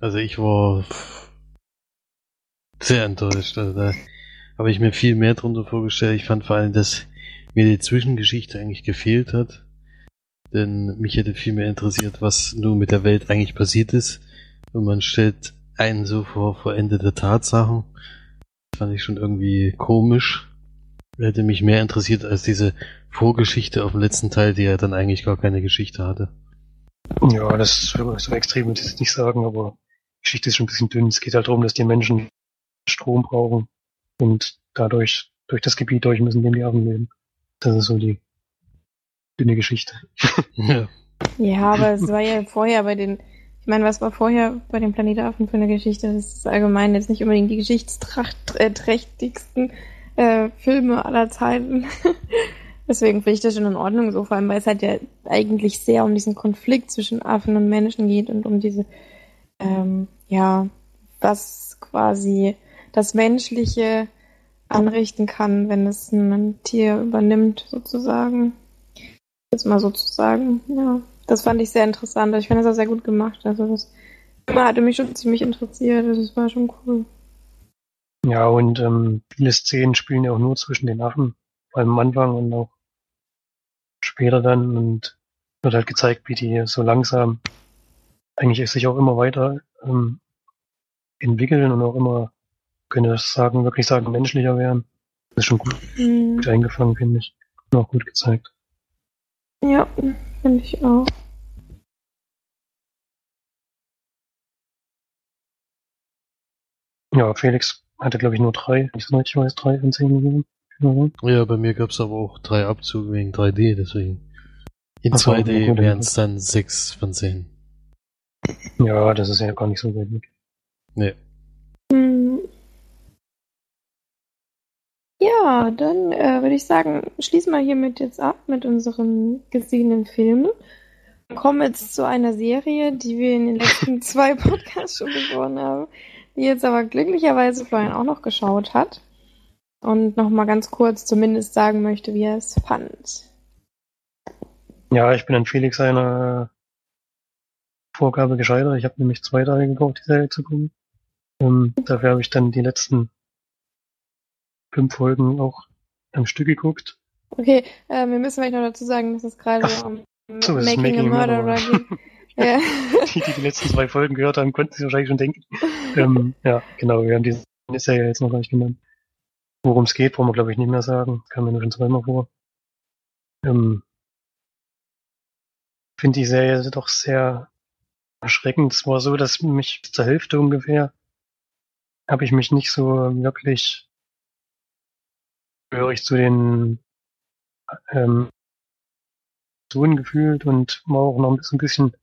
S4: Also ich war sehr enttäuscht. Also da habe ich mir viel mehr drunter vorgestellt. Ich fand vor allem, dass mir die Zwischengeschichte eigentlich gefehlt hat. Denn mich hätte viel mehr interessiert, was nun mit der Welt eigentlich passiert ist. Und man stellt einen so vor vollendete Tatsachen. Das fand ich schon irgendwie komisch. Hätte mich mehr interessiert als diese Vorgeschichte auf dem letzten Teil, die ja dann eigentlich gar keine Geschichte hatte.
S3: Ja, das ist so so extrem würde ich jetzt nicht sagen, aber die Geschichte ist schon ein bisschen dünn. Es geht halt darum, dass die Menschen Strom brauchen und dadurch durch das Gebiet durch müssen, in dem die Affen leben. Das ist so die dünne Geschichte.
S4: Ja.
S2: Ja, aber es war ja vorher bei den, ich meine, was war vorher bei den Planetaffen für eine Geschichte? Das ist allgemein jetzt nicht unbedingt die geschichtsträchtigsten äh, Filme aller Zeiten. Deswegen finde ich das schon in Ordnung so, vor allem weil es halt ja eigentlich sehr um diesen Konflikt zwischen Affen und Menschen geht und um diese, ähm, ja, was quasi das Menschliche anrichten kann, wenn es ein Tier übernimmt, sozusagen. Jetzt mal sozusagen, ja. Das fand ich sehr interessant. Ich fand das auch sehr gut gemacht. Also das Thema hatte mich schon ziemlich interessiert. Also das war schon cool.
S3: Ja, und ähm, viele Szenen spielen ja auch nur zwischen den Affen, vor allem am Anfang und auch später dann und wird halt gezeigt, wie die so langsam eigentlich sich auch immer weiter ähm, entwickeln und auch immer, könnte das sagen, wirklich sagen, menschlicher werden. Das ist schon gut,
S2: Hm.
S3: gut eingefangen, finde ich. Und auch gut gezeigt.
S2: Ja, finde ich auch.
S3: Ja, Felix hatte, glaube ich, nur drei, ich so richtig weiß, drei von zehn gegeben. Ja.
S4: Ja, bei mir gab's aber auch drei Abzüge wegen 3D, deswegen. In
S3: Ach so,
S4: 2D
S3: ja, gut,
S4: wären es dann sechs von zehn.
S3: ja, das ist ja gar nicht so weit weg.
S4: Nee.
S2: Hm. Ja, dann äh, würde ich sagen, schließen wir hiermit jetzt ab mit unseren gesehenen Filmen. Und kommen jetzt zu einer Serie, die wir in den letzten zwei Podcasts schon besprochen haben, die jetzt aber glücklicherweise Florian auch noch geschaut hat. Und nochmal ganz kurz zumindest sagen möchte, wie er es fand.
S3: Ja, ich bin an Felix seiner Vorgabe gescheitert. Ich habe nämlich zwei Tage gebraucht, die Serie zu gucken. Ähm, dafür habe ich dann die letzten fünf Folgen auch am Stück geguckt.
S2: Okay, äh, wir müssen vielleicht noch dazu sagen, dass es gerade
S3: Ach,
S2: um
S3: so,
S2: Making,
S3: Making
S2: a Murderer geht. ja.
S3: Die, die die letzten zwei Folgen gehört haben, konnten sich wahrscheinlich schon denken. ähm, ja, genau, wir haben die Serie jetzt noch gar nicht genannt. Worum es geht, brauchen wir glaube ich nicht mehr sagen. Kam mir nur schon zweimal vor. Ähm, finde die Serie doch sehr erschreckend. Es war so, dass mich zur Hälfte ungefähr habe ich mich nicht so wirklich gehörig zu den ähm, Personen gefühlt und war auch noch ein bisschen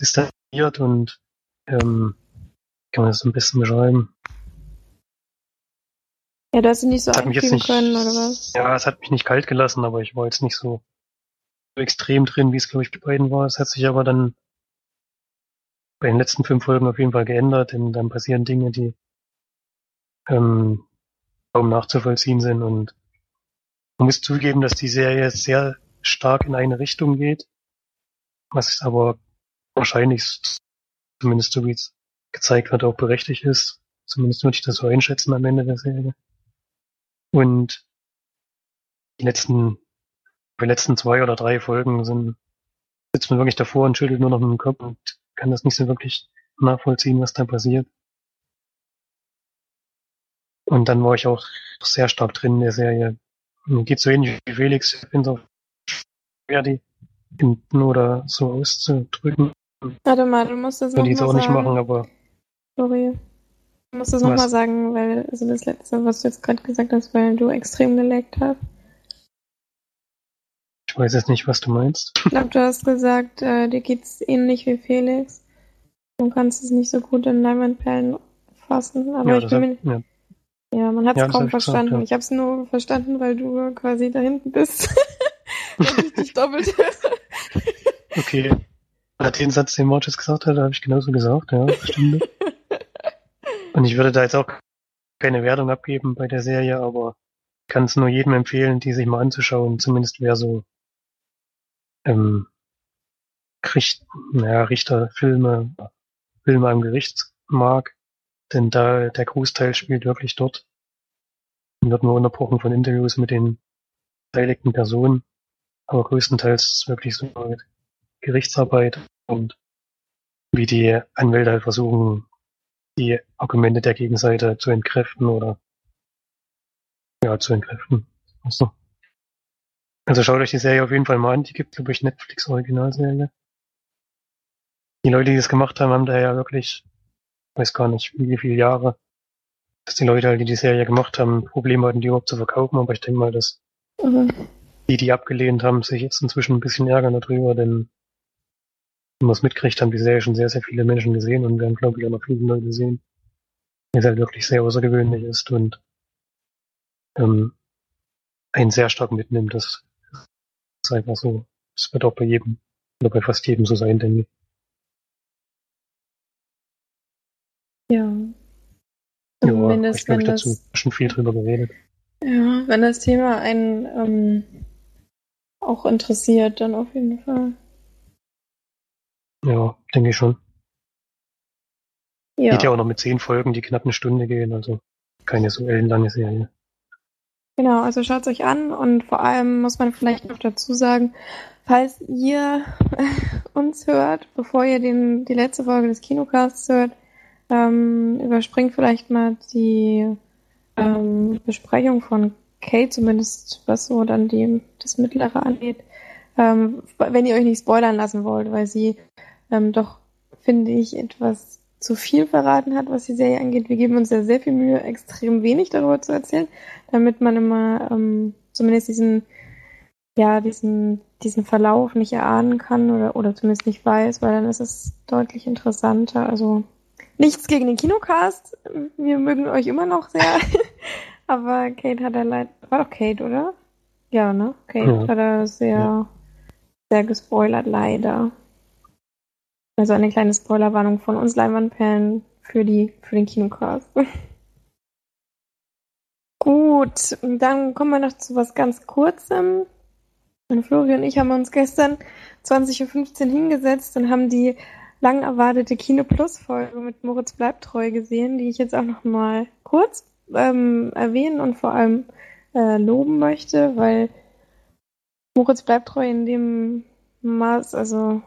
S3: distanziert und ähm, kann man das ein bisschen beschreiben.
S2: Ja, du hast nicht so
S3: Es hat mich jetzt
S2: einfügen
S3: nicht,
S2: können, oder was?
S3: ja, es hat mich nicht kalt gelassen, aber ich war jetzt nicht so, so extrem drin, wie es glaube ich bei beiden war. Es hat sich aber dann bei den letzten fünf Folgen auf jeden Fall geändert, denn dann passieren Dinge, die ähm, kaum nachzuvollziehen sind und man muss zugeben, dass die Serie sehr stark in eine Richtung geht, was aber wahrscheinlich, zumindest so wie es gezeigt wird, auch berechtigt ist. Zumindest würde ich das so einschätzen am Ende der Serie. Und die letzten, die letzten zwei oder drei Folgen sind, sitzt man wirklich davor und schüttelt nur noch mit dem Kopf und kann das nicht so wirklich nachvollziehen, was da passiert. Und dann war ich auch sehr stark drin in der Serie. Geht so ähnlich wie Felix. Ich finde es auch schwer, die hinten oder so auszudrücken.
S2: Warte mal, du musst das
S3: es auch nicht machen, aber
S2: Sorry. Du musst das
S3: Was?
S2: nochmal sagen, weil, also das letzte, was du jetzt gerade gesagt hast, weil du extrem geleckt hast.
S3: ich weiß jetzt nicht, was du meinst.
S2: Ich glaube, du hast gesagt, äh, dir geht's ähnlich wie Felix. Du kannst es nicht so gut in Leinwandperlen fassen, aber
S3: ja,
S2: ich bin
S3: hat,
S2: mir,
S3: ja,
S2: ja, man hat es
S3: Ja,
S2: kaum
S3: ich gesagt,
S2: verstanden.
S3: ja.
S2: Ich habe es nur verstanden, weil du quasi da hinten bist. Wenn ich dich doppelt
S3: okay. Oder den Satz, den Mortis gesagt hat, habe ich genauso gesagt, ja, stimmt. Und ich würde da jetzt auch keine Wertung abgeben bei der Serie, aber kann es nur jedem empfehlen, die sich mal anzuschauen, zumindest wer so ähm, Richt, naja, Richter, Filme, Filme am Gericht mag, denn da der Großteil spielt wirklich dort und wird nur unterbrochen von Interviews mit den beteiligten Personen, aber größtenteils ist es wirklich so Gerichtsarbeit und wie die Anwälte halt versuchen, die Argumente der Gegenseite zu entkräften oder ja, zu entkräften. Also, also schaut euch die Serie auf jeden Fall mal an, die gibt glaube ich Netflix Originalserie. Die Leute, die das gemacht haben, haben da ja wirklich, weiß gar nicht, wie viele Jahre, dass die Leute, halt, die die Serie gemacht haben, Probleme hatten, die überhaupt zu verkaufen, aber ich denke mal, dass
S2: Mhm.
S3: die, die abgelehnt haben, sich jetzt inzwischen ein bisschen ärgern darüber, denn man es mitkriegt, haben die Serie schon sehr, sehr viele Menschen gesehen und werden, glaube ich, auch noch viele Leute sehen. Weil es halt wirklich sehr außergewöhnlich ist und ähm, einen sehr stark mitnimmt. Das ist einfach so. Das wird auch bei jedem oder bei fast jedem so sein, denke ich.
S2: Ja.
S3: Ja,
S2: Zumindest
S3: ich glaube ich dazu
S2: das,
S3: schon viel drüber geredet.
S2: ja, wenn das Thema einen ähm, auch interessiert, dann auf jeden Fall.
S3: Ja, denke ich schon.
S2: Ja.
S3: Geht ja auch noch mit zehn Folgen, die knapp eine Stunde gehen, also keine so ellenlange Serie.
S2: Genau, also schaut euch an und vor allem muss man vielleicht noch dazu sagen, falls ihr uns hört, bevor ihr den, die letzte Folge des Kinocasts hört, ähm, überspringt vielleicht mal die ähm, Besprechung von Kate, zumindest was so dann die, das Mittlere angeht, ähm, wenn ihr euch nicht spoilern lassen wollt, weil sie ähm, doch, finde ich, etwas zu viel verraten hat, was die Serie angeht. Wir geben uns ja sehr viel Mühe, extrem wenig darüber zu erzählen, damit man immer ähm, zumindest diesen, ja, diesen, diesen Verlauf nicht erahnen kann oder, oder zumindest nicht weiß, weil dann ist es deutlich interessanter. Also nichts gegen den Kinocast. Wir mögen euch immer noch sehr. Aber Kate hat er leider. War doch Kate, oder? Ja, ne? Kate
S3: Ja.
S2: hat er sehr,
S3: Ja.
S2: sehr gespoilert, leider. Also eine kleine Spoilerwarnung von uns Leinwandperlen für die, für den Kinocast. Gut, dann kommen wir noch zu was ganz Kurzem. Und Flori und ich haben uns gestern 20.15 Uhr hingesetzt und haben die lang erwartete Kino Plus Folge mit Moritz bleibt treu gesehen, die ich jetzt auch noch mal kurz ähm, erwähnen und vor allem äh, loben möchte, weil Moritz bleibt treu in dem Maß, also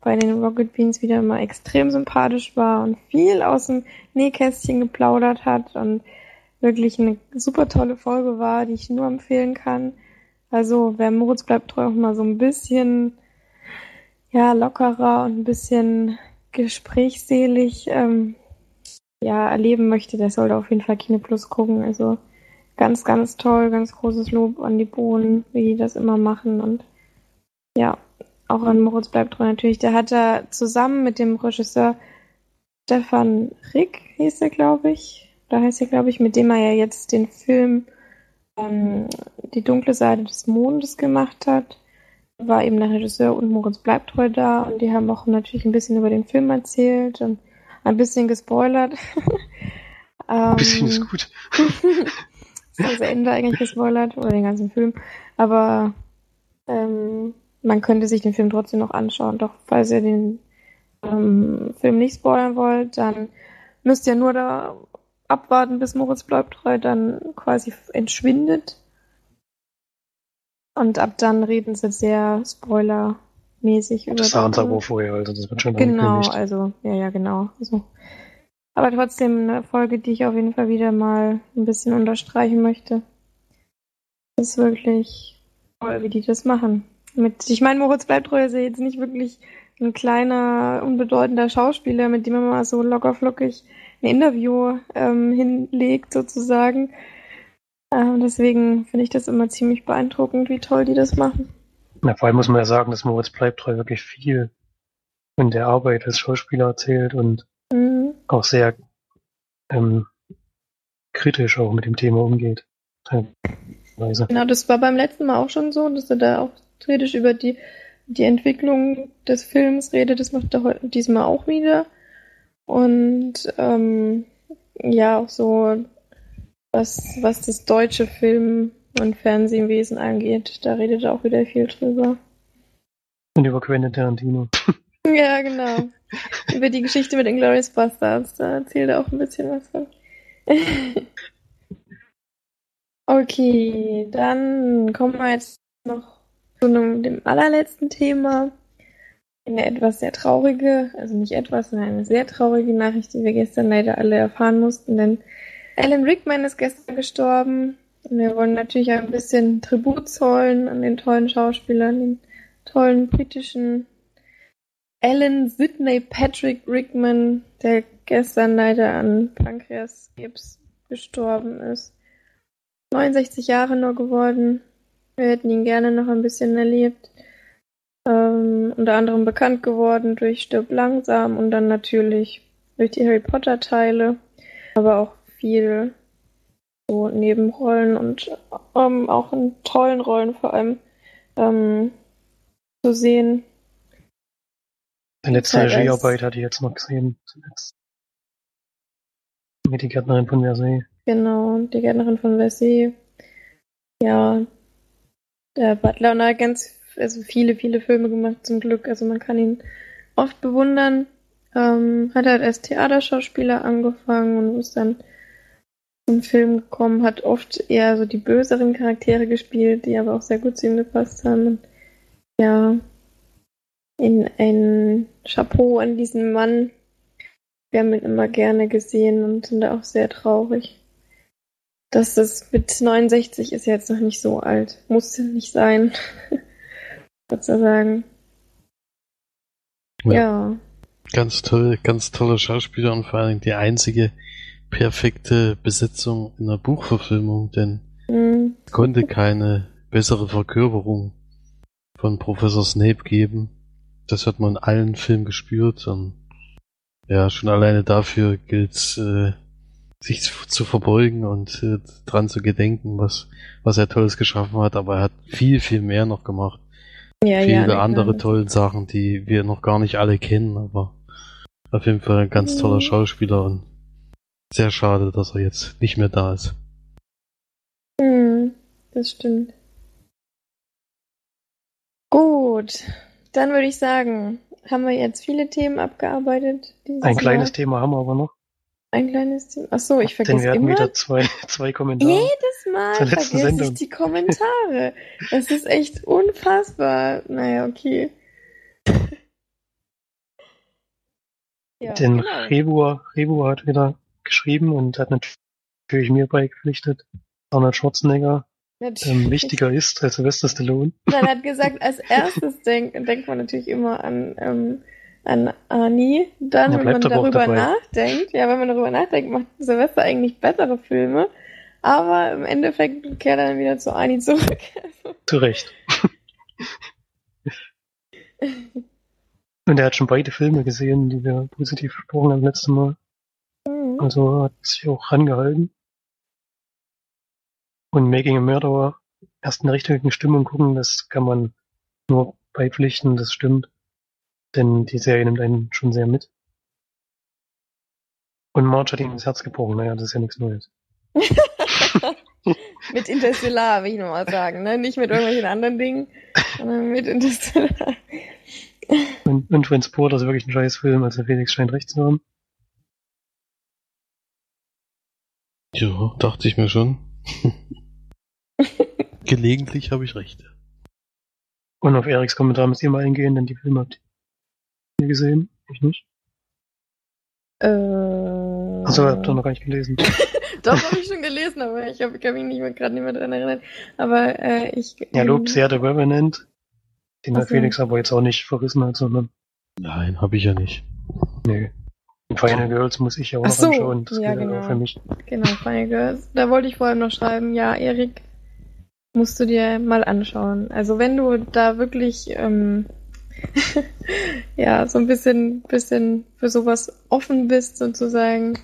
S2: bei den Rocket Beans wieder immer extrem sympathisch war und viel aus dem Nähkästchen geplaudert hat und wirklich eine super tolle Folge war, die ich nur empfehlen kann. Also wer Moritz bleibt treu auch mal so ein bisschen ja lockerer und ein bisschen gesprächsselig ähm, ja erleben möchte, der sollte auf jeden Fall Kino Plus gucken. Also ganz, ganz toll, ganz großes Lob an die Bohnen, wie die das immer machen und ja, auch an Moritz bleibt treu natürlich. Der hat da zusammen mit dem Regisseur Stefan Rick, hieß er, glaube ich, da heißt er, glaube ich, mit dem er ja jetzt den Film ähm, Die dunkle Seite des Mondes gemacht hat, war eben der Regisseur und Moritz bleibt treu da und die haben auch natürlich ein bisschen über den Film erzählt und ein bisschen gespoilert.
S3: ein bisschen ist ähm, gut.
S2: das Ende eigentlich gespoilert oder den ganzen Film, aber ähm, man könnte sich den Film trotzdem noch anschauen. Doch falls ihr den ähm, Film nicht spoilern wollt, dann müsst ihr nur da abwarten, bis Moritz bleibt treu dann quasi entschwindet. Und ab dann reden sie sehr spoilermäßig über
S3: das. sagen sie aber vorher, also das wird schon
S2: Genau, also, ja, ja, genau. Also, aber trotzdem eine Folge, die ich auf jeden Fall wieder mal ein bisschen unterstreichen möchte. Das ist wirklich toll, wie die das machen. Mit, ich meine, Moritz bleibt treu ist ja jetzt nicht wirklich ein kleiner, unbedeutender Schauspieler, mit dem man mal so lockerflockig ein Interview ähm, hinlegt, sozusagen. Ähm, deswegen finde ich das immer ziemlich beeindruckend, wie toll die das machen.
S3: Ja, vor allem muss man ja sagen, dass Moritz Bleibtreu wirklich viel von der Arbeit als Schauspieler erzählt und mhm. auch sehr ähm, kritisch auch mit dem Thema umgeht.
S2: Teilweise. Genau, das war beim letzten Mal auch schon so, dass er da auch kritisch über die, die Entwicklung des Films redet. Das macht er heute diesmal auch wieder. Und ähm, ja, auch so, was, was das deutsche Film- und Fernsehwesen angeht, da redet er auch wieder viel drüber.
S3: Und über Quentin Tarantino.
S2: ja, genau. über die Geschichte mit Inglourious Bastards, da erzählt er auch ein bisschen was von. okay, dann kommen wir jetzt noch zu dem allerletzten Thema eine etwas sehr traurige, also nicht etwas, sondern eine sehr traurige Nachricht, die wir gestern leider alle erfahren mussten, denn Alan Rickman ist gestern gestorben. Und wir wollen natürlich ein bisschen Tribut zollen an den tollen Schauspielern, den tollen britischen Alan Sidney Patrick Rickman, der gestern leider an Pankreaskrebs gestorben ist. 69 Jahre nur geworden. Wir hätten ihn gerne noch ein bisschen erlebt. Ähm, unter anderem bekannt geworden durch Stirb langsam und dann natürlich durch die Harry Potter Teile, aber auch viel so Nebenrollen und ähm, auch in tollen Rollen vor allem ähm, zu sehen.
S3: Die letzte Regiearbeit hatte ich jetzt noch gesehen. Zuletzt. Mit die Gärtnerin von Versailles.
S2: Genau, die Gärtnerin von Versailles. Ja, der Butler und er ganz also viele, viele Filme gemacht zum Glück. Also man kann ihn oft bewundern. Ähm, hat halt als Theaterschauspieler angefangen und ist dann zum Film gekommen, hat oft eher so die böseren Charaktere gespielt, die aber auch sehr gut zu ihm gepasst haben. Ja, in ein Chapeau an diesen Mann. Wir haben ihn immer gerne gesehen und sind da auch sehr traurig. Dass das mit 69 ist jetzt noch nicht so alt. Muss nicht sein. sozusagen. Ja. ja.
S4: Ganz toll, ganz toller Schauspieler und vor allem die einzige perfekte Besetzung in der Buchverfilmung, denn mhm. es konnte keine bessere Verkörperung von Professor Snape geben. Das hat man in allen Filmen gespürt und ja, schon alleine dafür gilt äh, sich zu, zu verbeugen und äh, dran zu gedenken, was, was er Tolles geschaffen hat, aber er hat viel, viel mehr noch gemacht ja, viele ja, andere tolle Sachen, die wir noch gar nicht alle kennen, aber auf jeden Fall ein ganz toller Schauspieler und sehr schade, dass er jetzt nicht mehr da ist.
S2: Hm, das stimmt. Gut, dann würde ich sagen, haben wir jetzt viele Themen abgearbeitet.
S3: Ein kleines
S2: Mal.
S3: Thema haben wir aber noch.
S2: Ein kleines Thema. Ach so, ich
S3: Denn
S2: vergesse
S3: wir hatten
S2: immer.
S3: wieder zwei, zwei Kommentare.
S2: Jedes Mal
S3: Zur letzten
S2: vergesse
S3: Sendung.
S2: ich die Kommentare. Das ist echt unfassbar. Naja, okay. ja,
S3: Den
S2: genau.
S3: Rebur, Rebur hat wieder geschrieben und hat natürlich mir beigepflichtet. Arnold Schwarzenegger
S2: Natürlich.
S3: ähm, wichtiger ist als Sylvester Stallone.
S2: Nein, er hat gesagt, als erstes denk, denkt man natürlich immer an, ähm, an Ani. Dann,
S3: Ja,
S2: wenn man darüber nachdenkt, ja, wenn man darüber nachdenkt, macht Silvester eigentlich bessere Filme. Aber im Endeffekt kehrt er dann wieder zu Ani zurück.
S3: Zu Recht. und er hat schon beide Filme gesehen, die wir positiv besprochen haben letztes Mal.
S2: Mhm.
S3: Also hat sich auch rangehalten. Und Making a Murderer erst in der richtigen Stimmung gucken, das kann man nur beipflichten, das stimmt. Denn die Serie nimmt einen schon sehr mit. Und Marge hat ihm ins Herz gebrochen, naja, das ist ja nichts Neues.
S2: mit Interstellar, will ich nochmal sagen. Ne? Nicht mit irgendwelchen anderen Dingen, sondern mit Interstellar.
S3: Und, und Transporter ist wirklich ein scheiß Film, also Felix scheint recht zu haben.
S4: Ja, dachte ich mir schon. Gelegentlich habe ich recht.
S3: Und auf Eriks Kommentar müsst ihr mal eingehen, denn die Filme habt ihr gesehen, ich nicht.
S2: Äh,
S3: Also habt ihr noch gar nicht gelesen.
S2: Doch, habe ich schon gelesen, aber ich hab, kann mich nicht mehr gerade nicht mehr dran erinnern. Aber äh, ich.
S3: Er lobt sehr The Revenant, den
S2: so.
S3: Felix aber jetzt auch nicht verrissen hat, sondern
S4: Nein, habe ich ja nicht.
S3: nee. Und Final Girls muss ich ja auch noch
S2: so,
S3: anschauen. Das
S2: ja,
S3: gilt
S2: genau.
S3: auch für mich.
S2: Genau, Final Girls. Da wollte ich vorher noch schreiben, ja, Erik, musst du dir mal anschauen. Also wenn du da wirklich ähm, ja so ein bisschen, bisschen für sowas offen bist sozusagen,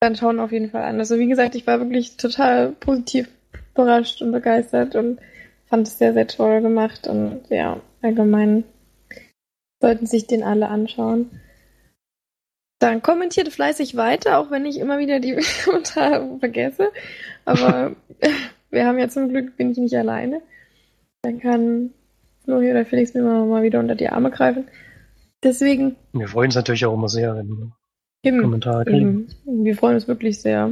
S2: dann schauen auf jeden Fall an. Also wie gesagt, ich war wirklich total positiv überrascht und begeistert und fand es sehr, sehr toll gemacht und ja, allgemein sollten sich den alle anschauen. Dann kommentiert fleißig weiter, auch wenn ich immer wieder die Kommentare vergesse. Aber wir haben ja zum Glück, bin ich nicht alleine. Dann kann Flori oder Felix mir mal mal wieder unter die Arme greifen. Deswegen,
S3: Wir freuen uns natürlich auch immer sehr, wenn wir
S2: eben,
S3: Kommentare kriegen.
S2: eben, wir freuen uns wirklich sehr.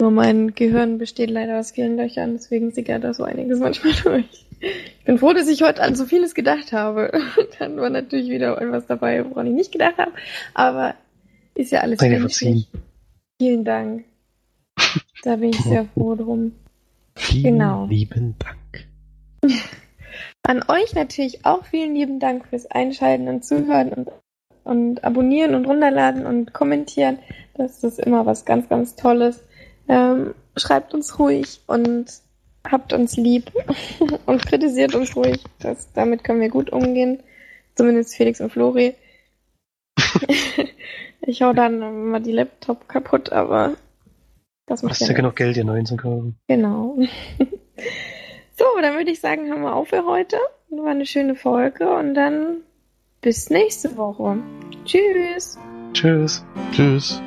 S2: Nur mein Gehirn besteht leider aus vielen Löchern, deswegen sickert da so einiges manchmal durch. Ich bin froh, dass ich heute an so vieles gedacht habe. Dann war natürlich wieder etwas dabei, woran ich nicht gedacht habe. Aber ist ja alles menschlich. Vielen Dank. Da bin ich sehr froh drum.
S4: Vielen
S2: Genau.
S4: lieben Dank.
S2: An euch natürlich auch vielen lieben Dank fürs Einschalten und Zuhören und, und abonnieren und runterladen und kommentieren. Das ist immer was ganz, ganz Tolles. Ähm, schreibt uns ruhig und habt uns lieb und kritisiert uns ruhig. Das, damit können wir gut umgehen. Zumindest Felix und Flori. ich hau dann immer die Laptop kaputt, aber das macht
S3: Hast
S2: ja
S3: genug Geld, neuen zu kaufen?
S2: Genau. so, dann würde ich sagen, haben wir auf für heute. War eine schöne Folge und dann bis nächste Woche. Tschüss.
S3: Tschüss.
S4: Tschüss.